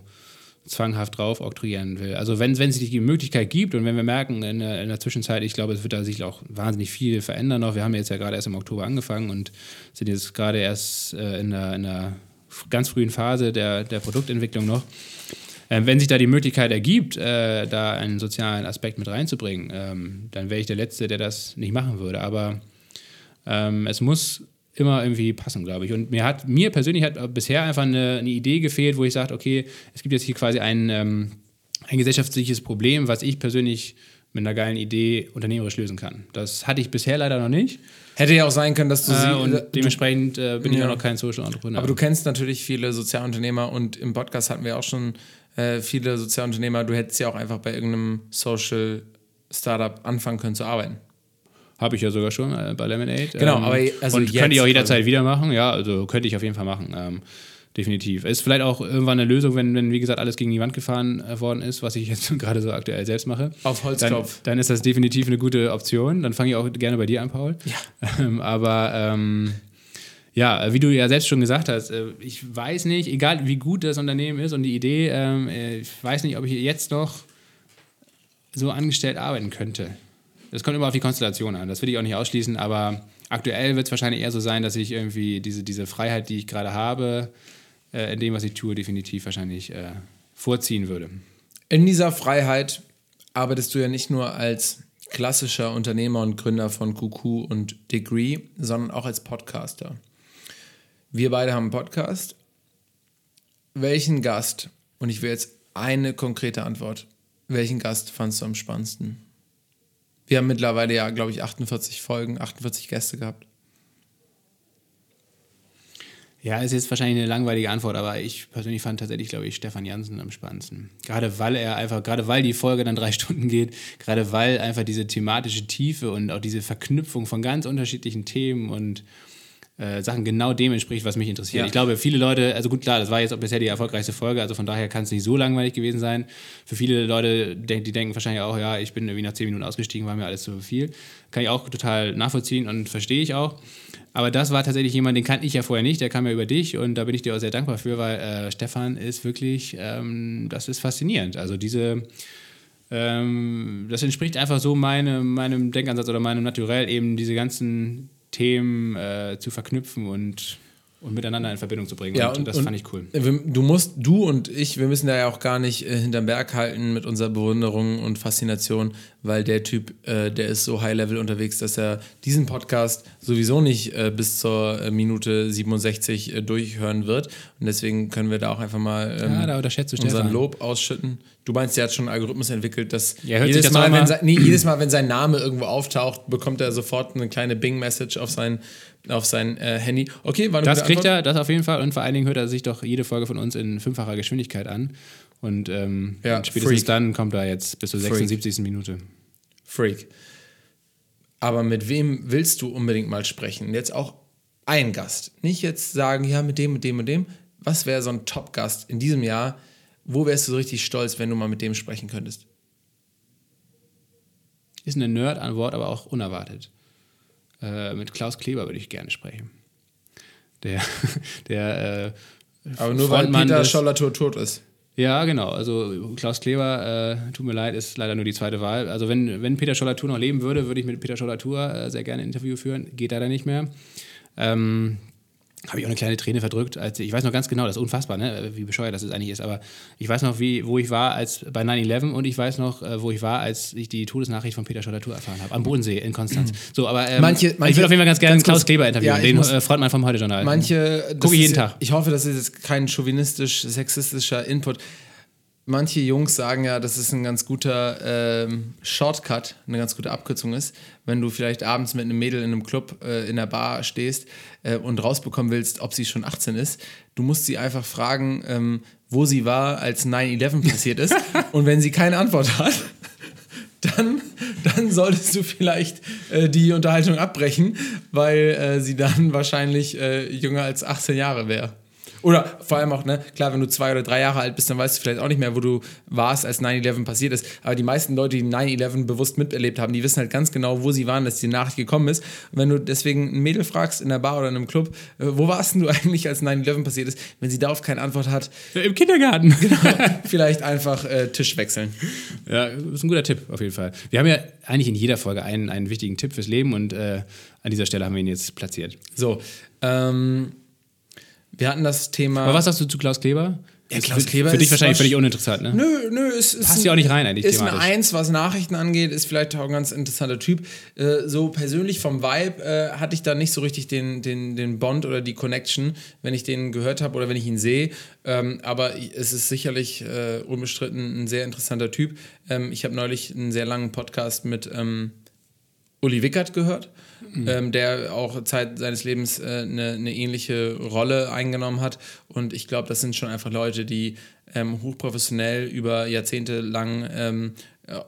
zwanghaft drauf oktroyieren will. Also wenn, wenn es die Möglichkeit gibt und wenn wir merken in der, in der Zwischenzeit, ich glaube, es wird da sich auch wahnsinnig viel verändern noch. Wir haben jetzt ja gerade erst im Oktober angefangen und sind jetzt gerade erst äh, in, der, in der ganz frühen Phase der, der Produktentwicklung noch. Ähm, wenn sich da die Möglichkeit ergibt, äh, da einen sozialen Aspekt mit reinzubringen, ähm, dann wäre ich der Letzte, der das nicht machen würde. Aber ähm, es muss immer irgendwie passen, glaube ich. Und mir hat, mir persönlich hat bisher einfach eine, eine Idee gefehlt, wo ich sage, okay, es gibt jetzt hier quasi ein, ähm, ein gesellschaftliches Problem, was ich persönlich mit einer geilen Idee unternehmerisch lösen kann. Das hatte ich bisher leider noch nicht. Hätte ja auch sein können, dass du sie. Äh, und äh, dementsprechend äh, bin ja. ich auch noch kein Social Entrepreneur. Aber du kennst natürlich viele Sozialunternehmer und im Podcast hatten wir auch schon äh, viele Sozialunternehmer. Du hättest ja auch einfach bei irgendeinem Social Startup anfangen können zu arbeiten. Habe ich ja sogar schon äh, bei Lemonade. Genau, ähm, aber also und könnte ich auch jederzeit also wieder machen. Ja, also könnte ich auf jeden Fall machen. Ähm, definitiv. Ist vielleicht auch irgendwann eine Lösung, wenn, wenn, wie gesagt, alles gegen die Wand gefahren äh, worden ist, was ich jetzt gerade so aktuell selbst mache. Auf Holzkopf. Dann, dann ist das definitiv eine gute Option. Dann fange ich auch gerne bei dir an, Paul. Ja. Ähm, aber ähm, ja, wie du ja selbst schon gesagt hast, äh, ich weiß nicht, egal wie gut das Unternehmen ist und die Idee, ähm, äh, ich weiß nicht, ob ich jetzt noch so angestellt arbeiten könnte. Das kommt immer auf die Konstellation an. Das will ich auch nicht ausschließen, aber aktuell wird es wahrscheinlich eher so sein, dass ich irgendwie diese, diese Freiheit, die ich gerade habe, äh, in dem, was ich tue, definitiv wahrscheinlich äh, vorziehen würde. In dieser Freiheit arbeitest du ja nicht nur als klassischer Unternehmer und Gründer von QQ und Degree, sondern auch als Podcaster. Wir beide haben einen Podcast. Welchen Gast, und ich will jetzt eine konkrete Antwort, welchen Gast fandst du am spannendsten? Wir haben mittlerweile ja, glaube ich, 48 Folgen, 48 Gäste gehabt. Ja, ist jetzt wahrscheinlich eine langweilige Antwort, aber ich persönlich fand tatsächlich, glaube ich, Stefan Jansen am spannendsten. Gerade weil er einfach, gerade weil die Folge dann drei Stunden geht, gerade weil einfach diese thematische Tiefe und auch diese Verknüpfung von ganz unterschiedlichen Themen und äh, Sachen genau dem entspricht, was mich interessiert. Ja. Ich glaube, viele Leute, also gut, klar, das war jetzt auch bisher die erfolgreichste Folge, also von daher kann es nicht so langweilig gewesen sein. Für viele Leute, die denken wahrscheinlich auch, ja, ich bin irgendwie nach zehn Minuten ausgestiegen, war mir alles zu viel. Kann ich auch total nachvollziehen und verstehe ich auch. Aber das war tatsächlich jemand, den kannte ich ja vorher nicht, der kam ja über dich und da bin ich dir auch sehr dankbar für, weil äh, Stefan ist wirklich, ähm, das ist faszinierend. Also diese, ähm, das entspricht einfach so meine, meinem Denkansatz oder meinem Naturell, eben diese ganzen Themen äh, zu verknüpfen und, und miteinander in Verbindung zu bringen. Ja, und, und das und fand ich cool. Du musst, du und ich, wir müssen da ja auch gar nicht äh, hinterm Berg halten mit unserer Bewunderung und Faszination, weil der Typ, äh, der ist so high-level unterwegs, dass er diesen Podcast sowieso nicht äh, bis zur äh, Minute 67 äh, durchhören wird. Und deswegen können wir da auch einfach mal ähm, ja, da unseren. Lob ausschütten. Du meinst, der hat schon einen Algorithmus entwickelt, dass ja, jedes, mal, wenn sein, nee, jedes Mal, wenn sein Name irgendwo auftaucht, bekommt er sofort eine kleine Bing-Message auf sein, auf sein äh, Handy. Okay, war Das kriegt Antwort? er, das auf jeden Fall. Und vor allen Dingen hört er sich doch jede Folge von uns in fünffacher Geschwindigkeit an. Und, ähm, ja, und spätestens Freak. dann kommt er jetzt bis zur 76. Freak. Minute. Freak. Aber mit wem willst du unbedingt mal sprechen? Jetzt auch ein Gast. Nicht jetzt sagen, ja, mit dem, mit dem und dem. Was wäre so ein Top-Gast in diesem Jahr, wo wärst du so richtig stolz, wenn du mal mit dem sprechen könntest? Ist eine Nerd-Antwort, aber auch unerwartet. Äh, mit Klaus Kleber würde ich gerne sprechen. Der, der äh, Aber nur Frontmann weil Peter Schollatur tot ist. Ja, genau. Also Klaus Kleber, äh, tut mir leid, ist leider nur die zweite Wahl. Also wenn, wenn Peter Schollatur noch leben würde, würde ich mit Peter Schollatur äh, sehr gerne ein Interview führen. Geht leider nicht mehr. Ähm, habe ich auch eine kleine Träne verdrückt. Als ich weiß noch ganz genau, das ist unfassbar, ne? wie bescheuert das eigentlich ist, aber ich weiß noch, wie, wo ich war als bei 9-11 und ich weiß noch, äh, wo ich war, als ich die Todesnachricht von Peter Schollatur erfahren habe, am Bodensee in Konstanz. So, aber ähm, manche, manche, ich will auf jeden Fall ganz gerne ganz Klaus Kleber interviewen, ja, den muss, äh, Frontmann vom Heute-Journal. Manche, gucke jeden Tag. Ich hoffe, das ist jetzt kein chauvinistisch, sexistischer Input manche Jungs sagen ja, dass es ein ganz guter ähm, Shortcut, eine ganz gute Abkürzung ist, wenn du vielleicht abends mit einem Mädel in einem Club äh, in der Bar stehst äh, und rausbekommen willst, ob sie schon 18 ist. Du musst sie einfach fragen, ähm, wo sie war, als 9-11 passiert ist. Und wenn sie keine Antwort hat, dann, dann solltest du vielleicht äh, die Unterhaltung abbrechen, weil äh, sie dann wahrscheinlich äh, jünger als 18 Jahre wäre. Oder vor allem auch, ne, klar, wenn du zwei oder drei Jahre alt bist, dann weißt du vielleicht auch nicht mehr, wo du warst, als 9-11 passiert ist. Aber die meisten Leute, die 9-11 bewusst miterlebt haben, die wissen halt ganz genau, wo sie waren, dass die Nachricht gekommen ist. Und wenn du deswegen ein Mädel fragst in der Bar oder in einem Club, äh, wo warst denn du eigentlich, als 9-11 passiert ist, wenn sie darauf keine Antwort hat. Im Kindergarten. Genau, vielleicht einfach äh, Tisch wechseln. Ja, ist ein guter Tipp auf jeden Fall. Wir haben ja eigentlich in jeder Folge einen, einen wichtigen Tipp fürs Leben und äh, an dieser Stelle haben wir ihn jetzt platziert. So, ähm, wir hatten das Thema. Aber was sagst du zu Klaus Kleber? Ja, Ist Klaus Kleber Für dich ist wahrscheinlich völlig uninteressant, ne? Nö, nö, es ist. Passt ja auch nicht rein eigentlich Ist ein thematisch. Eins, was Nachrichten angeht, ist vielleicht auch ein ganz interessanter Typ. Äh, so persönlich vom Vibe äh, hatte ich da nicht so richtig den, den, den Bond oder die Connection, wenn ich den gehört habe oder wenn ich ihn sehe. Ähm, aber es ist sicherlich äh, unbestritten ein sehr interessanter Typ. Ähm, ich habe neulich einen sehr langen Podcast mit ähm, Uli Wickert gehört, ähm, der auch Zeit seines Lebens äh, eine, eine ähnliche Rolle eingenommen hat. Und ich glaube, das sind schon einfach Leute, die ähm, hochprofessionell über Jahrzehnte lang ähm, äh,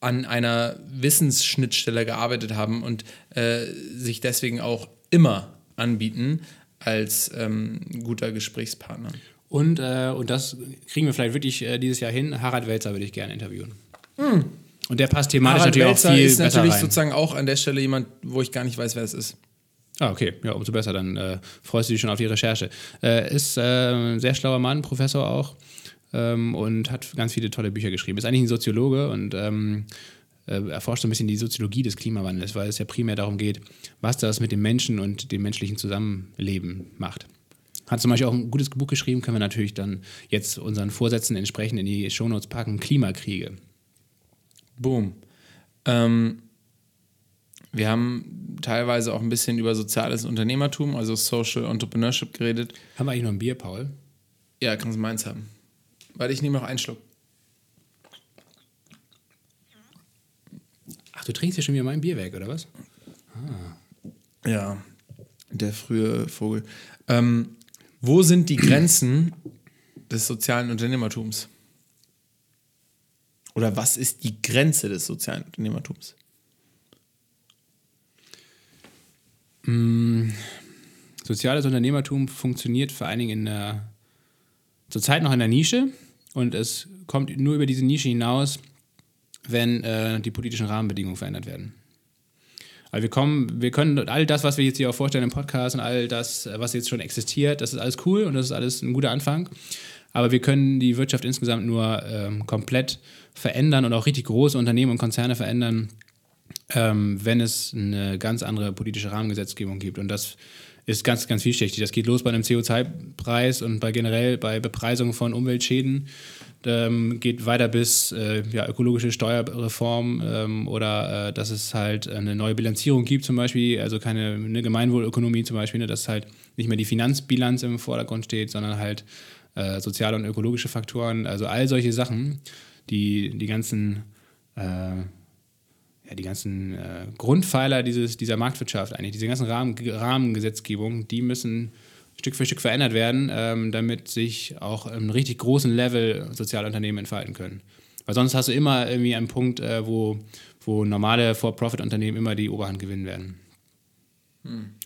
an einer Wissensschnittstelle gearbeitet haben und äh, sich deswegen auch immer anbieten als ähm, guter Gesprächspartner. Und, äh, und das kriegen wir vielleicht wirklich äh, dieses Jahr hin. Harald Welzer würde ich gerne interviewen. Und der passt thematisch Harald natürlich Welzer auch viel ist besser natürlich rein. sozusagen auch an der Stelle jemand, wo ich gar nicht weiß, wer es ist. Ah, okay. Ja, umso besser. Dann äh, freust du dich schon auf die Recherche. Äh, ist äh, ein sehr schlauer Mann, Professor auch. Ähm, und hat ganz viele tolle Bücher geschrieben. Ist eigentlich ein Soziologe und ähm, äh, erforscht so ein bisschen die Soziologie des Klimawandels, weil es ja primär darum geht, was das mit dem Menschen und dem menschlichen Zusammenleben macht. Hat zum Beispiel auch ein gutes Buch geschrieben, können wir natürlich dann jetzt unseren Vorsätzen entsprechend in die Shownotes packen. Klimakriege. Boom. Ähm, wir haben teilweise auch ein bisschen über soziales Unternehmertum, also Social Entrepreneurship geredet. Haben wir eigentlich noch ein Bier, Paul? Ja, kannst du meins haben. Warte, ich nehme noch einen Schluck. Ach, du trinkst ja schon wieder mein Bier weg, oder was? Ja, der frühe Vogel. Ähm, wo sind die Grenzen des sozialen Unternehmertums? Oder was ist die Grenze des sozialen Unternehmertums? Soziales Unternehmertum funktioniert vor allen Dingen in der, zurzeit noch in der Nische und es kommt nur über diese Nische hinaus, wenn äh, die politischen Rahmenbedingungen verändert werden. Also wir kommen, wir können all das, was wir jetzt hier auch vorstellen im Podcast und all das, äh, was jetzt schon existiert, das ist alles cool und das ist alles ein guter Anfang. Aber wir können die Wirtschaft insgesamt nur ähm, komplett verändern und auch richtig große Unternehmen und Konzerne verändern, ähm, wenn es eine ganz andere politische Rahmengesetzgebung gibt. Und das ist ganz, ganz vielschichtig. Das geht los bei einem CO2-Preis und bei generell bei Bepreisung von Umweltschäden. Ähm, geht weiter bis äh, ja, ökologische Steuerreform ähm, oder äh, dass es halt eine neue Bilanzierung gibt, zum Beispiel, also keine eine Gemeinwohlökonomie zum Beispiel, ne, dass halt nicht mehr die Finanzbilanz im Vordergrund steht, sondern halt äh, soziale und ökologische Faktoren. Also all solche Sachen, die die ganzen äh, ja, die ganzen äh, Grundpfeiler dieses, dieser Marktwirtschaft eigentlich, diese ganzen Rahmen, Rahmengesetzgebung, die müssen Stück für Stück verändert werden, ähm, damit sich auch im richtig großen Level Sozialunternehmen entfalten können. Weil sonst hast du immer irgendwie einen Punkt, äh, wo, wo normale For-Profit-Unternehmen immer die Oberhand gewinnen werden.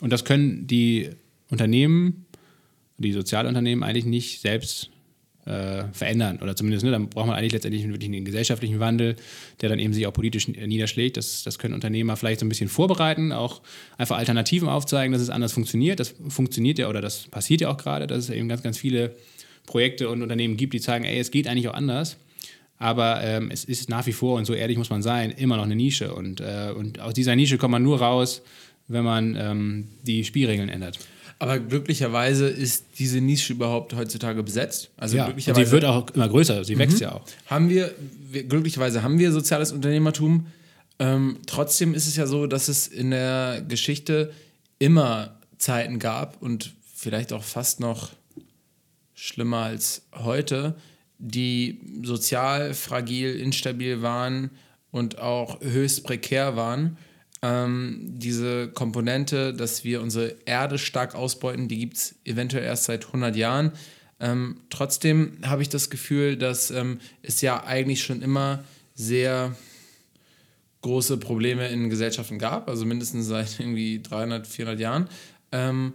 Und das können die Unternehmen, die Sozialunternehmen eigentlich nicht selbst äh, verändern. Oder zumindest, ne, dann braucht man eigentlich letztendlich wirklich einen gesellschaftlichen Wandel, der dann eben sich auch politisch niederschlägt. Das, das können Unternehmer vielleicht so ein bisschen vorbereiten, auch einfach Alternativen aufzeigen, dass es anders funktioniert. Das funktioniert ja oder das passiert ja auch gerade, dass es eben ganz, ganz viele Projekte und Unternehmen gibt, die zeigen, ey, es geht eigentlich auch anders. Aber ähm, es ist nach wie vor, und so ehrlich muss man sein, immer noch eine Nische. Und, äh, und aus dieser Nische kommt man nur raus, wenn man ähm, die Spielregeln ändert. Aber glücklicherweise ist diese Nische überhaupt heutzutage besetzt. Also Ja, glücklicherweise sie wird auch immer größer, sie wächst ja auch. haben wir, wir, glücklicherweise haben wir soziales Unternehmertum. Ähm, trotzdem ist es ja so, dass es in der Geschichte immer Zeiten gab und vielleicht auch fast noch schlimmer als heute, die sozial fragil, instabil waren und auch höchst prekär waren. Ähm, diese Komponente, dass wir unsere Erde stark ausbeuten, die gibt es eventuell erst seit 100 Jahren. Ähm, trotzdem habe ich das Gefühl, dass ähm, es ja eigentlich schon immer sehr große Probleme in Gesellschaften gab, also mindestens seit irgendwie 300, 400 Jahren ähm,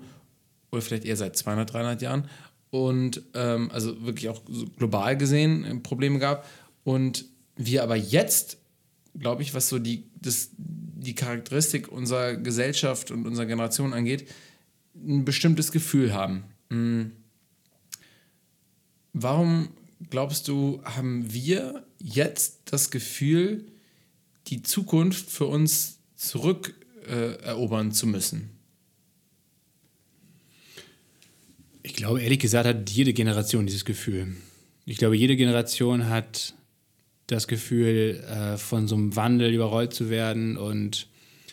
oder vielleicht eher seit 200, 300 Jahren und ähm, also wirklich auch global gesehen äh, Probleme gab und wir aber jetzt, glaube ich, was so die, das, die Charakteristik unserer Gesellschaft und unserer Generation angeht, ein bestimmtes Gefühl haben. Hm. Warum glaubst du, haben wir jetzt das Gefühl, die Zukunft für uns zurückerobern äh, zu müssen? Ich glaube, ehrlich gesagt, hat jede Generation dieses Gefühl. Ich glaube, jede Generation hat das Gefühl, äh, von so einem Wandel überrollt zu werden und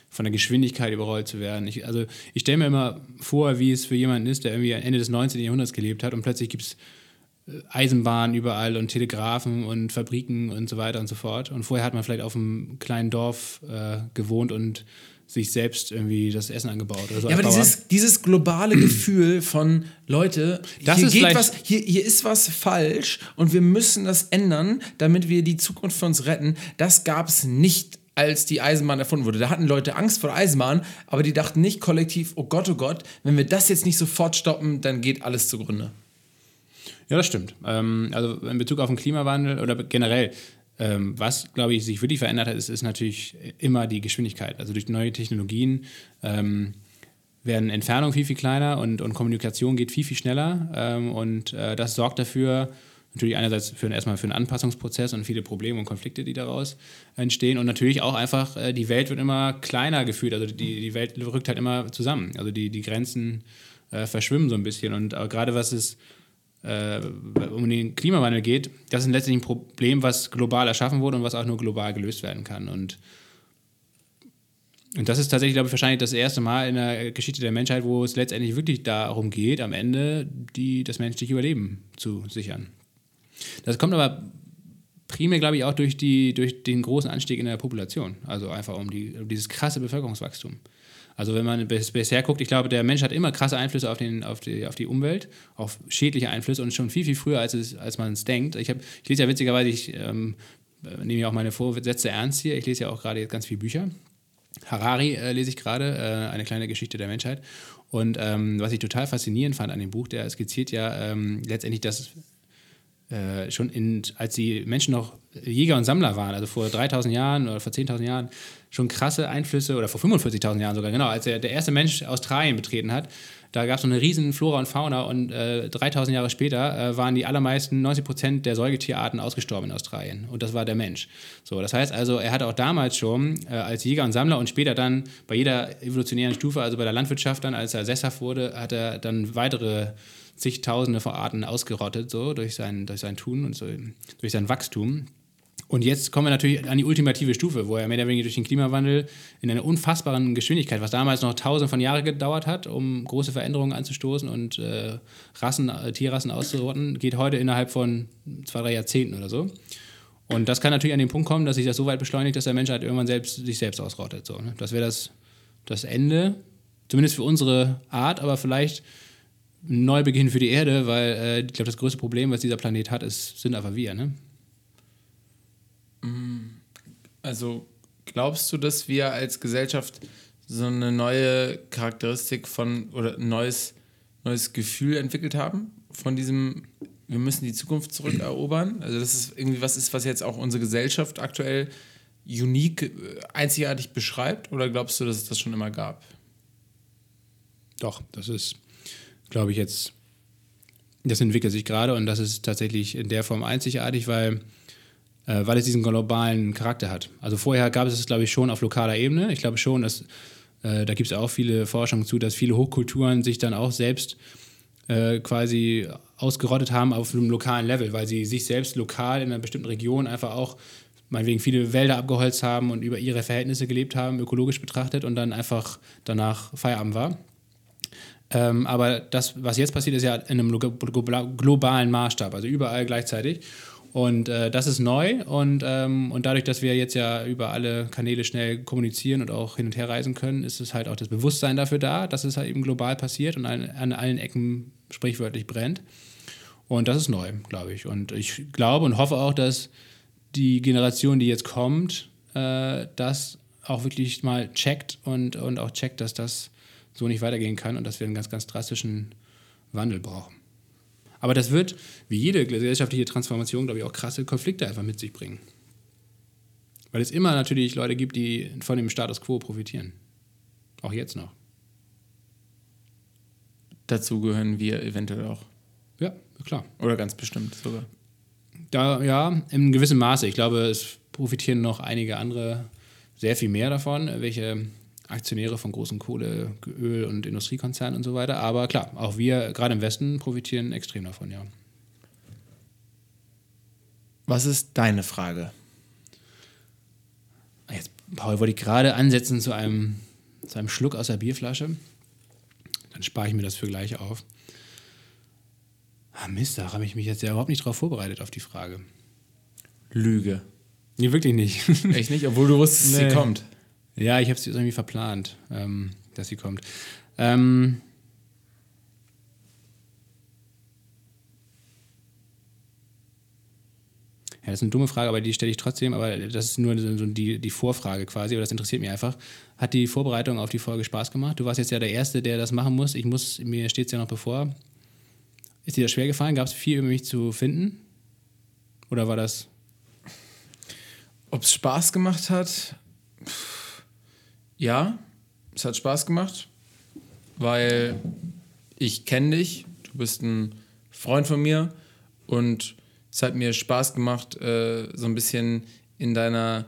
von der Geschwindigkeit überrollt zu werden. Ich, also ich stelle mir immer vor, wie es für jemanden ist, der irgendwie Ende des 19. Jahrhunderts gelebt hat und plötzlich gibt es äh, Eisenbahnen überall und Telegrafen und Fabriken und so weiter und so fort. Und vorher hat man vielleicht auf einem kleinen Dorf äh, gewohnt und sich selbst irgendwie das Essen angebaut. So ja, aber dieses, dieses globale Gefühl von Leute, das hier, geht was, hier, hier ist was falsch und wir müssen das ändern, damit wir die Zukunft für uns retten, das gab es nicht als die Eisenbahn erfunden wurde. Da hatten Leute Angst vor der Eisenbahn, aber die dachten nicht kollektiv, oh Gott, oh Gott, wenn wir das jetzt nicht sofort stoppen, dann geht alles zugrunde. Ja, das stimmt. Ähm, also in Bezug auf den Klimawandel oder generell, ähm, was, glaube ich, sich wirklich verändert hat, ist, ist natürlich immer die Geschwindigkeit. Also durch neue Technologien ähm, werden Entfernungen viel, viel kleiner und, und Kommunikation geht viel, viel schneller. Ähm, und äh, das sorgt dafür, natürlich einerseits für, erstmal für einen Anpassungsprozess und viele Probleme und Konflikte, die daraus entstehen. Und natürlich auch einfach, äh, die Welt wird immer kleiner gefühlt. Also die, die Welt rückt halt immer zusammen. Also die, die Grenzen äh, verschwimmen so ein bisschen. Und äh, gerade was es äh, um den Klimawandel geht, das ist letztlich ein Problem, was global erschaffen wurde und was auch nur global gelöst werden kann. Und, und das ist tatsächlich, glaube ich, wahrscheinlich das erste Mal in der Geschichte der Menschheit, wo es letztendlich wirklich darum geht, am Ende die, das menschliche Überleben zu sichern. Das kommt aber primär, glaube ich, auch durch, die, durch den großen Anstieg in der Population. Also einfach um, die, um dieses krasse Bevölkerungswachstum. Also wenn man bisher guckt, ich glaube, der Mensch hat immer krasse Einflüsse auf, den, auf, die, auf die Umwelt, auf schädliche Einflüsse und schon viel, viel früher, als, es, als man es denkt. Ich, hab, ich lese ja witzigerweise, ich ähm, nehme ja auch meine Vorsätze ernst hier, ich lese ja auch gerade jetzt ganz viele Bücher. Harari äh, lese ich gerade, äh, eine kleine Geschichte der Menschheit. Und ähm, was ich total faszinierend fand an dem Buch, der skizziert ja ähm, letztendlich, dass äh, schon in, als die Menschen noch Jäger und Sammler waren, also vor 3000 Jahren oder vor 10.000 Jahren, schon krasse Einflüsse, oder vor 45.000 Jahren sogar, genau, als der, der erste Mensch Australien betreten hat, da gab es so eine riesen Flora und Fauna und äh, 3000 Jahre später äh, waren die allermeisten, 90 Prozent der Säugetierarten ausgestorben in Australien. Und das war der Mensch. So, das heißt also, er hatte auch damals schon äh, als Jäger und Sammler und später dann bei jeder evolutionären Stufe, also bei der Landwirtschaft dann, als er sesshaft wurde, hat er dann weitere zigtausende von Arten ausgerottet, so durch sein, durch sein Tun und so, durch sein Wachstum. Und jetzt kommen wir natürlich an die ultimative Stufe, wo er mehr oder weniger durch den Klimawandel in einer unfassbaren Geschwindigkeit, was damals noch tausende von Jahren gedauert hat, um große Veränderungen anzustoßen und äh, Rassen, äh, Tierrassen auszurotten, geht heute innerhalb von zwei, drei Jahrzehnten oder so. Und das kann natürlich an den Punkt kommen, dass sich das so weit beschleunigt, dass der Mensch halt irgendwann selbst, sich selbst ausrottet. So, ne? Das wäre das, das Ende, zumindest für unsere Art, aber vielleicht ein Neubeginn für die Erde, weil äh, ich glaube, das größte Problem, was dieser Planet hat, ist, sind einfach wir. Ne? Mm, also glaubst du, dass wir als Gesellschaft so eine neue Charakteristik von oder ein neues, neues Gefühl entwickelt haben von diesem, wir müssen die Zukunft zurückerobern? Also das ist irgendwie was ist, was jetzt auch unsere Gesellschaft aktuell unique, äh, einzigartig beschreibt? Oder glaubst du, dass es das schon immer gab? Doch, das ist, glaube ich, jetzt, das entwickelt sich gerade und das ist tatsächlich in der Form einzigartig, weil äh, weil es diesen globalen Charakter hat. Also vorher gab es es, glaube ich, schon auf lokaler Ebene. Ich glaube schon, dass äh, da gibt es auch viele Forschungen zu, dass viele Hochkulturen sich dann auch selbst äh, quasi ausgerottet haben auf einem lokalen Level, weil sie sich selbst lokal in einer bestimmten Region einfach auch meinetwegen viele Wälder abgeholzt haben und über ihre Verhältnisse gelebt haben, ökologisch betrachtet und dann einfach danach Feierabend war. Ähm, aber das, was jetzt passiert, ist ja in einem globalen Maßstab, also überall gleichzeitig. Und äh, das ist neu und, ähm, und dadurch, dass wir jetzt ja über alle Kanäle schnell kommunizieren und auch hin und her reisen können, ist es halt auch das Bewusstsein dafür da, dass es halt eben global passiert und an, an allen Ecken sprichwörtlich brennt. Und das ist neu, glaube ich. Und ich glaube und hoffe auch, dass die Generation, die jetzt kommt, äh, das auch wirklich mal checkt und, und auch checkt, dass das so nicht weitergehen kann und dass wir einen ganz, ganz drastischen Wandel brauchen. Aber das wird, wie jede gesellschaftliche Transformation, glaube ich, auch krasse Konflikte einfach mit sich bringen. Weil es immer natürlich Leute gibt, die von dem Status quo profitieren. Auch jetzt noch. Dazu gehören wir eventuell auch. Ja, klar. Oder ganz bestimmt sogar. Da, ja, in gewissem Maße. Ich glaube, es profitieren noch einige andere sehr viel mehr davon, welche Aktionäre von großen Kohle-, Öl- und Industriekonzernen und so weiter. Aber klar, auch wir, gerade im Westen, profitieren extrem davon, ja. Was ist deine Frage? Jetzt, Paul, wollte ich gerade ansetzen zu einem, zu einem Schluck aus der Bierflasche. Dann spare ich mir das für gleich auf. Ah, Mist, da habe ich mich jetzt ja überhaupt nicht darauf vorbereitet, auf die Frage. Lüge. Nee, wirklich nicht. Echt nicht? Obwohl du wusstest, Nee. sie kommt. Ja, ich habe es irgendwie verplant, ähm, dass sie kommt. Ähm, ja, das ist eine dumme Frage, aber die stelle ich trotzdem. Aber das ist nur so die, die Vorfrage quasi, aber das interessiert mich einfach. Hat die Vorbereitung auf die Folge Spaß gemacht? Du warst jetzt ja der Erste, der das machen muss. Ich muss, mir steht es ja noch bevor. Ist dir das schwer gefallen? Gab es viel über mich zu finden? Oder war das Ob es Spaß gemacht hat? Pff, Ja, es hat Spaß gemacht, weil ich kenne dich, du bist ein Freund von mir und es hat mir Spaß gemacht, äh, so ein bisschen in deiner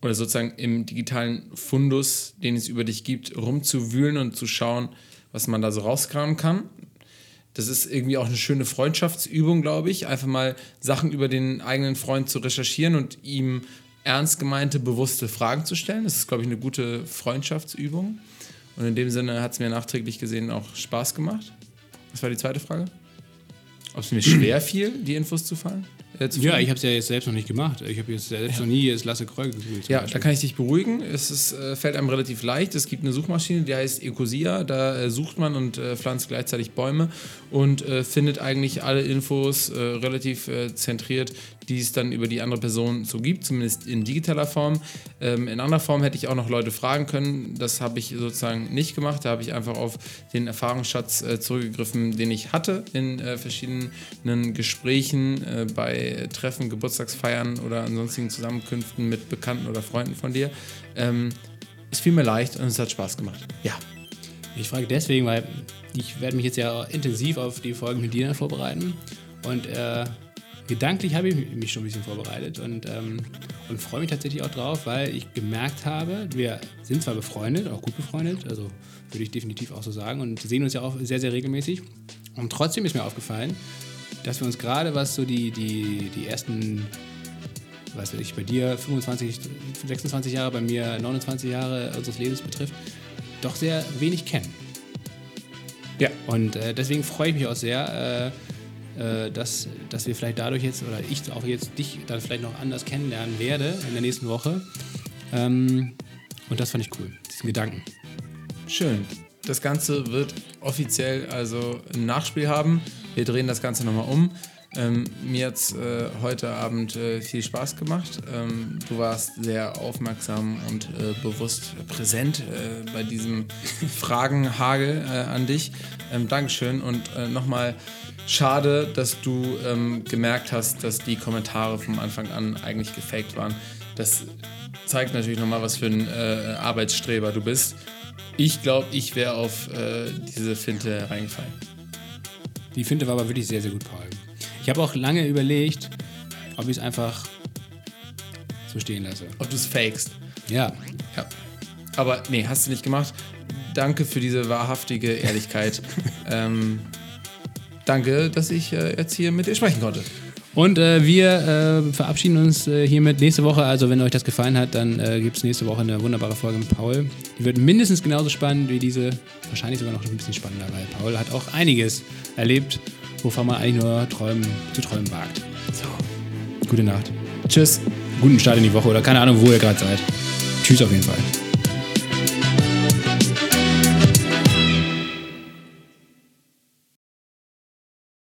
oder sozusagen im digitalen Fundus, den es über dich gibt, rumzuwühlen und zu schauen, was man da so rauskramen kann. Das ist irgendwie auch eine schöne Freundschaftsübung, glaube ich. Einfach mal Sachen über den eigenen Freund zu recherchieren und ihm ernst gemeinte, bewusste Fragen zu stellen. Das ist, glaube ich, eine gute Freundschaftsübung. Und in dem Sinne hat es mir nachträglich gesehen auch Spaß gemacht. Was war die zweite Frage? Ob es mir schwer fiel, die Infos zu fallen? Äh, Ja, ich habe es ja jetzt selbst noch nicht gemacht. Ich habe jetzt selbst noch nie das Lasse Kroll gegoogelt. Ja, da Beispiel. kann ich dich beruhigen. Es ist, äh, fällt einem relativ leicht. Es gibt eine Suchmaschine, die heißt Ecosia. Da äh, sucht man und äh, pflanzt gleichzeitig Bäume und äh, findet eigentlich alle Infos äh, relativ zentriert, die es dann über die andere Person so gibt, zumindest in digitaler Form. Ähm, in anderer Form hätte ich auch noch Leute fragen können. Das habe ich sozusagen nicht gemacht. Da habe ich einfach auf den Erfahrungsschatz zurückgegriffen, den ich hatte in verschiedenen Gesprächen äh, Treffen, Geburtstagsfeiern oder ansonstigen Zusammenkünften mit Bekannten oder Freunden von dir. Ähm, es fiel mir leicht und es hat Spaß gemacht. Ja. Ich frage deswegen, weil ich werde mich jetzt ja intensiv auf die Folgen mit dir vorbereiten und äh, gedanklich habe ich mich schon ein bisschen vorbereitet und, ähm, und freue mich tatsächlich auch drauf, weil ich gemerkt habe, wir sind zwar befreundet, auch gut befreundet, also würde ich definitiv auch so sagen und sehen uns ja auch sehr, sehr regelmäßig und trotzdem ist mir aufgefallen, dass wir uns gerade, was so die, die, die ersten was weiß ich, bei dir 25, 26 Jahre, bei mir 29 Jahre unseres Lebens betrifft, doch sehr wenig kennen. Ja. Und äh, deswegen freue ich mich auch sehr, äh, äh, dass, dass wir vielleicht dadurch jetzt, oder ich auch jetzt dich dann vielleicht noch anders kennenlernen werde in der nächsten Woche. Ähm, und das fand ich cool, diesen Gedanken. Schön. Das Ganze wird offiziell also ein Nachspiel haben. Wir drehen das Ganze nochmal um. Ähm, mir hat es äh, heute Abend äh, viel Spaß gemacht. Ähm, du warst sehr aufmerksam und äh, bewusst präsent äh, bei diesem Fragenhagel äh, an dich. Ähm, Dankeschön und äh, nochmal schade, dass du ähm, gemerkt hast, dass die Kommentare vom Anfang an eigentlich gefaked waren. Das zeigt natürlich nochmal, was für ein Arbeitsstreber du bist. Ich glaube, ich wäre auf diese Finte reingefallen. Die Finte war aber wirklich sehr, sehr gut, Paul. Ich habe auch lange überlegt, ob ich es einfach so stehen lasse. Ob du es fakest. Ja, Ja. Aber nee, hast du nicht gemacht. Danke für diese wahrhaftige Ehrlichkeit. ähm, danke, dass ich äh, jetzt hier mit dir sprechen konnte. Und äh, wir äh, verabschieden uns äh, hiermit nächste Woche. Also, wenn euch das gefallen hat, dann äh, gibt es nächste Woche eine wunderbare Folge mit Paul. Die wird mindestens genauso spannend wie diese. Wahrscheinlich sogar noch ein bisschen spannender, weil Paul hat auch einiges erlebt, wovon man eigentlich nur träumen, zu träumen wagt. So. Gute Nacht. Tschüss. Guten Start in die Woche oder keine Ahnung, wo ihr gerade seid. Tschüss auf jeden Fall.